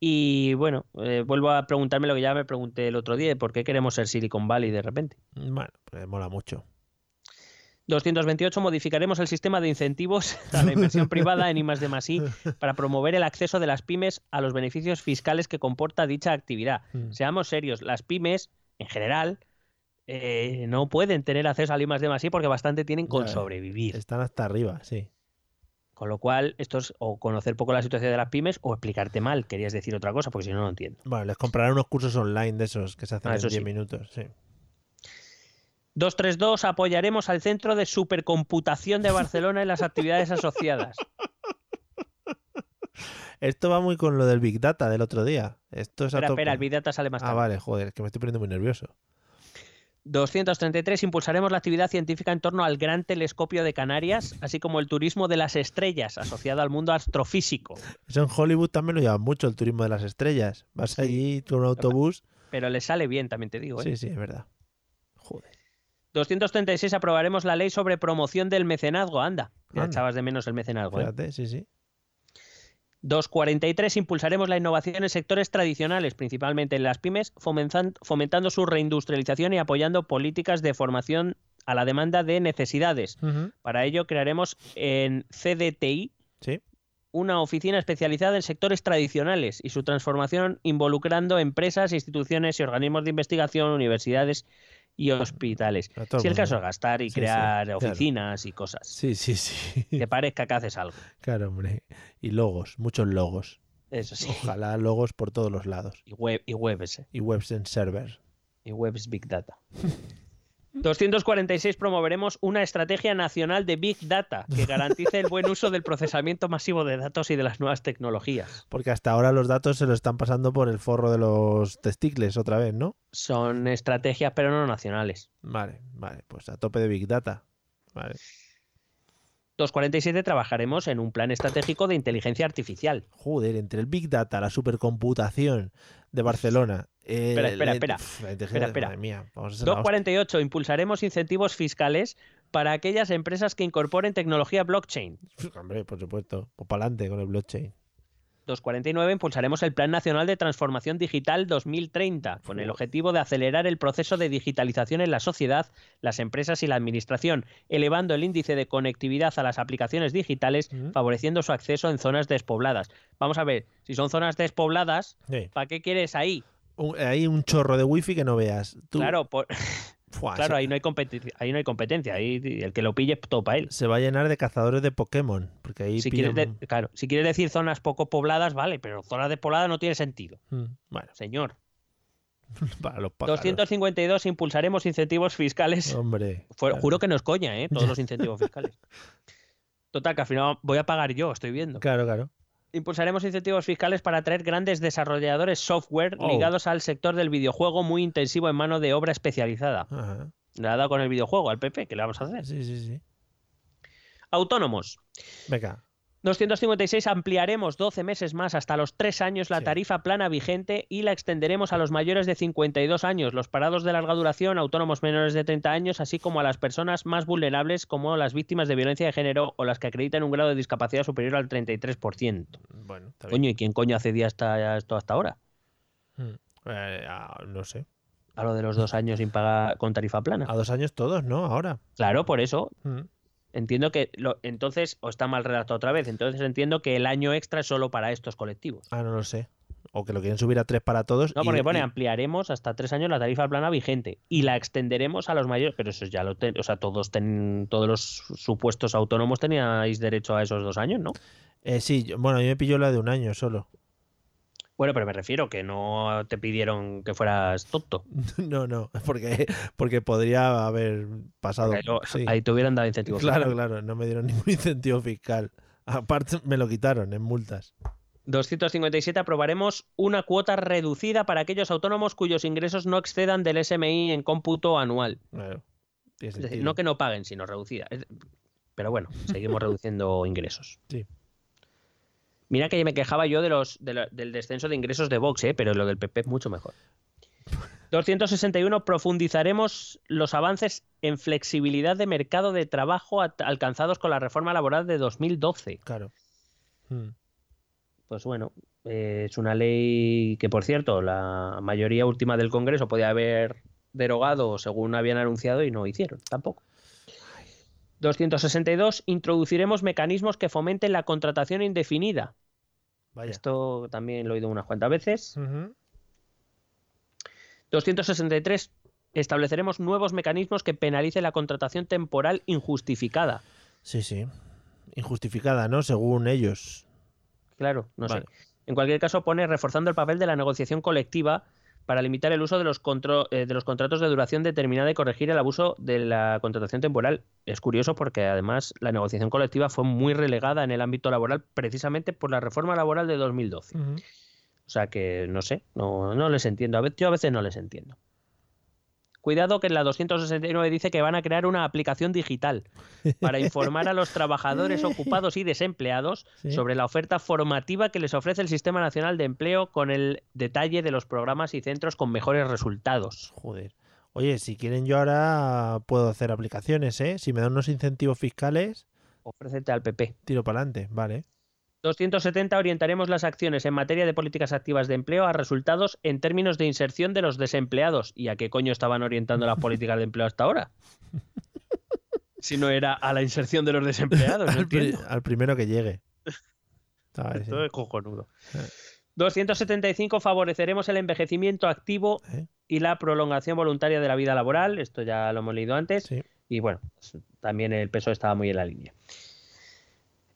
B: Y bueno, eh, vuelvo a preguntarme lo que ya me pregunté el otro día, ¿por qué queremos ser Silicon Valley de repente?
A: Bueno, pues mola mucho.
B: 228 modificaremos el sistema de incentivos (laughs) a la inversión (laughs) privada en I más I para promover el acceso de las pymes a los beneficios fiscales que comporta dicha actividad.
A: Mm.
B: Seamos serios, las pymes en general eh, no pueden tener acceso al I más I porque bastante tienen con
A: Ya,
B: sobrevivir.
A: Están hasta arriba, sí.
B: Con lo cual, esto es o conocer poco la situación de las pymes o explicarte mal. Querías decir otra cosa porque si no, no entiendo.
A: Bueno, les comprarán unos cursos online de esos que se hacen
B: Ah,
A: en
B: eso
A: 10
B: sí.
A: minutos. Sí.
B: 232 apoyaremos al Centro de Supercomputación de Barcelona en las actividades asociadas.
A: Esto va muy con lo del Big Data del otro día. Esto es
B: Espera, espera, el Big Data sale más
A: Ah,
B: tarde.
A: vale, joder, que me estoy poniendo muy nervioso.
B: 233. Impulsaremos la actividad científica en torno al Gran Telescopio de Canarias, así como el turismo de las estrellas asociado al mundo astrofísico.
A: Eso en Hollywood también lo llevan mucho, el turismo de las estrellas. Vas allí con un autobús.
B: Pero le sale bien, también te digo. ¿eh?
A: Sí, sí, es verdad. Joder.
B: 236. Aprobaremos la ley sobre promoción del mecenazgo. Anda, ya
A: Anda.
B: echabas de menos el mecenazgo. ¿eh?
A: Fíjate, sí, sí.
B: 243. Impulsaremos la innovación en sectores tradicionales, principalmente en las pymes, fomentan- fomentando su reindustrialización y apoyando políticas de formación a la demanda de necesidades. Para ello crearemos en CDTI
A: Sí.
B: una oficina especializada en sectores tradicionales y su transformación involucrando empresas, instituciones y organismos de investigación, universidades y hospitales. Si el caso es gastar y
A: Sí, sí,
B: crear
A: claro.
B: oficinas y cosas,
A: Sí, sí, sí.
B: que parezca que haces algo.
A: Claro, hombre. Y logos, muchos logos.
B: Eso sí.
A: Ojalá logos por todos los lados.
B: Y web y webs, eh,
A: Y webs en server.
B: y webs big data. (laughs) 246 promoveremos una estrategia nacional de Big Data que garantice el buen uso del procesamiento masivo de datos y de las nuevas tecnologías.
A: Porque hasta ahora los datos se lo están pasando por el forro de los testicles otra vez, ¿no?
B: Son estrategias pero no nacionales.
A: Vale, vale. Pues a tope de Big Data. Vale.
B: 247 trabajaremos en un plan estratégico de inteligencia artificial.
A: Joder, entre el Big Data, la supercomputación de Barcelona.
B: Espera, espera, espera. Espera, espera.
A: madre mía, vamos a ser la hostia.
B: 248 impulsaremos incentivos fiscales para aquellas empresas que incorporen tecnología blockchain.
A: Hombre, por supuesto. Pues para adelante con el blockchain.
B: 249 impulsaremos el Plan Nacional de Transformación Digital 2030, con el objetivo de acelerar el proceso de digitalización en la sociedad, las empresas y la administración, elevando el índice de conectividad a las aplicaciones digitales, favoreciendo su acceso en zonas despobladas. Vamos a ver, si son zonas despobladas,
A: Sí.
B: ¿para qué quieres ahí?
A: Hay un chorro de wifi que no veas. Tú-
B: Claro, por- (laughs)
A: Fua,
B: claro, ahí no hay competencia, ahí no hay competencia, ahí el que lo pille topa él.
A: se va a llenar de cazadores de Pokémon. Porque ahí
B: Si quieres, de- claro, si quieres decir zonas poco pobladas, vale, pero zonas despobladas no tiene sentido,
A: Mm, Bueno, (laughs)
B: señor.
A: para los pájaros.
B: 252 impulsaremos incentivos fiscales.
A: Hombre.
B: Fue-
A: claro.
B: Juro que no es coña, ¿eh? Todos (laughs) los incentivos fiscales. Total, que al final voy a pagar yo, estoy viendo.
A: Claro, claro.
B: Impulsaremos incentivos fiscales para atraer grandes desarrolladores software
A: Oh.
B: ligados al sector del videojuego muy intensivo en mano de obra especializada.
A: Ajá.
B: Le ha dado con el videojuego al PP, ¿qué le vamos a hacer?
A: Sí, sí, sí.
B: Autónomos.
A: Venga.
B: 256 ampliaremos 12 meses más hasta los 3 años la tarifa plana vigente y la extenderemos a los mayores de 52 años, los parados de larga duración, autónomos menores de 30 años, así como a las personas más vulnerables como las víctimas de violencia de género o las que acreditan un grado de discapacidad superior al 33%.
A: Bueno, está bien.
B: Coño, ¿y quién coño accedía hasta esto hasta ahora?
A: Mm. Eh, ah, no sé.
B: A lo de los dos años sin pagar con tarifa plana.
A: A dos años todos, ¿no? Ahora.
B: Claro, por eso
A: Mm.
B: Entiendo que lo- entonces, o está mal redactado otra vez, entonces entiendo que el año extra es solo para estos colectivos.
A: Ah, no lo sé. O que lo quieren subir a tres para todos.
B: No,
A: y-
B: porque pone
A: y-
B: ampliaremos hasta tres años la tarifa plana vigente y la extenderemos a los mayores. Pero eso ya lo ten- o sea, todos ten- todos los supuestos autónomos teníais derecho a esos dos años, ¿no?
A: Eh, sí, yo- bueno, mí me pilló la de un año solo.
B: Bueno, pero me refiero que no te pidieron que fueras tonto. (laughs)
A: no, no, porque, porque podría haber pasado.
B: Ahí, lo-
A: sí.
B: ahí te hubieran dado incentivos.
A: Claro,
B: fiscales.
A: claro, no me dieron (laughs) ningún incentivo fiscal. Aparte, me lo quitaron en multas.
B: 257 aprobaremos una cuota reducida para aquellos autónomos cuyos ingresos no excedan del SMI en cómputo anual.
A: Claro.
B: Es decir, no que no paguen, sino reducida. Pero bueno, seguimos reduciendo ingresos.
A: Sí.
B: Mira que me quejaba yo de los, de la- del descenso de ingresos de Vox, ¿eh? pero lo del PP es mucho mejor. (laughs) 261 profundizaremos los avances en flexibilidad de mercado de trabajo alcanzados con la reforma laboral de 2012.
A: Claro. Mm.
B: Pues bueno, eh, es una ley que, por cierto, la mayoría última del Congreso podía haber derogado según habían anunciado y no hicieron tampoco. 262. Introduciremos mecanismos que fomenten la contratación indefinida.
A: Vaya.
B: Esto también lo he oído unas cuantas veces.
A: Ujú.
B: 263. Estableceremos nuevos mecanismos que penalicen la contratación temporal injustificada.
A: Sí, sí. Injustificada, ¿no? Según ellos.
B: Claro, no
A: Vale.
B: sé. En cualquier caso, pone reforzando el papel de la negociación colectiva para limitar el uso de los, contro- eh, de los contratos de duración determinada y corregir el abuso de la contratación temporal. Es curioso porque además la negociación colectiva fue muy relegada en el ámbito laboral precisamente por la reforma laboral de 2012.
A: Ujú.
B: O sea que no sé, no, no les entiendo. A veces, yo a veces no les entiendo. Cuidado que en la 269 dice que van a crear una aplicación digital para informar a los trabajadores ocupados y desempleados (laughs)
A: Sí.
B: sobre la oferta formativa que les ofrece el Sistema Nacional de Empleo con el detalle de los programas y centros con mejores resultados.
A: Joder. Oye, si quieren yo ahora puedo hacer aplicaciones, ¿eh? Si me dan unos incentivos fiscales,
B: Ofrécete al PP.
A: tiro para adelante, vale.
B: 270 orientaremos las acciones en materia de políticas activas de empleo a resultados en términos de inserción de los desempleados. ¿Y a qué coño estaban orientando las políticas de empleo hasta ahora? (laughs) Si no era a la inserción de los desempleados, no
A: al, pri- al primero que llegue. ¿Sabes?
B: Esto es cojonudo.
A: Eh.
B: 275 favoreceremos el envejecimiento activo
A: ¿Eh?
B: y la prolongación voluntaria de la vida laboral. Esto ya lo hemos leído antes.
A: Sí.
B: Y bueno, también el peso estaba muy en la línea.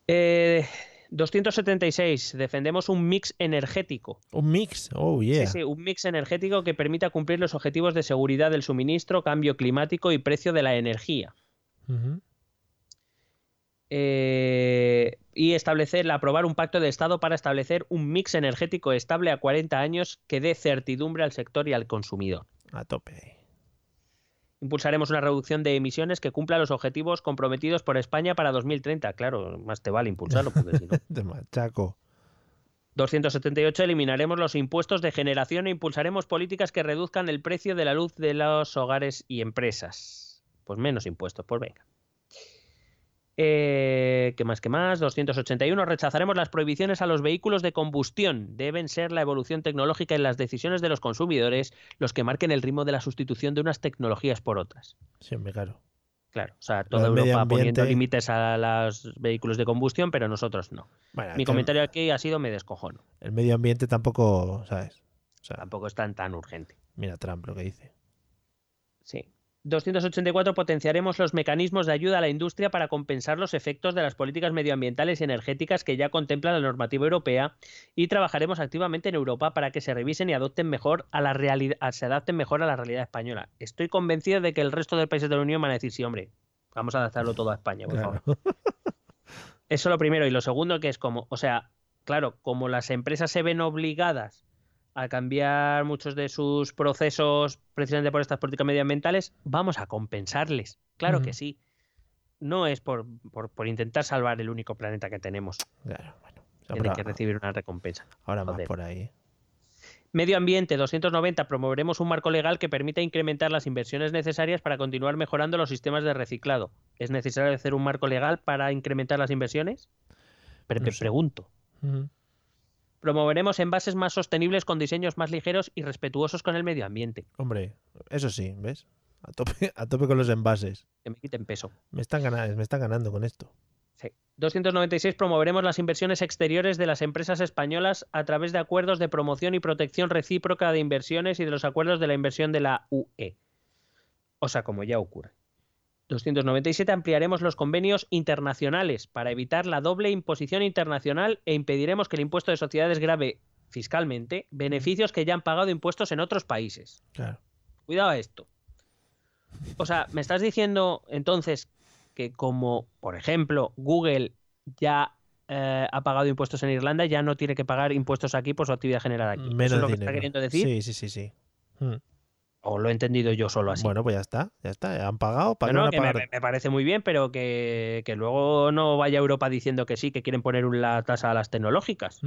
B: Eh, 276. Defendemos un mix energético.
A: Un mix, oh yeah.
B: Sí, sí, un mix energético que permita cumplir los objetivos de seguridad del suministro, cambio climático y precio de la energía. Eh, y establecer, aprobar un pacto de Estado para establecer un mix energético estable a 40 años que dé certidumbre al sector y al consumidor.
A: A tope.
B: Impulsaremos una reducción de emisiones que cumpla los objetivos comprometidos por España para 2030. Claro, más te vale impulsarlo, porque si no. (laughs)
A: De machaco.
B: 278 eliminaremos los impuestos de generación e impulsaremos políticas que reduzcan el precio de la luz de los hogares y empresas. Pues menos impuestos, pues venga. Eh, ¿Qué más? ¿Qué más? 281. Rechazaremos las prohibiciones a los vehículos de combustión. Deben ser la evolución tecnológica en las decisiones de los consumidores los que marquen el ritmo de la sustitución de unas tecnologías por otras.
A: Siempre claro.
B: Claro, o sea, toda Europa poniendo límites a los vehículos de combustión, pero nosotros no.
A: Bueno,
B: Mi comentario aquí ha sido me descojono.
A: El medio ambiente tampoco, ¿sabes? O sea,
B: Tampoco es tan, tan urgente.
A: mira Trump lo que dice.
B: Sí. 284 potenciaremos los mecanismos de ayuda a la industria para compensar los efectos de las políticas medioambientales y energéticas que ya contempla la normativa europea y trabajaremos activamente en Europa para que se revisen y adopten mejor a la realidad, se adapten mejor a la realidad española. Estoy convencido de que el resto de países de la Unión van a decir sí, hombre, vamos a adaptarlo todo a España, por
A: Claro.
B: favor. (laughs) Eso lo primero. Y lo segundo que es como, o sea, claro, como las empresas se ven obligadas a cambiar muchos de sus procesos precisamente por estas políticas medioambientales, vamos a compensarles. Claro que sí. No es por, por, por intentar salvar el único planeta que tenemos.
A: Claro, bueno.
B: Tienen que recibir una recompensa.
A: ahora más
B: joder.
A: por ahí.
B: Medio ambiente 290. Promoveremos un marco legal que permita incrementar las inversiones necesarias para continuar mejorando los sistemas de reciclado. ¿Es necesario hacer un marco legal para incrementar las inversiones?
A: No sé.
B: Pregunto. Promoveremos envases más sostenibles con diseños más ligeros y respetuosos con el medio ambiente.
A: Hombre, eso sí, ¿ves? A tope, (laughs) a tope con los envases.
B: Que me quiten peso.
A: Me están, ganando, me están ganando con esto.
B: Sí. 296. Promoveremos las inversiones exteriores de las empresas españolas a través de acuerdos de promoción y protección recíproca de inversiones y de los acuerdos de la inversión de la UE. O sea, como ya ocurre. 297. Ampliaremos los convenios internacionales para evitar la doble imposición internacional e impediremos que el impuesto de sociedades grave fiscalmente beneficios que ya han pagado impuestos en otros países.
A: Claro.
B: Cuidado a esto. O sea, me estás diciendo entonces que como, por ejemplo, Google ya eh, ha pagado impuestos en Irlanda, ya no tiene que pagar impuestos aquí por su actividad general aquí. ¿Eso
A: Menos
B: es lo que está queriendo decir?
A: Sí, sí, sí, sí. Mm.
B: ¿O lo he entendido yo solo así?
A: Bueno, pues ya está, ya está. Han pagado, ¿para van a
B: que me, parece muy bien, pero que, que luego no vaya Europa diciendo que sí, que quieren poner un- la tasa a las tecnológicas.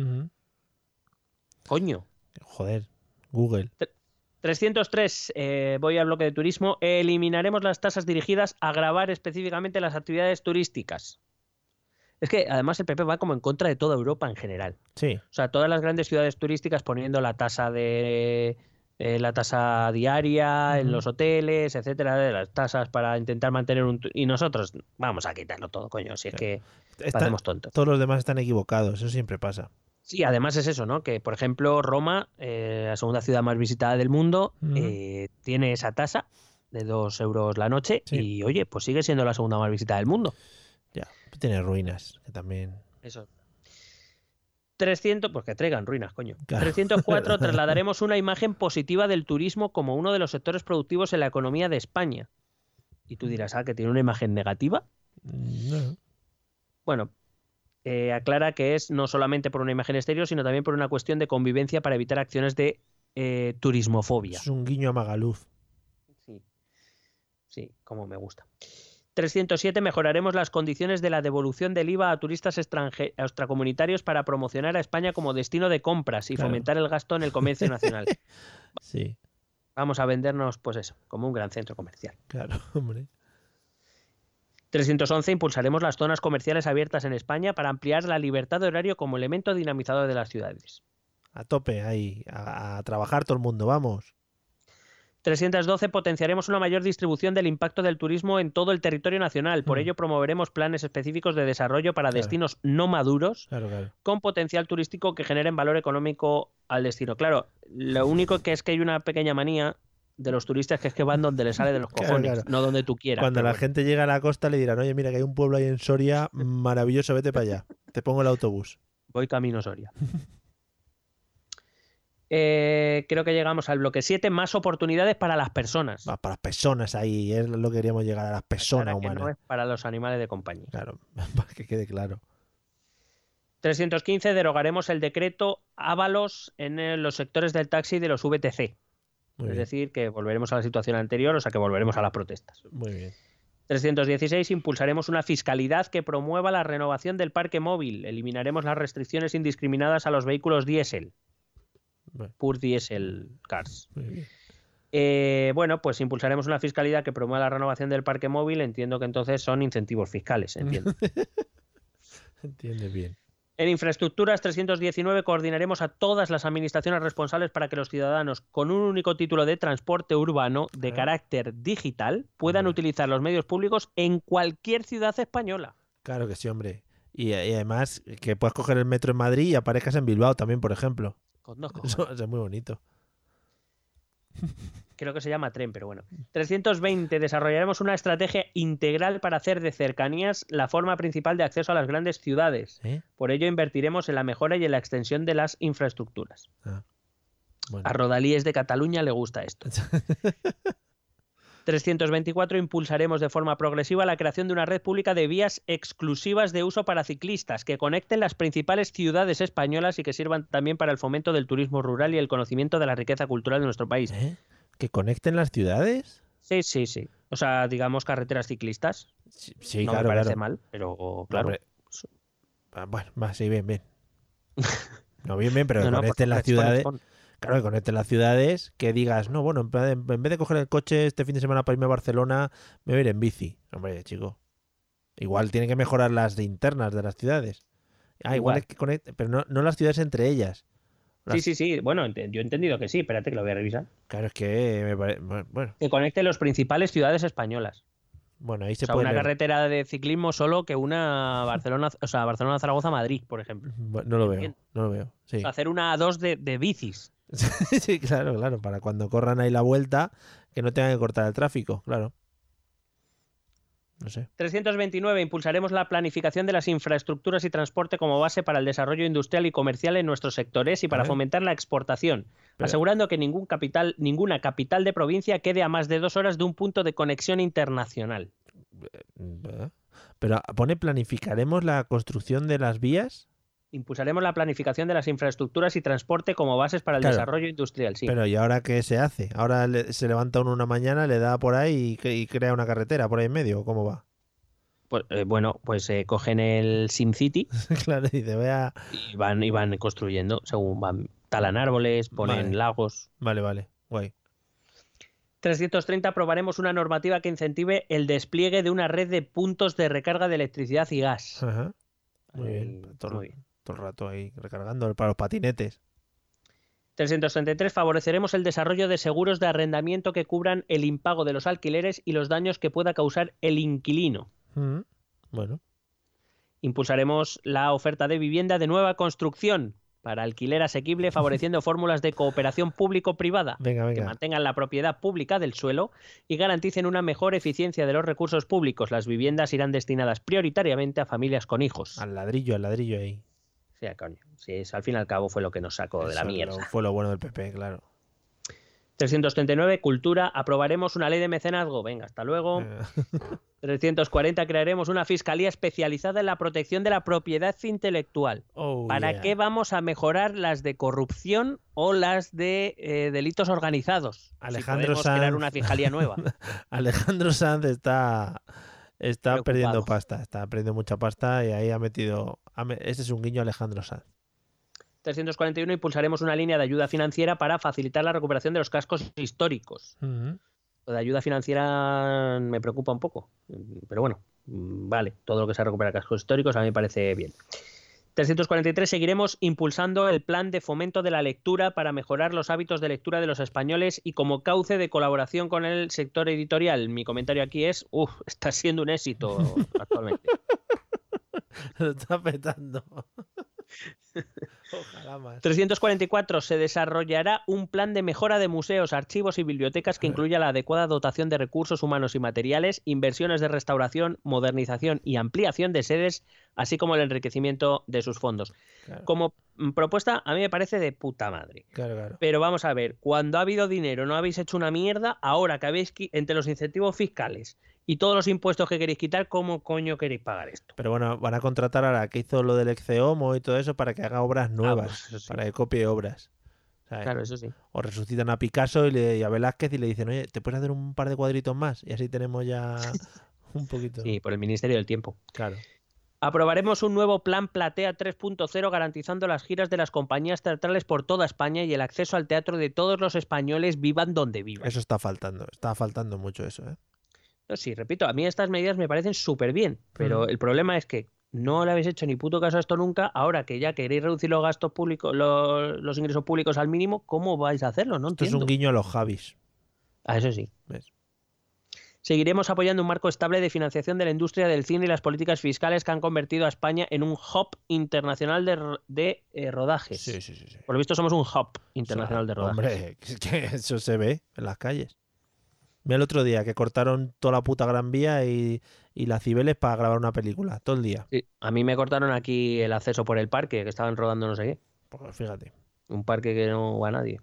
B: Coño.
A: Joder, Google.
B: 303, eh, voy al bloque de turismo. Eliminaremos las tasas dirigidas a grabar específicamente las actividades turísticas. Es que además el PP va como en contra de toda Europa en general.
A: Sí,
B: O sea, todas las grandes ciudades turísticas poniendo la tasa de eh, la tasa diaria en los hoteles, etcétera, de las tasas para intentar mantener un y nosotros vamos a quitarlo todo, coño, si es que hacemos tontos.
A: todos los demás están equivocados, eso siempre pasa.
B: Sí, además es eso, ¿no? Que, por ejemplo, Roma, eh, la segunda ciudad más visitada del mundo, eh, tiene esa tasa de dos euros la noche
A: Sí.
B: y, oye, pues sigue siendo la segunda más visitada del mundo.
A: Ya, tiene ruinas, que también.
B: Eso. 300, pues que traigan ruinas, coño.
A: Claro.
B: 304, (laughs) trasladaremos una imagen positiva del turismo como uno de los sectores productivos en la economía de España. Y tú dirás, ah, que tiene una imagen negativa.
A: Mm, No.
B: Bueno, eh, aclara que es no solamente por una imagen exterior, sino también por una cuestión de convivencia para evitar acciones de eh, turismofobia.
A: Es un guiño a Magaluf.
B: Sí. Sí, como me gusta. 307 mejoraremos las condiciones de la devolución del IVA a turistas extracomunitarios para promocionar a España como destino de compras y fomentar el gasto en el comercio nacional. (laughs)
A: sí.
B: Vamos a vendernos, pues eso, como un gran centro comercial.
A: Claro, (laughs) hombre.
B: 311 impulsaremos las zonas comerciales abiertas en España para ampliar la libertad de horario como elemento dinamizador de las ciudades.
A: A tope, ahí, a trabajar todo el mundo, vamos.
B: 312 potenciaremos una mayor distribución del impacto del turismo en todo el territorio nacional. Por mm. ello promoveremos planes específicos de desarrollo para destinos no maduros con potencial turístico que generen valor económico al destino. Claro, lo único que es que hay una pequeña manía de los turistas que es que van donde les sale de los (laughs) cojones, no donde tú quieras.
A: Cuando la gente llega a la costa le dirán, oye, mira que hay un pueblo ahí en Soria (laughs) maravilloso, vete para allá. Te pongo el autobús.
B: Voy camino Soria. (laughs) Eh, creo que llegamos al bloque 7, más oportunidades para las personas.
A: para las personas ahí, es lo que queríamos llegar a las personas humanas.
B: no es para los animales de compañía.
A: Claro, (laughs) para que quede claro.
B: 315, derogaremos el decreto Ábalos en los sectores del taxi de los VTC. es decir, que volveremos a la situación anterior, o sea que volveremos a las protestas.
A: Muy bien.
B: 316. Impulsaremos una fiscalidad que promueva la renovación del parque móvil. Eliminaremos las restricciones indiscriminadas a los vehículos diésel. Pur Diesel Cars. Eh, bueno, pues impulsaremos una fiscalidad que promueva la renovación del parque móvil. Entiendo que entonces son incentivos fiscales, entiendo. (laughs)
A: Entiende bien.
B: En infraestructuras 319 coordinaremos a todas las administraciones responsables para que los ciudadanos con un único título de transporte urbano de carácter digital puedan utilizar los medios públicos en cualquier ciudad española.
A: Claro que sí, hombre. Y, y, además que puedas coger el metro en Madrid y aparezcas en Bilbao también, por ejemplo. Eso, es muy bonito.
B: Creo que se llama tren, pero bueno. 320. Desarrollaremos una estrategia integral para hacer de cercanías la forma principal de acceso a las grandes ciudades. ¿Eh? Por ello invertiremos en la mejora y en la extensión de las infraestructuras. Ah, a Rodalíes de Cataluña le gusta esto. (laughs) 324 impulsaremos de forma progresiva la creación de una red pública de vías exclusivas de uso para ciclistas que conecten las principales ciudades españolas y que sirvan también para el fomento del turismo rural y el conocimiento de la riqueza cultural de nuestro país.
A: ¿Eh? ¿Que conecten las ciudades?
B: Sí, sí, sí. O sea, digamos carreteras ciclistas.
A: Sí,
B: no
A: claro.
B: Me parece mal, pero claro.
A: Ah, bueno, sí, bien, bien. (laughs) No, bien, bien, pero conecten las ciudades. Claro, que conecte las ciudades, que digas, no, bueno, en vez de coger el coche este fin de semana para irme a Barcelona, me voy a ir en bici. Hombre, chico. Igual tienen que mejorar las internas de las ciudades. Ah, igual, es que conecte, pero no, las ciudades entre ellas.
B: Sí, sí, sí. Bueno, yo he entendido que sí. Espérate que lo voy a revisar.
A: Claro, es que me parece. Bueno.
B: Que conecte las principales ciudades españolas.
A: Bueno, ahí se
B: o sea, una carretera de ciclismo solo que una Barcelona, o sea, Barcelona, Zaragoza, Madrid, por ejemplo.
A: no lo veo, no lo veo. Sí.
B: hacer una A2 de, de bicis. (laughs)
A: sí, claro, claro, para cuando corran ahí la vuelta, que no tengan que cortar el tráfico, claro. No sé.
B: 329. Impulsaremos la planificación de las infraestructuras y transporte como base para el desarrollo industrial y comercial en nuestros sectores y para fomentar la exportación, asegurando que ningún capital, ninguna capital de provincia quede a más de dos horas de un punto de conexión internacional.
A: Eh, Pero pone planificaremos la construcción de las vías.
B: Impulsaremos la planificación de las infraestructuras y transporte como bases para el desarrollo industrial, sí.
A: Pero ¿y ahora qué se hace? ¿Ahora se levanta uno una mañana, le da por ahí y, crea una carretera por ahí en medio? ¿Cómo va?
B: Pues, eh, bueno, pues eh, cogen el SimCity (laughs)
A: claro, y, vea...
B: y, van, y van construyendo, según van, talan árboles, ponen lagos.
A: Vale, vale, guay.
B: 330 aprobaremos una normativa que incentive el despliegue de una red de puntos de recarga de electricidad y gas.
A: Ajá. Muy, bien. muy bien todo el rato ahí recargando para los patinetes.
B: 333 favoreceremos el desarrollo de seguros de arrendamiento que cubran el impago de los alquileres y los daños que pueda causar el inquilino.
A: Mm, bueno.
B: Impulsaremos la oferta de vivienda de nueva construcción para alquiler asequible, favoreciendo (laughs) fórmulas de cooperación público-privada que mantengan la propiedad pública del suelo y garanticen una mejor eficiencia de los recursos públicos. Las viviendas irán destinadas prioritariamente a familias con hijos.
A: Al ladrillo, al ladrillo ahí.
B: Sí, coño. Sí, al fin y al cabo fue lo que nos sacó de la mierda.
A: fue lo bueno del PP, claro.
B: 339, cultura, aprobaremos una ley de mecenazgo. Venga, hasta luego. (laughs) 340 crearemos una fiscalía especializada en la protección de la propiedad intelectual.
A: Oh,
B: ¿Para
A: yeah.
B: qué vamos a mejorar las de corrupción o las de eh, delitos organizados?
A: Alejandro
B: si podemos
A: Sanz.
B: crear una fiscalía nueva. (laughs)
A: Alejandro Sanz está, está
B: Preocupado.
A: perdiendo pasta, está perdiendo mucha pasta y ahí ha metido... Ese es un guiño Alejandro Sanz.
B: 341 impulsaremos una línea de ayuda financiera para facilitar la recuperación de los cascos históricos. Lo de ayuda financiera me preocupa un poco, pero bueno, vale, todo lo que sea recuperar cascos históricos a mí me parece bien. 343 seguiremos impulsando el plan de fomento de la lectura para mejorar los hábitos de lectura de los españoles y como cauce de colaboración con el sector editorial. Mi comentario aquí es, uff, está siendo un éxito actualmente. (laughs)
A: Lo está petando. (laughs) Ojalá más.
B: 344. Se desarrollará un plan de mejora de museos, archivos y bibliotecas que incluya la adecuada dotación de recursos humanos y materiales, inversiones de restauración, modernización y ampliación de sedes, así como el enriquecimiento de sus fondos.
A: Claro,
B: Como mm, propuesta, a mí me parece de puta madre.
A: claro, claro.
B: Pero vamos a ver, cuando ha habido dinero no habéis hecho una mierda, ahora que habéis entre los incentivos fiscales y todos los impuestos que queréis quitar, ¿cómo coño queréis pagar esto?
A: Pero bueno, van a contratar a la que hizo lo del Exceomo y todo eso para que haga obras nuevas,
B: pues sí.
A: para que copie obras. ¿sabes?
B: Claro, eso sí.
A: O resucitan a Picasso y, le- y a Velázquez y le dicen, oye, ¿te puedes hacer un par de cuadritos más? Y así tenemos ya (laughs) un poquito.
B: Sí, por el Ministerio del Tiempo.
A: Claro.
B: Aprobaremos un nuevo plan Platea 3.0 garantizando las giras de las compañías teatrales por toda España y el acceso al teatro de todos los españoles vivan donde vivan.
A: Eso está faltando, está faltando mucho eso, ¿eh?
B: No, sí, repito, a mí estas medidas me parecen súper bien, pero
A: Mm.
B: el problema es que no le habéis hecho ni puto caso a esto nunca. Ahora que ya queréis reducir los gastos públicos, los, los ingresos públicos al mínimo, ¿cómo vais a hacerlo? No
A: Esto es un guiño a los Javis.
B: Ah, eso sí.
A: ¿ves?
B: Seguiremos apoyando un marco estable de financiación de la industria del cine y las políticas fiscales que han convertido a España en un hub internacional de, eh, rodajes.
A: Sí, sí, sí. sí.
B: Por lo visto somos un hub internacional
A: O sea,
B: de rodajes.
A: Hombre, (laughs) que eso se ve en las calles. Mira el otro día que cortaron toda la puta Gran Vía y, y las Cibeles para grabar una película, todo el día.
B: Sí, A mí me cortaron aquí el acceso por el parque, que estaban rodando no sé qué.
A: Pues fíjate.
B: Un parque que no va nadie.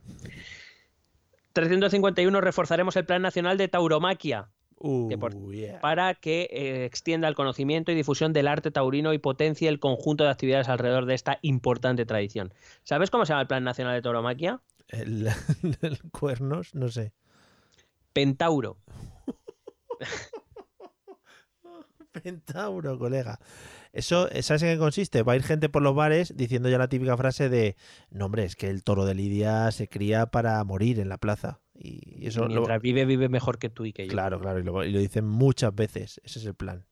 B: 351 reforzaremos el Plan Nacional de Tauromaquia
A: Uh,
B: Que por-
A: yeah.
B: para que eh, extienda el conocimiento y difusión del arte taurino y potencie el conjunto de actividades alrededor de esta importante tradición. ¿Sabes cómo se llama el Plan Nacional de Tauromaquia?
A: El, (laughs) el cuernos, no sé.
B: Pentauro. (laughs)
A: Pentauro, colega. Eso, ¿sabes en qué consiste? Va a ir gente por los bares diciendo ya la típica frase de no, hombre, es que el toro de Lidia se cría para morir en la plaza. Y eso
B: Mientras vive, vive mejor que tú y que yo.
A: Claro, claro, y lo, y lo dicen muchas veces. Ese es el plan.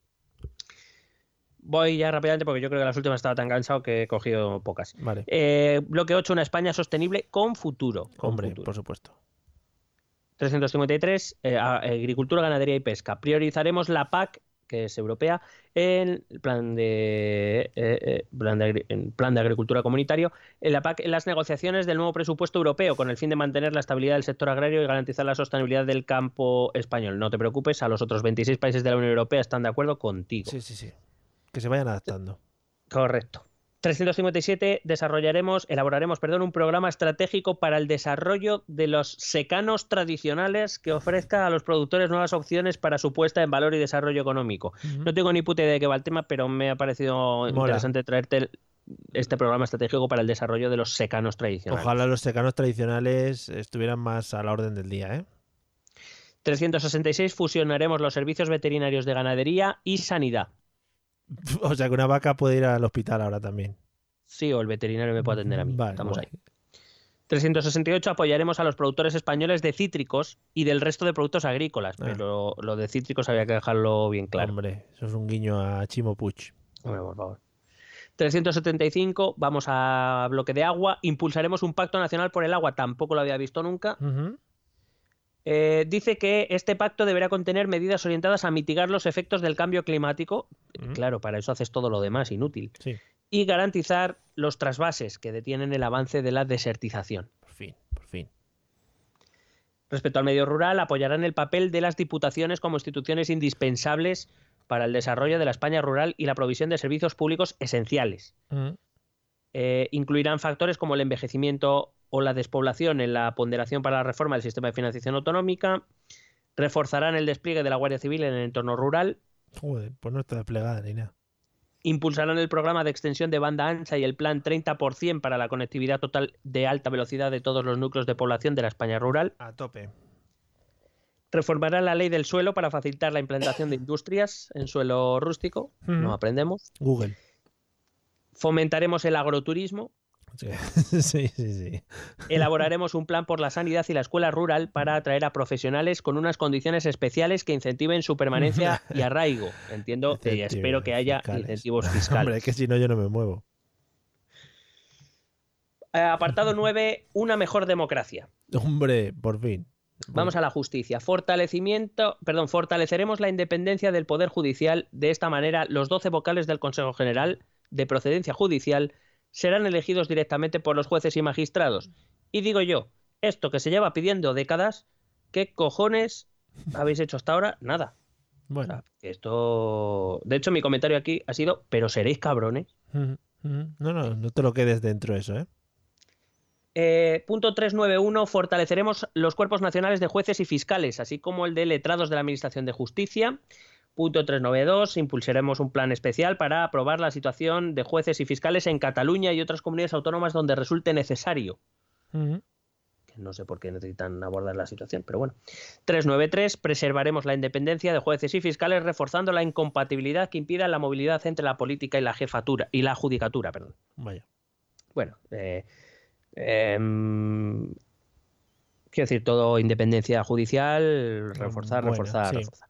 B: Voy ya rápidamente porque yo creo que las últimas estaba tan cansado que he cogido pocas.
A: Vale.
B: Eh, bloque 8, una España sostenible con futuro. Con
A: Hombre,
B: futuro.
A: por supuesto.
B: 353, eh, agricultura, ganadería y pesca. Priorizaremos la PAC, que es europea, en el plan de, eh, eh, plan de, plan de agricultura comunitario, en la PAC en las negociaciones del nuevo presupuesto europeo, con el fin de mantener la estabilidad del sector agrario y garantizar la sostenibilidad del campo español. No te preocupes, a los otros 26 países de la Unión Europea están de acuerdo contigo.
A: Sí, sí, sí. Que se vayan adaptando.
B: Correcto. 357 desarrollaremos, elaboraremos, perdón, un programa estratégico para el desarrollo de los secanos tradicionales que ofrezca a los productores nuevas opciones para su puesta en valor y desarrollo económico. No tengo ni puta idea de qué va el tema, pero me ha parecido interesante traerte el- este programa estratégico para el desarrollo de los secanos tradicionales.
A: Ojalá los secanos tradicionales estuvieran más a la orden del día, ¿eh?
B: 366 fusionaremos los servicios veterinarios de ganadería y sanidad. (laughs)
A: O sea que una vaca puede ir al hospital ahora también.
B: Sí, o el veterinario me puede atender a mí.
A: Vale,
B: Estamos
A: guay.
B: ahí. 368 apoyaremos a los productores españoles de cítricos y del resto de productos agrícolas,
A: Ah.
B: pero lo de cítricos había que dejarlo bien claro.
A: Hombre, eso es un guiño a Chimo Puch.
B: Hombre, por favor. 375, vamos a bloque de agua. Impulsaremos un pacto nacional por el agua. Tampoco lo había visto nunca.
A: Ujú.
B: Eh, dice que este pacto deberá contener medidas orientadas a mitigar los efectos del cambio climático. Claro, para eso haces todo lo demás, inútil.
A: Sí,
B: Y garantizar los trasvases que detienen el avance de la desertización.
A: por fin, por fin.
B: Respecto al medio rural, apoyarán el papel de las diputaciones como instituciones indispensables para el desarrollo de la España rural y la provisión de servicios públicos esenciales. Eh, incluirán factores como el envejecimiento o la despoblación en la ponderación para la reforma del sistema de financiación autonómica, reforzarán el despliegue de la Guardia Civil en el entorno rural,
A: Joder, pues no está desplegada ni nada.
B: Impulsarán el programa de extensión de banda ancha y el plan 30% para la conectividad total de alta velocidad de todos los núcleos de población de la España rural.
A: A tope.
B: Reformará la ley del suelo para facilitar la implantación de industrias en suelo rústico. No aprendemos.
A: Google.
B: Fomentaremos el agroturismo. (laughs)
A: Sí, sí, sí.
B: Elaboraremos un plan por la sanidad y la escuela rural para atraer a profesionales con unas condiciones especiales que incentiven su permanencia (laughs) y arraigo. Entiendo y espero que haya
A: fiscales.
B: incentivos (laughs) fiscales.
A: Hombre, es que si no yo no me muevo.
B: Eh, apartado 9. Una mejor democracia.
A: Hombre, por fin.
B: Vamos a la justicia. Fortalecimiento, perdón, fortaleceremos la independencia del Poder Judicial. De esta manera, los 12 vocales del Consejo General de procedencia judicial serán elegidos directamente por los jueces y magistrados. Y digo yo, esto que se lleva pidiendo décadas, ¿qué cojones habéis hecho hasta ahora? Nada. O
A: Bueno.
B: sea, que esto. De hecho, mi comentario aquí ha sido, pero seréis cabrones.
A: No, no, no te lo quedes dentro eso, ¿eh?
B: Eh, punto 391. Fortaleceremos los cuerpos nacionales de jueces y fiscales, así como el de letrados de la Administración de Justicia. Punto 392. Impulsaremos un plan especial para aprobar la situación de jueces y fiscales en Cataluña y otras comunidades autónomas donde resulte necesario. No sé por qué necesitan abordar la situación, pero bueno. 393. Preservaremos la independencia de jueces y fiscales, reforzando la incompatibilidad que impida la movilidad entre la política y la jefatura y la judicatura, perdón.
A: Vaya.
B: Bueno, eh, em, quiero decir, todo independencia judicial, reforzar,
A: Bueno,
B: reforzar,
A: sí.
B: reforzar.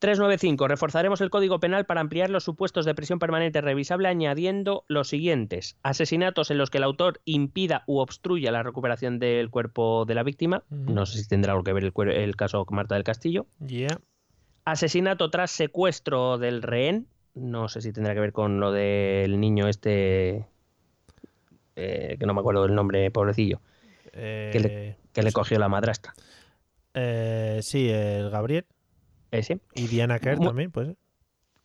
B: 395. Reforzaremos el Código Penal para ampliar los supuestos de prisión permanente revisable añadiendo los siguientes. Asesinatos en los que el autor impida u obstruya la recuperación del cuerpo de la víctima. No sé si tendrá algo que ver el, el caso Marta del Castillo.
A: Yeah.
B: Asesinato tras secuestro del rehén. No sé si tendrá que ver con lo del niño este... eh, que no me acuerdo del nombre, pobrecillo.
A: Eh,
B: Que le cogió la madrastra.
A: eh, sí, el Gabriel.
B: Ese.
A: Y Diana Kerr
B: Mu-
A: también, pues.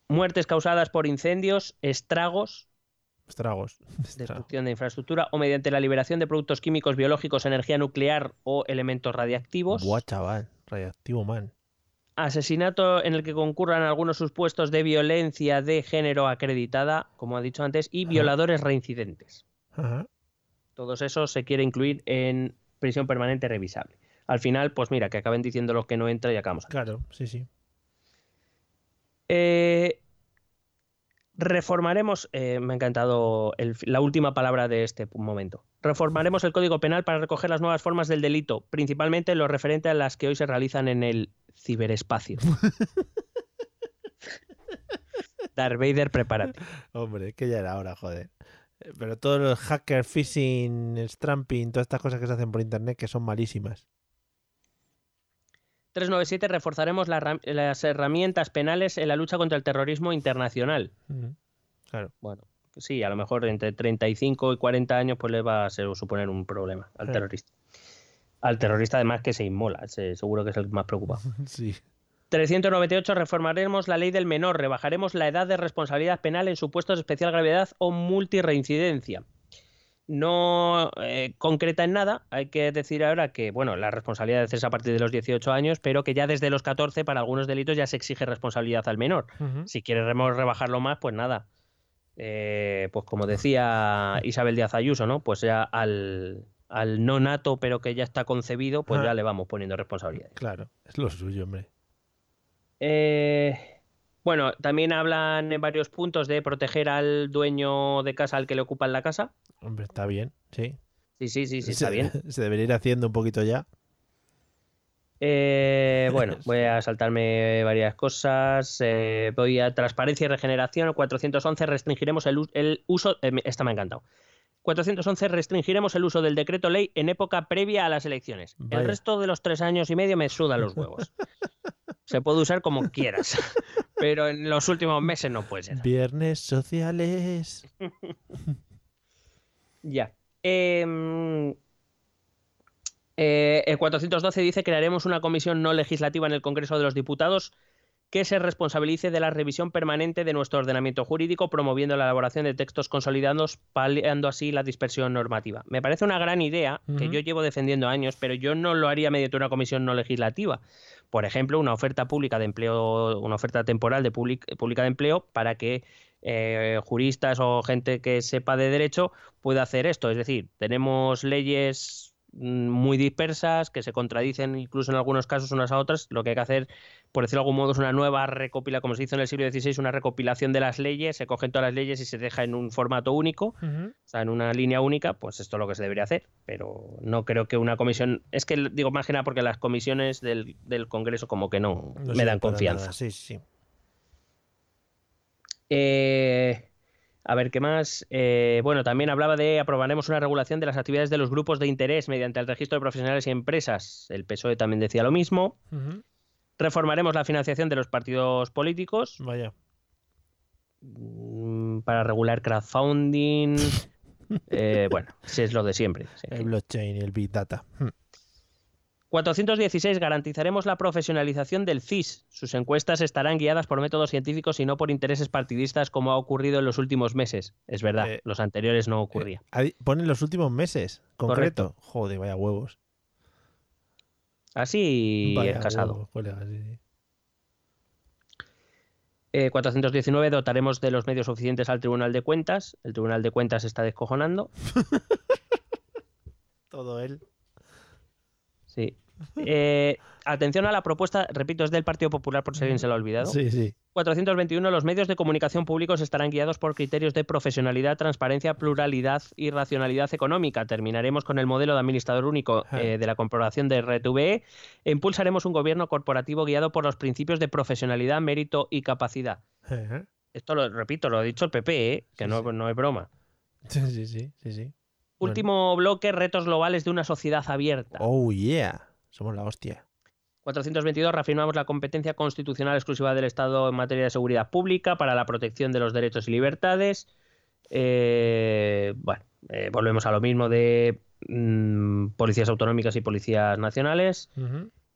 B: Muertes causadas por incendios, estragos, (laughs)
A: Estragos.
B: Destrucción de infraestructura o mediante la liberación de productos químicos, biológicos, energía nuclear o elementos radiactivos.
A: Buah, chaval. Radiactivo, man.
B: Asesinato en el que concurran algunos supuestos de violencia de género acreditada, como ha dicho antes, y
A: Ajá.
B: violadores reincidentes.
A: Ajá.
B: Todos esos se quiere incluir en prisión permanente revisable. Al final, pues mira, que acaben diciendo los que no entra y acabamos.
A: Claro, sí, sí.
B: Eh, reformaremos, eh, me ha encantado el- la última palabra de este momento. Reformaremos el Código Penal para recoger las nuevas formas del delito, principalmente lo referente a las que hoy se realizan en el ciberespacio. (laughs) Darth Vader, prepárate.
A: Hombre, que ya era hora, joder. Pero todos los hackers, phishing, stramping, todas estas cosas que se hacen por internet que son malísimas.
B: 397 reforzaremos la las herramientas penales en la lucha contra el terrorismo internacional.
A: Claro.
B: Bueno, sí, a lo mejor entre 35 y 40 años pues le va a ser- suponer un problema al terrorista. Al terrorista además que se inmola, se- seguro que es el más preocupado. (laughs)
A: Sí.
B: 398 reformaremos la ley del menor, rebajaremos la edad de responsabilidad penal en supuestos de especial gravedad o multireincidencia. No eh, concreta en nada, hay que decir ahora que, bueno, la responsabilidad es a partir de los 18 años, pero que ya desde los 14 para algunos delitos ya se exige responsabilidad al menor. Si queremos rebajarlo más, pues nada. Eh, pues como decía Isabel Díaz Ayuso, ¿no? Pues ya al, al no nato, pero que ya está concebido, pues
A: Ah.
B: ya le vamos poniendo responsabilidades.
A: Claro, es lo suyo, hombre.
B: Eh, bueno, también hablan en varios puntos de proteger al dueño de casa al que le ocupan la casa.
A: Hombre, está bien, sí.
B: Sí, sí, sí, sí,
A: se,
B: está bien. (laughs)
A: Se debería ir haciendo un poquito ya.
B: Eh, bueno, (laughs) voy a saltarme varias cosas. Eh, voy a transparencia y regeneración. 411 restringiremos el, us- el uso. eh, esta me ha encantado. 411 restringiremos el uso del decreto ley en época previa a las elecciones.
A: Vaya.
B: El resto de los tres años y medio me sudan los huevos. (laughs) Se puede usar como quieras, pero en los últimos meses no puede ser.
A: Viernes sociales. (laughs)
B: Ya. Em, eh, el 412 dice crearemos una comisión no legislativa en el Congreso de los Diputados que se responsabilice de la revisión permanente de nuestro ordenamiento jurídico, promoviendo la elaboración de textos consolidados, paliando así la dispersión normativa. Me parece una gran idea que yo llevo defendiendo años, pero yo no lo haría mediante una comisión no legislativa, por ejemplo, una oferta pública de empleo, una oferta temporal de pública de empleo para que eh, juristas o gente que sepa de derecho pueda hacer esto. Es decir, tenemos leyes muy dispersas, que se contradicen incluso en algunos casos unas a otras. Lo que hay que hacer, por decirlo de algún modo, es una nueva recopilación, como se hizo en el siglo XVI, una recopilación de las leyes, se cogen todas las leyes y se deja en un formato único, o sea, en una línea única, pues esto es lo que se debería hacer. Pero no creo que una comisión, es que digo más que nada porque las comisiones del, Congreso como que no, me dan confianza.
A: Sí, sí.
B: Eh, a ver, ¿qué más? Eh, bueno, también hablaba de aprobaremos una regulación de las actividades de los grupos de interés mediante el registro de profesionales y empresas. El PSOE también decía lo mismo. Reformaremos la financiación de los partidos políticos.
A: Vaya.
B: Mm, para regular crowdfunding. (laughs) Eh, bueno, si es lo de siempre.
A: El blockchain y el big data. Hmm.
B: 416. Garantizaremos la profesionalización del CIS. Sus encuestas estarán guiadas por métodos científicos y no por intereses partidistas como ha ocurrido en los últimos meses. Es verdad, eh, los anteriores no ocurría.
A: Eh, ponen los últimos meses, concreto. Joder, vaya huevos.
B: Así vaya casado. 419 eh, dotaremos de los medios suficientes al Tribunal de Cuentas. El Tribunal de Cuentas está descojonando. (laughs)
A: Todo él.
B: Sí. (laughs) Eh, atención a la propuesta, repito, es del Partido Popular por si alguien se lo ha olvidado.
A: Sí, sí.
B: 421. Los medios de comunicación públicos estarán guiados por criterios de profesionalidad, transparencia, pluralidad y racionalidad económica. Terminaremos con el modelo de administrador único eh, de la comprobación de RTVE e impulsaremos un gobierno corporativo guiado por los principios de profesionalidad, mérito y capacidad. Esto lo repito, lo ha dicho el PP, ¿eh? que no, no es broma.
A: Sí, sí, sí, sí,
B: Último bloque, retos globales de una sociedad abierta.
A: Oh, yeah. Somos la hostia.
B: 422. Reafirmamos la competencia constitucional exclusiva del Estado en materia de seguridad pública para la protección de los derechos y libertades. Eh, bueno, eh, volvemos a lo mismo de mm, policías autonómicas y policías nacionales.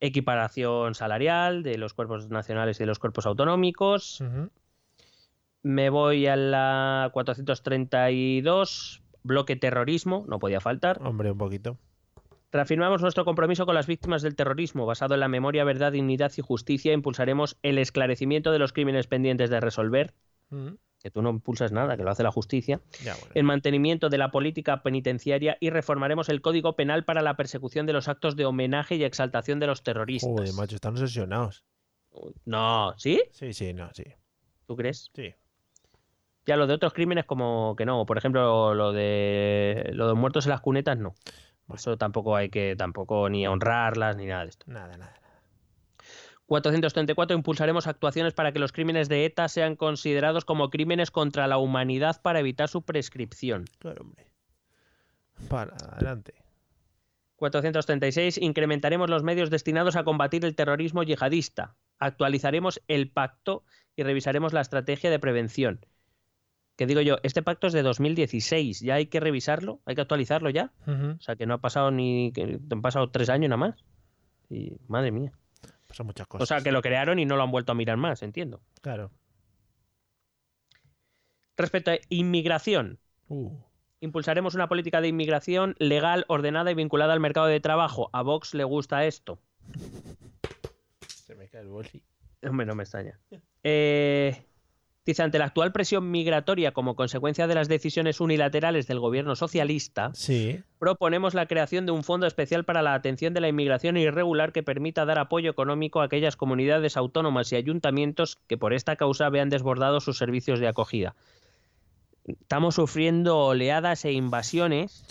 B: Equiparación salarial de los cuerpos nacionales y de los cuerpos autonómicos. Me voy a la 432 bloque terrorismo, no podía faltar.
A: Hombre, un poquito.
B: Reafirmamos nuestro compromiso con las víctimas del terrorismo, basado en la memoria, verdad, dignidad y justicia. Impulsaremos el esclarecimiento de los crímenes pendientes de resolver. Mm. Que tú no impulsas nada, que lo hace la justicia. El mantenimiento de la política penitenciaria y reformaremos el Código Penal para la persecución de los actos de homenaje y exaltación de los terroristas.
A: Joder, macho, están obsesionados.
B: No, ¿sí?
A: Sí, sí, no, sí.
B: ¿Tú crees?
A: Sí.
B: Ya lo de otros crímenes como que no, por ejemplo, lo de los muertos en las cunetas no. Eso tampoco hay que tampoco ni honrarlas ni nada de esto.
A: Nada, nada.
B: 434 impulsaremos actuaciones para que los crímenes de ETA sean considerados como crímenes contra la humanidad para evitar su prescripción.
A: Claro, hombre. Para adelante.
B: 436 incrementaremos los medios destinados a combatir el terrorismo yihadista. Actualizaremos el pacto y revisaremos la estrategia de prevención que digo yo, este pacto es de 2016, ya hay que revisarlo, hay que actualizarlo ya. O sea, que no ha pasado ni, que han pasado tres años nada más. Y madre mía.
A: Pasan muchas cosas.
B: O sea, que lo crearon y no lo han vuelto a mirar más, entiendo.
A: Claro.
B: Respecto a inmigración.
A: Uh.
B: Impulsaremos una política de inmigración legal, ordenada y vinculada al mercado de trabajo. A Vox le gusta esto. (laughs)
A: Se me cae el boli.
B: Hombre, no me extraña. Eh, Dice, ante la actual presión migratoria como consecuencia de las decisiones unilaterales del gobierno socialista, proponemos la creación de un fondo especial para la atención de la inmigración irregular que permita dar apoyo económico a aquellas comunidades autónomas y ayuntamientos que por esta causa vean desbordados sus servicios de acogida. Estamos sufriendo oleadas e invasiones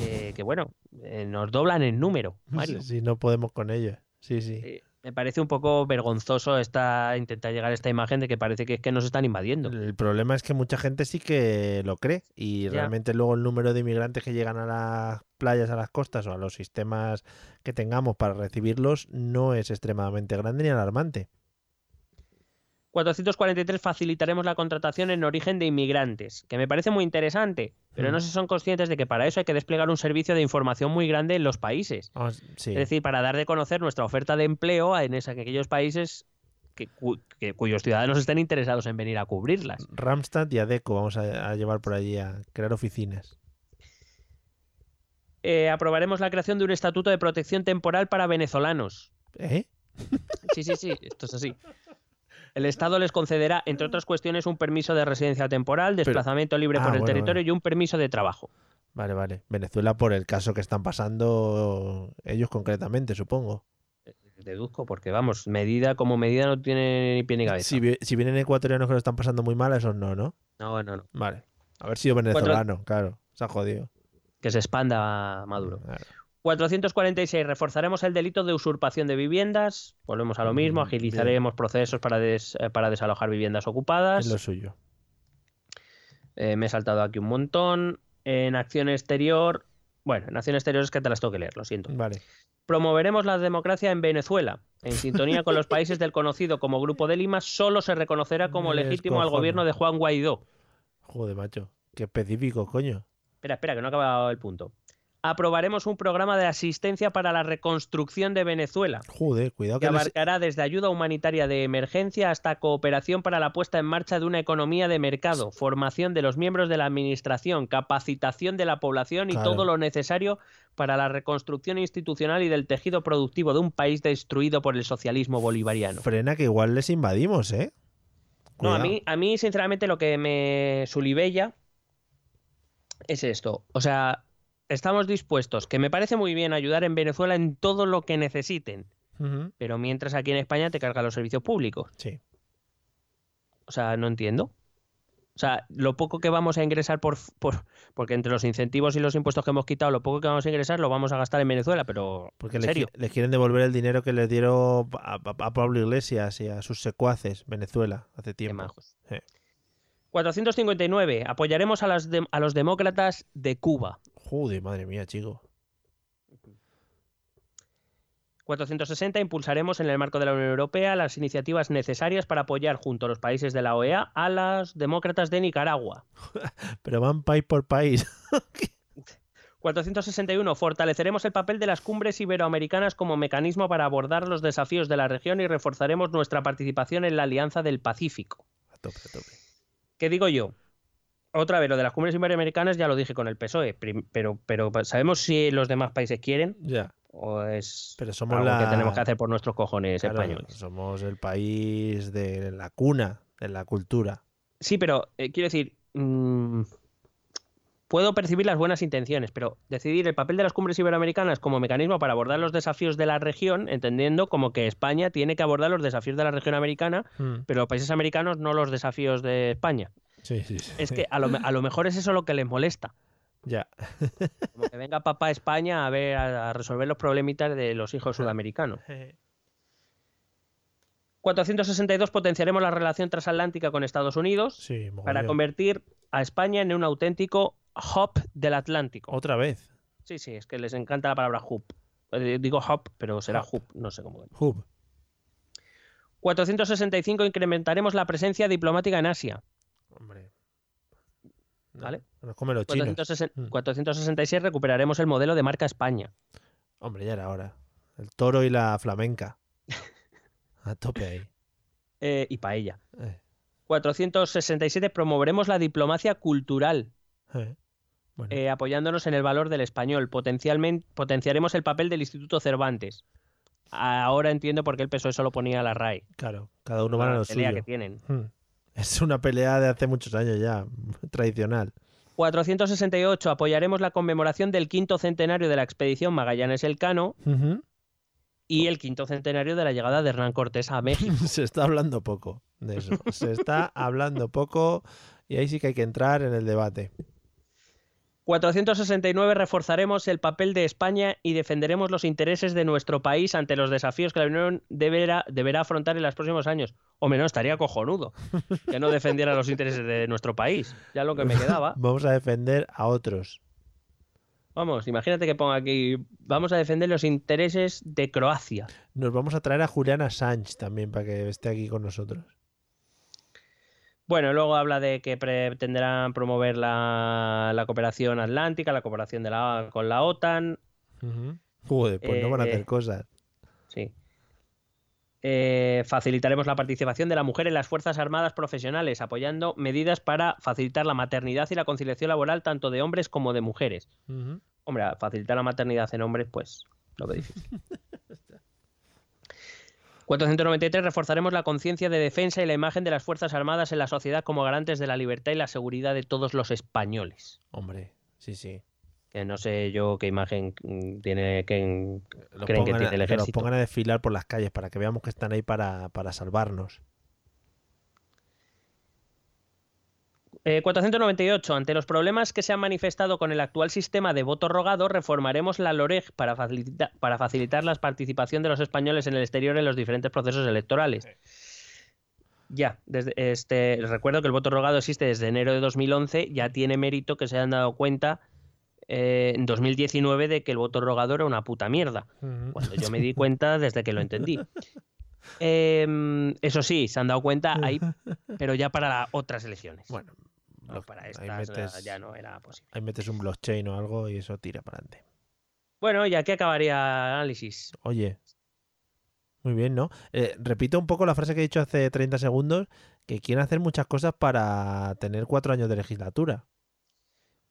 B: eh, que, bueno, eh, nos doblan en número, (laughs) Mario.
A: Sí, no podemos con ellas. Sí, sí.
B: Eh, me parece un poco vergonzoso esta, intentar llegar a esta imagen de que parece que es que nos están invadiendo.
A: El problema es que mucha gente sí que lo cree y realmente luego el número de inmigrantes que llegan a las playas, a las costas o a los sistemas que tengamos para recibirlos no es extremadamente grande ni alarmante.
B: 443 facilitaremos la contratación en origen de inmigrantes, que me parece muy interesante, pero no mm. sé si son conscientes de que para eso hay que desplegar un servicio de información muy grande en los países.
A: Ah, es
B: decir, para dar de conocer nuestra oferta de empleo en, esa, aquellos países que, cuyos ciudadanos estén interesados en venir a cubrirlas.
A: Ramstad y Adeco vamos a, llevar por allí a crear oficinas.
B: Eh, aprobaremos la creación de un estatuto de protección temporal para venezolanos.
A: ¿Eh?
B: Sí, sí, sí, esto es así. (laughs) El Estado les concederá, entre otras cuestiones, un permiso de residencia temporal, desplazamiento libre
A: Ah,
B: por el
A: bueno,
B: territorio y un permiso de trabajo.
A: Vale, vale. Venezuela por el caso que están pasando ellos concretamente, supongo.
B: Deduzco, porque vamos, medida como medida no tiene ni pie ni cabeza.
A: Si vienen ecuatorianos que lo están pasando muy mal, esos no, ¿no?
B: No, no, no.
A: Vale. Haber sido venezolano, claro. Se ha jodido.
B: Que se expanda Maduro.
A: Claro.
B: 446. Reforzaremos el delito de usurpación de viviendas. Volvemos a lo mismo.
A: Mm,
B: Agilizaremos procesos para, des- eh, para desalojar viviendas ocupadas.
A: Es lo suyo.
B: Eh, me he saltado aquí un montón. En acción exterior. Bueno, en acción exterior es que te las tengo que leer, lo siento.
A: Vale.
B: Promoveremos la democracia en Venezuela. En (laughs) sintonía con los países del conocido como Grupo de Lima, solo se reconocerá como
A: Me
B: legítimo al gobierno de Juan Guaidó.
A: Joder, macho. Qué específico, coño.
B: Espera, espera, que no ha acabado el punto. Aprobaremos un programa de asistencia para la reconstrucción de Venezuela,
A: Joder, cuidado
B: que
A: que les-
B: abarcará desde ayuda humanitaria de emergencia hasta cooperación para la puesta en marcha de una economía de mercado, formación de los miembros de la administración, capacitación de la población y
A: Claro.
B: todo lo necesario para la reconstrucción institucional y del tejido productivo de un país destruido por el socialismo bolivariano.
A: frena que igual les invadimos, ¿eh?
B: No, a mí, a mí, sinceramente, lo que me sulibella es esto. O sea, estamos dispuestos, que me parece muy bien ayudar en Venezuela en todo lo que necesiten, pero mientras aquí en España te cargan los servicios públicos.
A: Sí.
B: O sea, no entiendo. O sea, lo poco que vamos a ingresar por, por porque entre los incentivos y los impuestos que hemos quitado, lo poco que vamos a ingresar lo vamos a gastar en Venezuela, pero
A: Porque
B: en
A: les,
B: serio.
A: qui- les quieren devolver el dinero que les dieron a, a- a Pablo Iglesias y a sus secuaces, Venezuela, hace
B: Qué
A: tiempo.
B: majos.
A: Sí.
B: 459. Apoyaremos a, las dem- a los demócratas de Cuba.
A: Joder, madre mía, chico.
B: 460 impulsaremos en el marco de la Unión Europea las iniciativas necesarias para apoyar junto a los países de la OEA a los demócratas de Nicaragua. (laughs)
A: Pero van país por país. (laughs)
B: 461 fortaleceremos el papel de las cumbres iberoamericanas como mecanismo para abordar los desafíos de la región y reforzaremos nuestra participación en la Alianza del Pacífico.
A: A tope, a tope.
B: ¿Qué digo yo? Otra vez, lo de las cumbres iberoamericanas ya lo dije con el PSOE, pero, pero ¿sabemos si los demás países quieren
A: Ya.
B: o es
A: Pero somos
B: algo
A: la-
B: que tenemos que hacer por nuestros cojones
A: Claro,
B: españoles?
A: somos el país de la cuna, de la cultura.
B: Sí, pero eh, quiero decir, mm, puedo percibir las buenas intenciones, pero decidir el papel de las cumbres iberoamericanas como mecanismo para abordar los desafíos de la región, entendiendo como que España tiene que abordar los desafíos de la región americana,
A: Mm,
B: pero los países americanos no los desafíos de España.
A: Sí, sí, sí.
B: Es que a lo, me- a lo mejor es eso lo que les molesta.
A: Ya.
B: Como que venga papá a España a ver a, resolver los problemitas de los hijos sudamericanos. 462 potenciaremos la relación transatlántica con Estados Unidos
A: Sí,
B: para convertir a España en un auténtico hub del Atlántico.
A: Otra vez.
B: Sí, sí, es que les encanta la palabra hub. Eh, digo hub, pero será
A: Hub.
B: hub, no sé cómo.
A: Hub.
B: 465 incrementaremos la presencia diplomática en Asia.
A: Hombre.
B: ¿Vale?
A: Nos comen los chinos.
B: 460
A: Mm.
B: 466 recuperaremos el modelo de marca España.
A: Hombre, ya era hora. El toro y la flamenca. (laughs) A tope ahí.
B: Eh, y paella.
A: Eh,
B: 467 promoveremos la diplomacia cultural,
A: eh. Bueno,
B: eh, apoyándonos en el valor del español. Potencialmente potenciaremos el papel del Instituto Cervantes. Ahora entiendo por qué el PSOE solo ponía la RAE.
A: claro, cada uno va a lo suyo.
B: que tienen.
A: Hmm. Es una pelea de hace muchos años ya, tradicional.
B: 468 apoyaremos la conmemoración del quinto centenario de la expedición Magallanes Elcano
A: Ujú.
B: y el quinto centenario de la llegada de Hernán Cortés a México. (laughs)
A: Se está hablando poco de eso. Se está hablando poco y ahí sí que hay que entrar en el debate.
B: 469 reforzaremos el papel de España y defenderemos los intereses de nuestro país ante los desafíos que la Unión deberá, deberá afrontar en los próximos años. O menos estaría cojonudo que no defendiera los intereses de nuestro país. Ya lo que me quedaba. (laughs)
A: Vamos a defender a otros.
B: Vamos, imagínate que ponga aquí, vamos a defender los intereses de Croacia.
A: Nos vamos a traer a Juliana Sánchez también para que esté aquí con nosotros.
B: Bueno, luego habla de que pretenderán promover la, la cooperación atlántica, la cooperación de la, con la OTAN.
A: Joder, pues no van a
B: Eh,
A: hacer cosas.
B: Sí. Eh, facilitaremos la participación de la mujer en las Fuerzas Armadas profesionales, apoyando medidas para facilitar la maternidad y la conciliación laboral tanto de hombres como de mujeres. Hombre, facilitar la maternidad en hombres, pues lo veo difícil. (laughs) 493. Reforzaremos la conciencia de defensa y la imagen de las Fuerzas Armadas en la sociedad como garantes de la libertad y la seguridad de todos los españoles.
A: Hombre, sí, sí.
B: Que no sé yo qué imagen mm, tiene que
A: Los
B: creen que tiene el
A: que los
B: ejército.
A: pongan a desfilar por las calles para que veamos que están ahí para, para salvarnos.
B: Eh, 498. Ante los problemas que se han manifestado con el actual sistema de voto rogado, reformaremos la LOREG para, facilita- para facilitar la participación de los españoles en el exterior en los diferentes procesos electorales. Ya, desde este recuerdo que el voto rogado existe desde enero de 2011, ya tiene mérito que se hayan dado cuenta eh, en 2019 de que el voto rogado era una puta mierda. Cuando yo me di (laughs) cuenta desde que lo entendí. Em, eso sí, se han dado cuenta ahí, (laughs) pero ya para otras elecciones.
A: Bueno, Lo-
B: para
A: ahí
B: estas
A: metes-
B: ya no era posible.
A: ahí metes un blockchain o algo y eso tira para adelante.
B: Bueno, y aquí acabaría el análisis.
A: Oye, muy bien, ¿no? Eh, repito un poco la frase que he dicho hace 30 segundos, que quieren hacer muchas cosas para tener cuatro años de legislatura.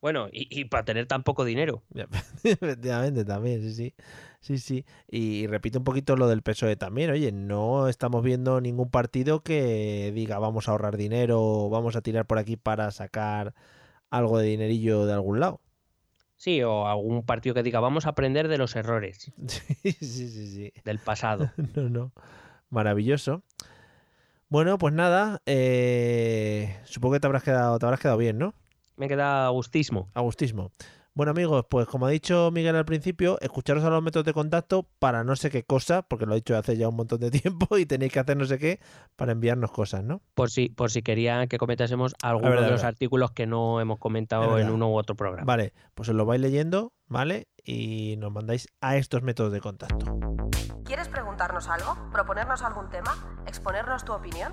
B: Bueno, y, y para tener tan poco dinero. (laughs)
A: Efectivamente, también, sí, sí. Sí, sí. Y repito un poquito lo del PSOE también. Oye, no estamos viendo ningún partido que diga vamos a ahorrar dinero vamos a tirar por aquí para sacar algo de dinerillo de algún lado.
B: Sí, o algún partido que diga, vamos a aprender de los errores (laughs)
A: Sí, sí, sí, sí.
B: del pasado. (laughs)
A: No, no. Maravilloso. Bueno, pues nada. eh, supongo que te habrás quedado, te habrás quedado bien, ¿no?
B: Me queda gustismo.
A: Agustismo. Bueno amigos, pues como ha dicho Miguel al principio, escucharos a los métodos de contacto para no sé qué cosa, porque lo ha dicho hace ya un montón de (laughs) tiempo y tenéis que hacer no sé qué para enviarnos cosas, ¿no?
B: Por si, por si querían que comentásemos alguno
A: verdad,
B: de los artículos que no hemos comentado en uno u otro programa.
A: Vale, pues os lo vais leyendo, ¿vale? Y nos mandáis a estos métodos de contacto.
C: ¿Quieres preguntarnos algo? ¿Proponernos algún tema? ¿Exponernos tu opinión?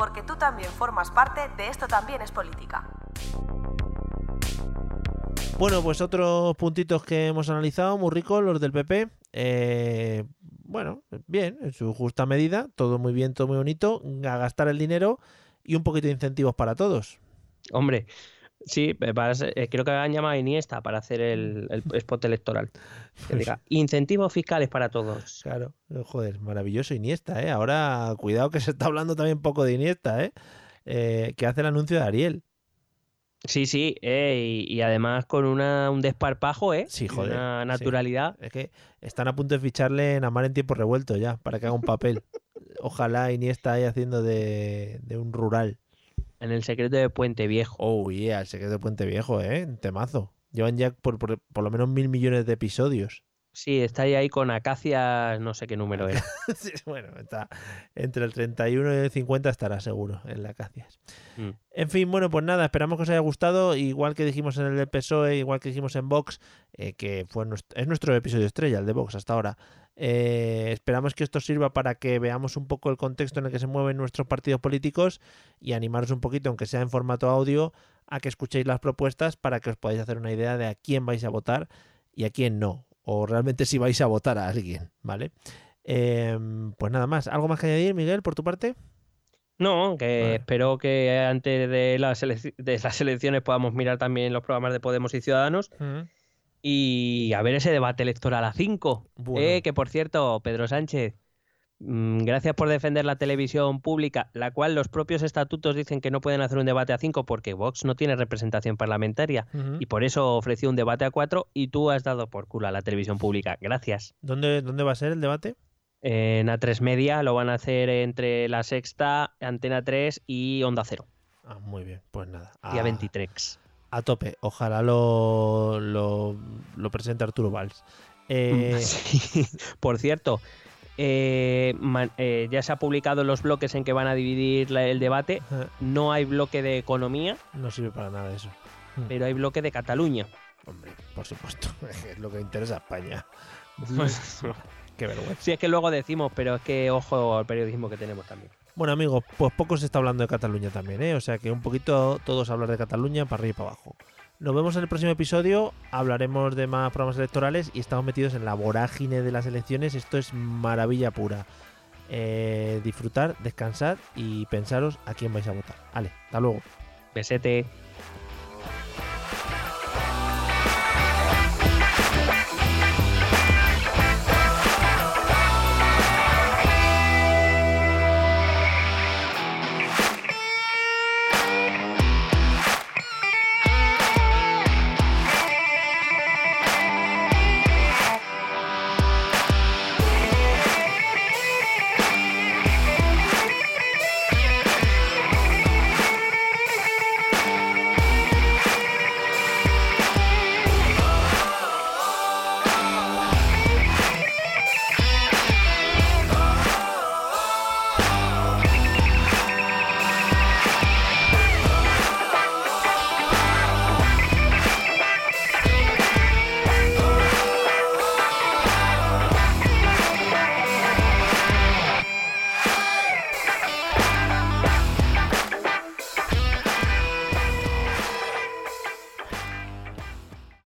C: Porque tú también formas parte de Esto también es política.
A: Bueno, pues otros puntitos que hemos analizado, muy ricos, los del PP. Eh, bueno, bien, en su justa medida, todo muy bien, todo muy bonito, a gastar el dinero y un poquito de incentivos para todos.
B: Hombre, sí, eh, creo que han llamado a Iniesta para hacer el, el (laughs) spot electoral. Que diga, (laughs) incentivos fiscales para todos.
A: Claro, joder, maravilloso Iniesta, ¿eh? Ahora, cuidado que se está hablando también poco de Iniesta, ¿eh? Eh, que hace el anuncio de Ariel.
B: Sí, sí, eh, y, y además con una, un desparpajo, ¿eh?
A: Sí, joder,
B: Una
A: sí.
B: naturalidad.
A: Es que están a punto de ficharle en Amar en tiempo revuelto ya, para que haga un papel. (laughs) Ojalá Iniesta ahí haciendo de, de un rural.
B: En el secreto de Puente Viejo.
A: Oh, yeah, el secreto de Puente Viejo, ¿eh? Temazo. Llevan ya por, por, por lo menos mil millones de episodios.
B: Sí, está ahí, con acacias, no sé qué número era. (laughs)
A: Sí, bueno, está entre el 31 y el 50 estará seguro en la Cacias.
B: Mm.
A: En fin, bueno, pues nada, esperamos que os haya gustado. Igual que dijimos en el de PSOE, E, igual que dijimos en Vox, eh, que fue nuestro, es nuestro episodio estrella, el de Vox hasta ahora. Eh, esperamos que esto sirva para que veamos un poco el contexto en el que se mueven nuestros partidos políticos y animaros un poquito, aunque sea en formato audio, a que escuchéis las propuestas para que os podáis hacer una idea de a quién vais a votar y a quién no. O realmente si vais a votar a alguien, ¿vale? Eh, pues nada más. ¿Algo más que añadir, Miguel, por tu parte?
B: No, que
A: Vale.
B: espero que antes de las, de las elecciones podamos mirar también los programas de Podemos y Ciudadanos y a ver ese debate electoral a 5.
A: Bueno.
B: Eh, que por cierto, Pedro Sánchez, mm, gracias por defender la televisión pública, la cual los propios estatutos dicen que no pueden hacer un debate a 5 porque Vox no tiene representación parlamentaria y por eso ofreció un debate a 4 y tú has dado por culo a la televisión pública. Gracias.
A: ¿Dónde, ¿Dónde va a ser el debate?
B: En A3 Media lo van a hacer entre La Sexta, Antena 3 y Onda Cero,
A: Ah, muy bien, pues nada.
B: día
A: a,
B: 23.
A: A tope. Ojalá lo, lo, lo presente Arturo Valls. Eh, (laughs)
B: Sí. Por cierto, eh, man- eh, ya se ha publicado los bloques en que van a dividir la- el debate. No hay bloque de economía,
A: no sirve para nada eso.
B: pero hay bloque de Cataluña.
A: Hombre, por supuesto. (laughs) Es lo que interesa a España. (laughs) Qué vergüenza.
B: sí, es que luego decimos, pero es que ojo al periodismo que tenemos también.
A: Bueno, amigos, pues poco se está hablando de Cataluña también, ¿eh? O sea que un poquito todos hablar de Cataluña para arriba y para abajo. Nos vemos en el próximo episodio, hablaremos de más programas electorales y estamos metidos en la vorágine de las elecciones. Esto es maravilla pura. Eh, disfrutar, descansar y pensaros a quién vais a votar. Vale, hasta luego.
B: Besete.